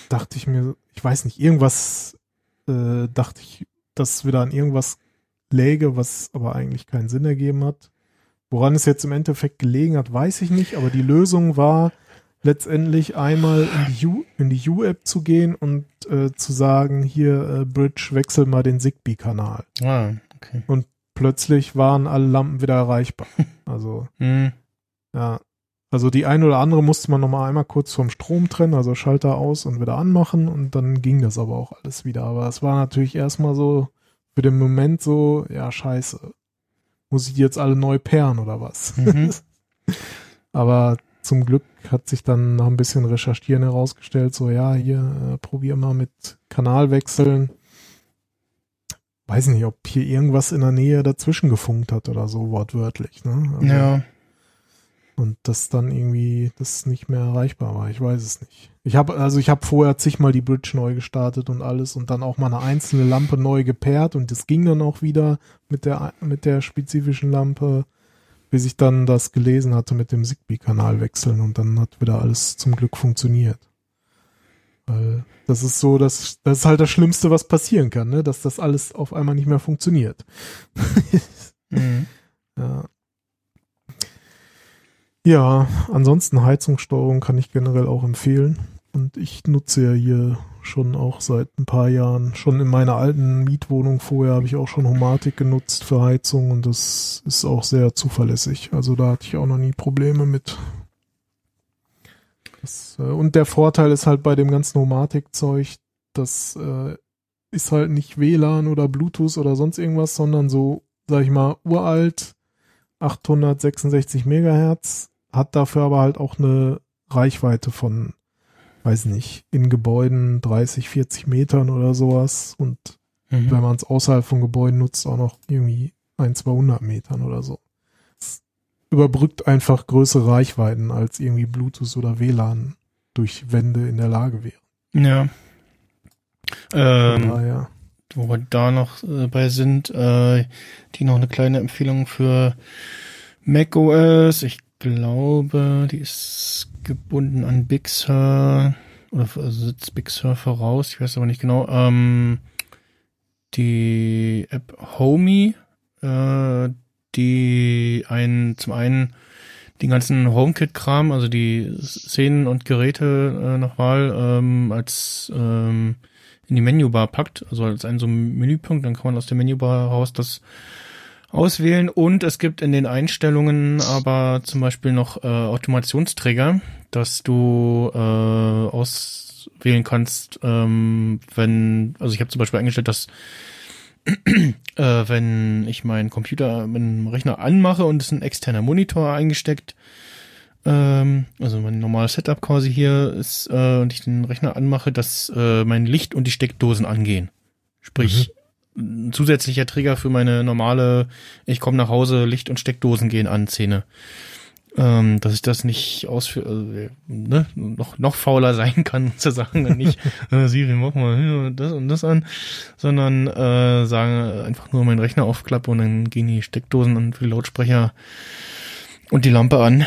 dachte ich mir, ich weiß nicht, irgendwas äh, dachte ich, dass wieder an irgendwas läge, was aber eigentlich keinen Sinn ergeben hat. Woran es jetzt im Endeffekt gelegen hat, weiß ich nicht, aber die Lösung war letztendlich einmal in die U-App zu gehen und äh, zu sagen, hier äh, Bridge, wechsel mal den Zigbee-Kanal. Ah, okay. Plötzlich waren alle Lampen wieder erreichbar. Also Hm. Ja. Also die eine oder andere musste man nochmal einmal kurz vom Strom trennen, also Schalter aus und wieder anmachen und dann ging das aber auch alles wieder. Aber es war natürlich erstmal so für den Moment so, ja, scheiße. Muss ich die jetzt alle neu pairen oder was? Mhm. aber zum Glück hat sich dann nach ein bisschen Recherchieren herausgestellt, so ja, hier, äh, probier mal mit Kanalwechseln. Weiß nicht, ob hier irgendwas in der Nähe dazwischen gefunkt hat oder so, wortwörtlich. Ne? Also- Ja. Und das dann irgendwie das nicht mehr erreichbar war. Ich weiß es nicht. Ich habe also ich habe vorher zigmal die Bridge neu gestartet und alles und dann auch mal eine einzelne Lampe neu gepaart und das ging dann auch wieder mit der mit der spezifischen Lampe, bis ich dann das gelesen hatte mit dem Zigbee-Kanal wechseln und dann hat wieder alles zum Glück funktioniert. Weil das ist so, dass das ist halt das Schlimmste, was passieren kann, ne? dass das alles auf einmal nicht mehr funktioniert. Mhm. Ja. Ja, ansonsten Heizungssteuerung kann ich generell auch empfehlen. Und ich nutze ja hier schon auch seit ein paar Jahren, schon in meiner alten Mietwohnung vorher habe ich auch schon Homatik genutzt für Heizung und das ist auch sehr zuverlässig. Also da hatte ich auch noch nie Probleme mit. Das, äh, und der Vorteil ist halt bei dem ganzen Homatik-Zeug, das äh, ist halt nicht WLAN oder Bluetooth oder sonst irgendwas, sondern so, sag ich mal, uralt, 866 Megahertz, hat dafür aber halt auch eine Reichweite von, weiß nicht, in Gebäuden 30, 40 Metern oder sowas und Mhm. wenn man es außerhalb von Gebäuden nutzt, auch noch irgendwie ein, 200 Metern oder so. Es überbrückt einfach größere Reichweiten, als irgendwie Bluetooth oder WLAN durch Wände in der Lage wäre. Ja. Ähm, daher, wo wir da noch äh, bei sind, äh, die noch eine kleine Empfehlung für macOS. Ich glaube, die ist gebunden an Big Sur oder also sitzt Big Sur voraus. Ich weiß aber nicht genau. Ähm, die App Homey, äh, die einen zum einen den ganzen HomeKit-Kram, also die Szenen und Geräte äh, nach Wahl ähm, als ähm, in die Menübar packt, also als einen so Menüpunkt, dann kann man aus der Menübar raus das auswählen und es gibt in den Einstellungen aber zum Beispiel noch äh, Automationsträger, dass du äh, auswählen kannst, ähm, wenn, also ich habe zum Beispiel eingestellt, dass äh, wenn ich meinen Computer, meinen Rechner anmache und es ein externer Monitor eingesteckt, ähm, also mein normales Setup quasi hier ist, äh, und ich den Rechner anmache, dass äh, mein Licht und die Steckdosen angehen. Sprich, ein zusätzlicher Trigger für meine normale, ich komme nach Hause, Licht und Steckdosen gehen an Szene. Ähm, dass ich das nicht ausführe, also, ne, noch, noch fauler sein kann, zu sagen, nicht, äh, Siri, mach mal das und das an, sondern äh, sagen, einfach nur meinen Rechner aufklappe und dann gehen die Steckdosen und die Lautsprecher und die Lampe an.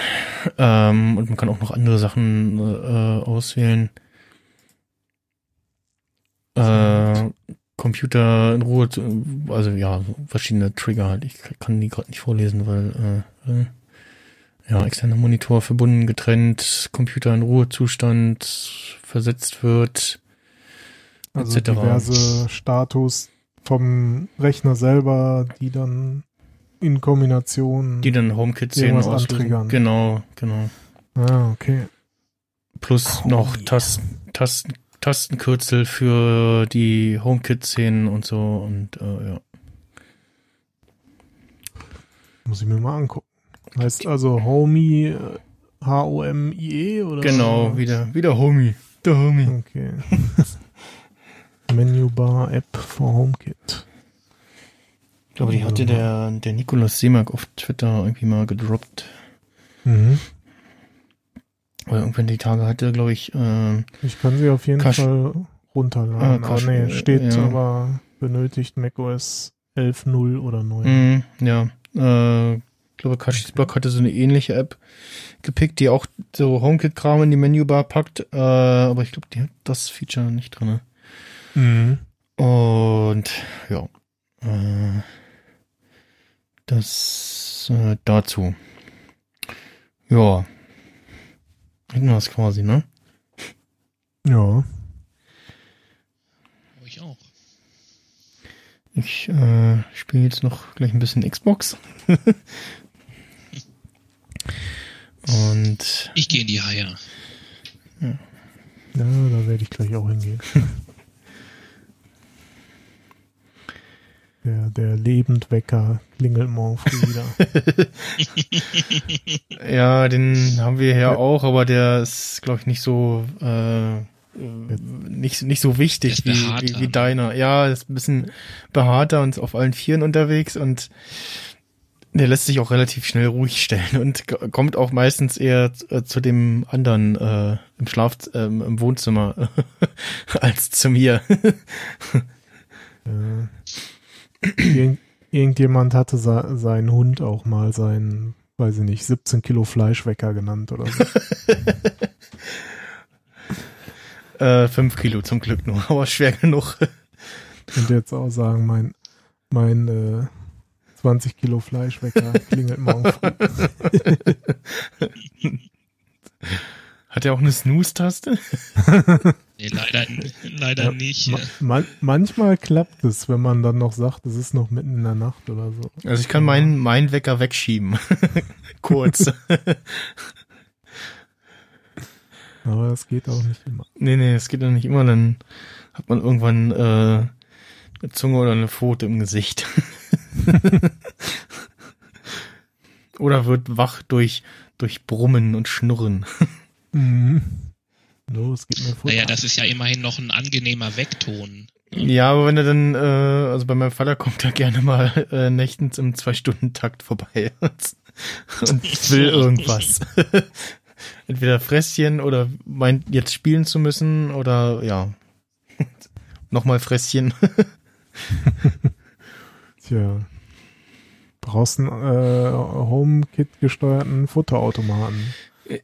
Ähm, und man kann auch noch andere Sachen äh, auswählen. Äh, Computer in Ruhe, zu- also ja, verschiedene Trigger halt. Ich kann die gerade nicht vorlesen, weil äh, äh, ja, externer Monitor verbunden, getrennt, Computer in Ruhezustand versetzt wird. also etc. diverse Status vom Rechner selber, die dann in Kombination. Die dann Irgendwas auslösen. antriggern. Genau, genau. ah, okay. Plus noch Tasten, Tasten, Tastenkürzel für die HomeKit-Szenen und so und äh, ja. Muss ich mir mal angucken. Heißt also Homie, äh, H-O-M-I-E oder? Genau, wieder, wieder Homie. Der Homie. Okay. Menübar App for HomeKit. Ich glaube, die hatte der, der Nikolaus Seemark auf Twitter irgendwie mal gedroppt. Mhm. Oder irgendwann die Tage hatte, glaube ich, äh, Ich kann sie auf jeden Kasch- Fall runterladen. Ah, aber Kasch- nee, steht ja. aber benötigt macOS 11.0 oder 9. mh, ja, äh, ich glaube, Kashis Blog hatte so eine ähnliche App gepickt, die auch so HomeKit-Kram in die Menübar packt, äh, aber ich glaube, die hat das Feature nicht drinne. Mhm. Und ja, äh, das das äh, dazu. Ja. Hätten wir das quasi, ne? Ja. Ich auch. Ich äh, spiele jetzt noch gleich ein bisschen Xbox. Und Ich gehe in die Haie. Ja, da werde ich gleich auch hingehen. Der, der Lebendwecker klingelt morgen früh wieder. ja, den haben wir ja auch, aber der ist, glaube ich, nicht so äh, äh, nicht, nicht so wichtig wie, wie, wie ne? deiner. Ja, ist ein bisschen behaarter und auf allen Vieren unterwegs und der lässt sich auch relativ schnell ruhig stellen und kommt auch meistens eher äh, zu dem anderen äh, im Schlaf ähm, im Wohnzimmer als zu mir. Äh, irgend, irgendjemand hatte seinen Hund auch mal seinen, weiß ich nicht, 17 Kilo Fleischwecker genannt oder so. äh, fünf Kilo zum Glück nur, aber schwer genug. könnte jetzt auch sagen, mein, mein äh, 20 Kilo Fleischwecker klingelt morgen früh. Hat er auch eine Snooze-Taste? Nee, leider, leider Ja, nicht. Ma man manchmal klappt es, wenn man dann noch sagt, es ist noch mitten in der Nacht oder so. Also ich kann meinen meinen Wecker wegschieben. Kurz. Aber das geht auch nicht immer. nee, nee, es geht ja nicht immer, dann hat man irgendwann äh, eine Zunge oder eine Pfote im Gesicht. oder wird wach durch, durch Brummen und Schnurren. Mhm. Los, gib mir Futter. Naja, das ist ja immerhin noch ein angenehmer Weckton. Ja, aber wenn er dann, äh, also bei meinem Vater kommt er gerne mal äh, nächtens im Zwei-Stunden-Takt vorbei und will irgendwas. Entweder Fresschen oder meint jetzt spielen zu müssen oder ja, nochmal Fresschen. Tja. Brauchst einen äh, HomeKit gesteuerten Futterautomaten.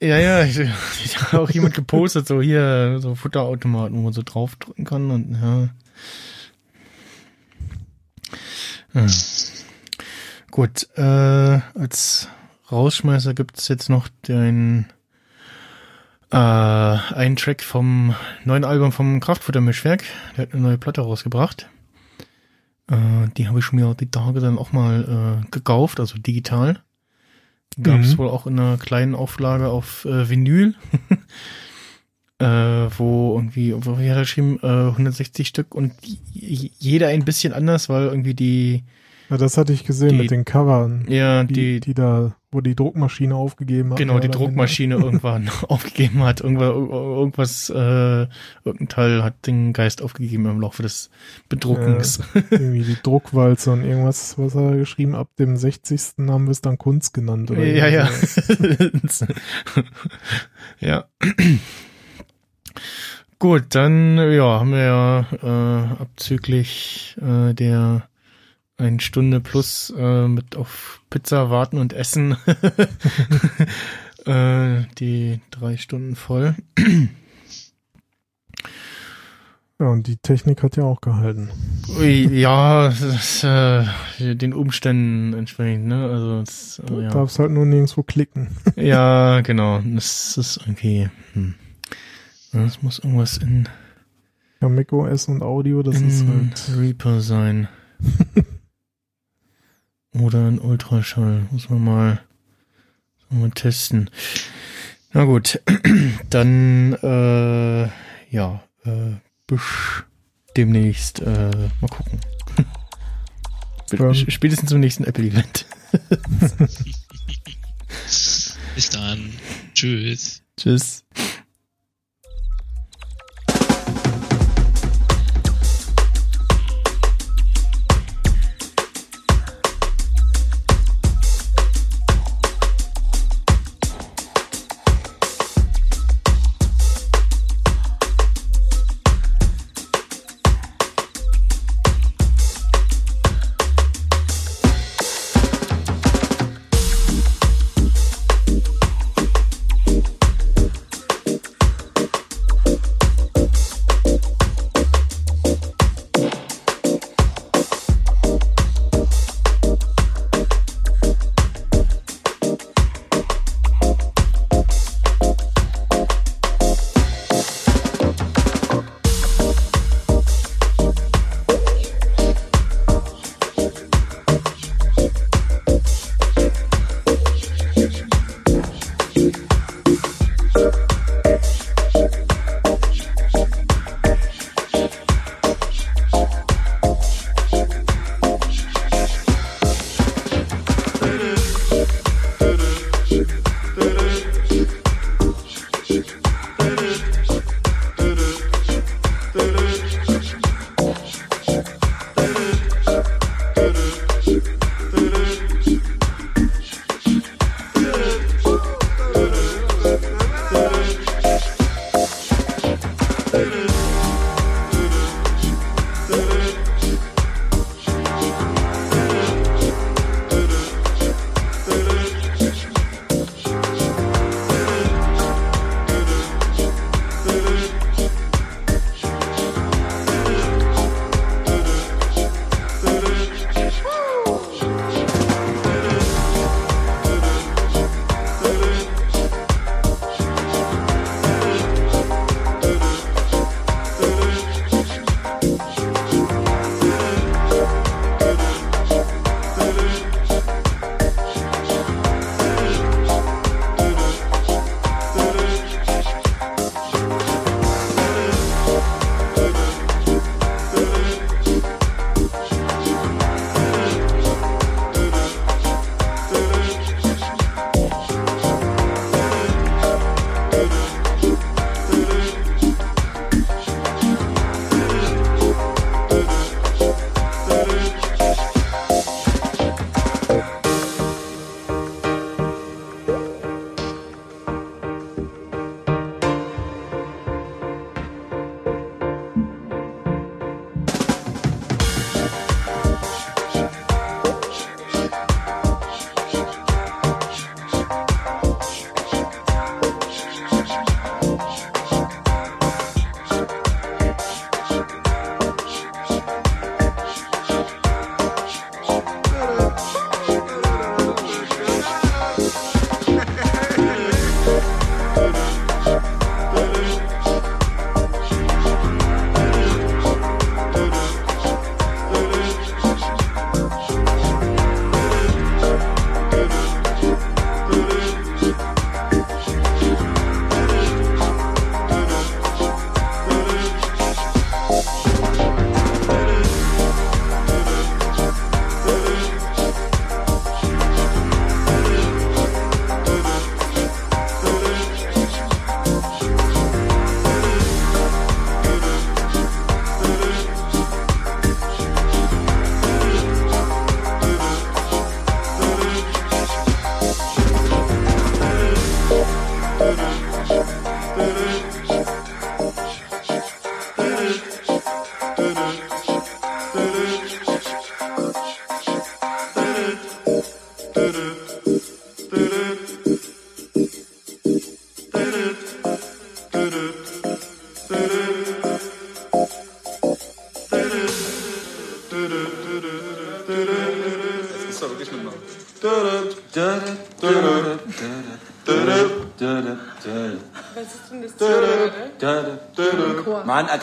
Ja, ja, ich, ich habe auch jemand gepostet, so hier, so Futterautomaten, wo man so draufdrücken kann und ja. ja. Gut, äh, als Rausschmeißer gibt's jetzt noch den äh, einen Track vom neuen Album vom Kraftfuttermischwerk. Der hat eine neue Platte rausgebracht. Äh, die habe ich mir die Tage dann auch mal äh, gekauft, also digital. Gab es Mhm. wohl auch in einer kleinen Auflage auf äh, Vinyl. äh, wo irgendwie, wo hat er geschrieben, äh, 160 Stück und jeder ein bisschen anders, weil irgendwie die, Ja, das hatte ich gesehen Die- mit den Covern, ja, die, die, die, da, wo die Druckmaschine aufgegeben hat. Genau, die Druckmaschine irgendwann aufgegeben hat. Irgendwas, irgendwas äh, irgendein Teil hat den Geist aufgegeben im Laufe des Bedruckens. minder. Irgendwie die Druckwalze und irgendwas, was er geschrieben, ab dem 60. haben wir es dann Kunst genannt. Oder ja, ja. ja. Gut, dann ja, haben wir ja äh, abzüglich äh, der eine Stunde plus äh, mit auf Pizza warten und essen äh, die drei Stunden voll. Ja, und die Technik hat ja auch gehalten. Ja, das ist, äh, den Umständen entsprechend, ne? Also es, Du äh, ja. darfst halt nur nirgendwo klicken. ja, genau. Das ist irgendwie. Hm. Das muss irgendwas in, Ja, macOS und Audio, das ist halt. Reaper sein. Oder ein Ultraschall. Muss man mal, muss man mal testen. Na gut, dann äh, ja, äh, bis demnächst äh, mal gucken. Spätestens zum nächsten Apple-Event. Bis dann. Tschüss. Tschüss.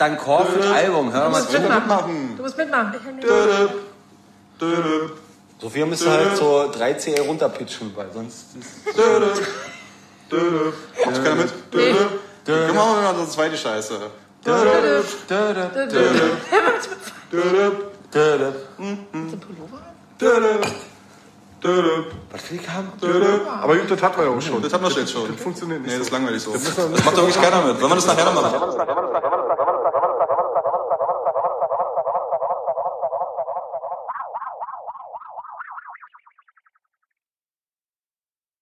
Chor? Mann, Alter, ein Chor für das Album. Hör Du mal musst zu. mitmachen. Du musst mitmachen. Sophia müsste halt so 3 CL runterpitchen, weil sonst ist... Kommt keiner mit? Nee. Komm mal, mal das zweite Scheiße. Was will ich haben? Aber gut, das hatten wir ja auch schon. Das hatten wir jetzt schon. Das funktioniert nicht. Nee, das ist langweilig so. Das macht doch wirklich keiner mit. Wollen wir das nachher noch machen?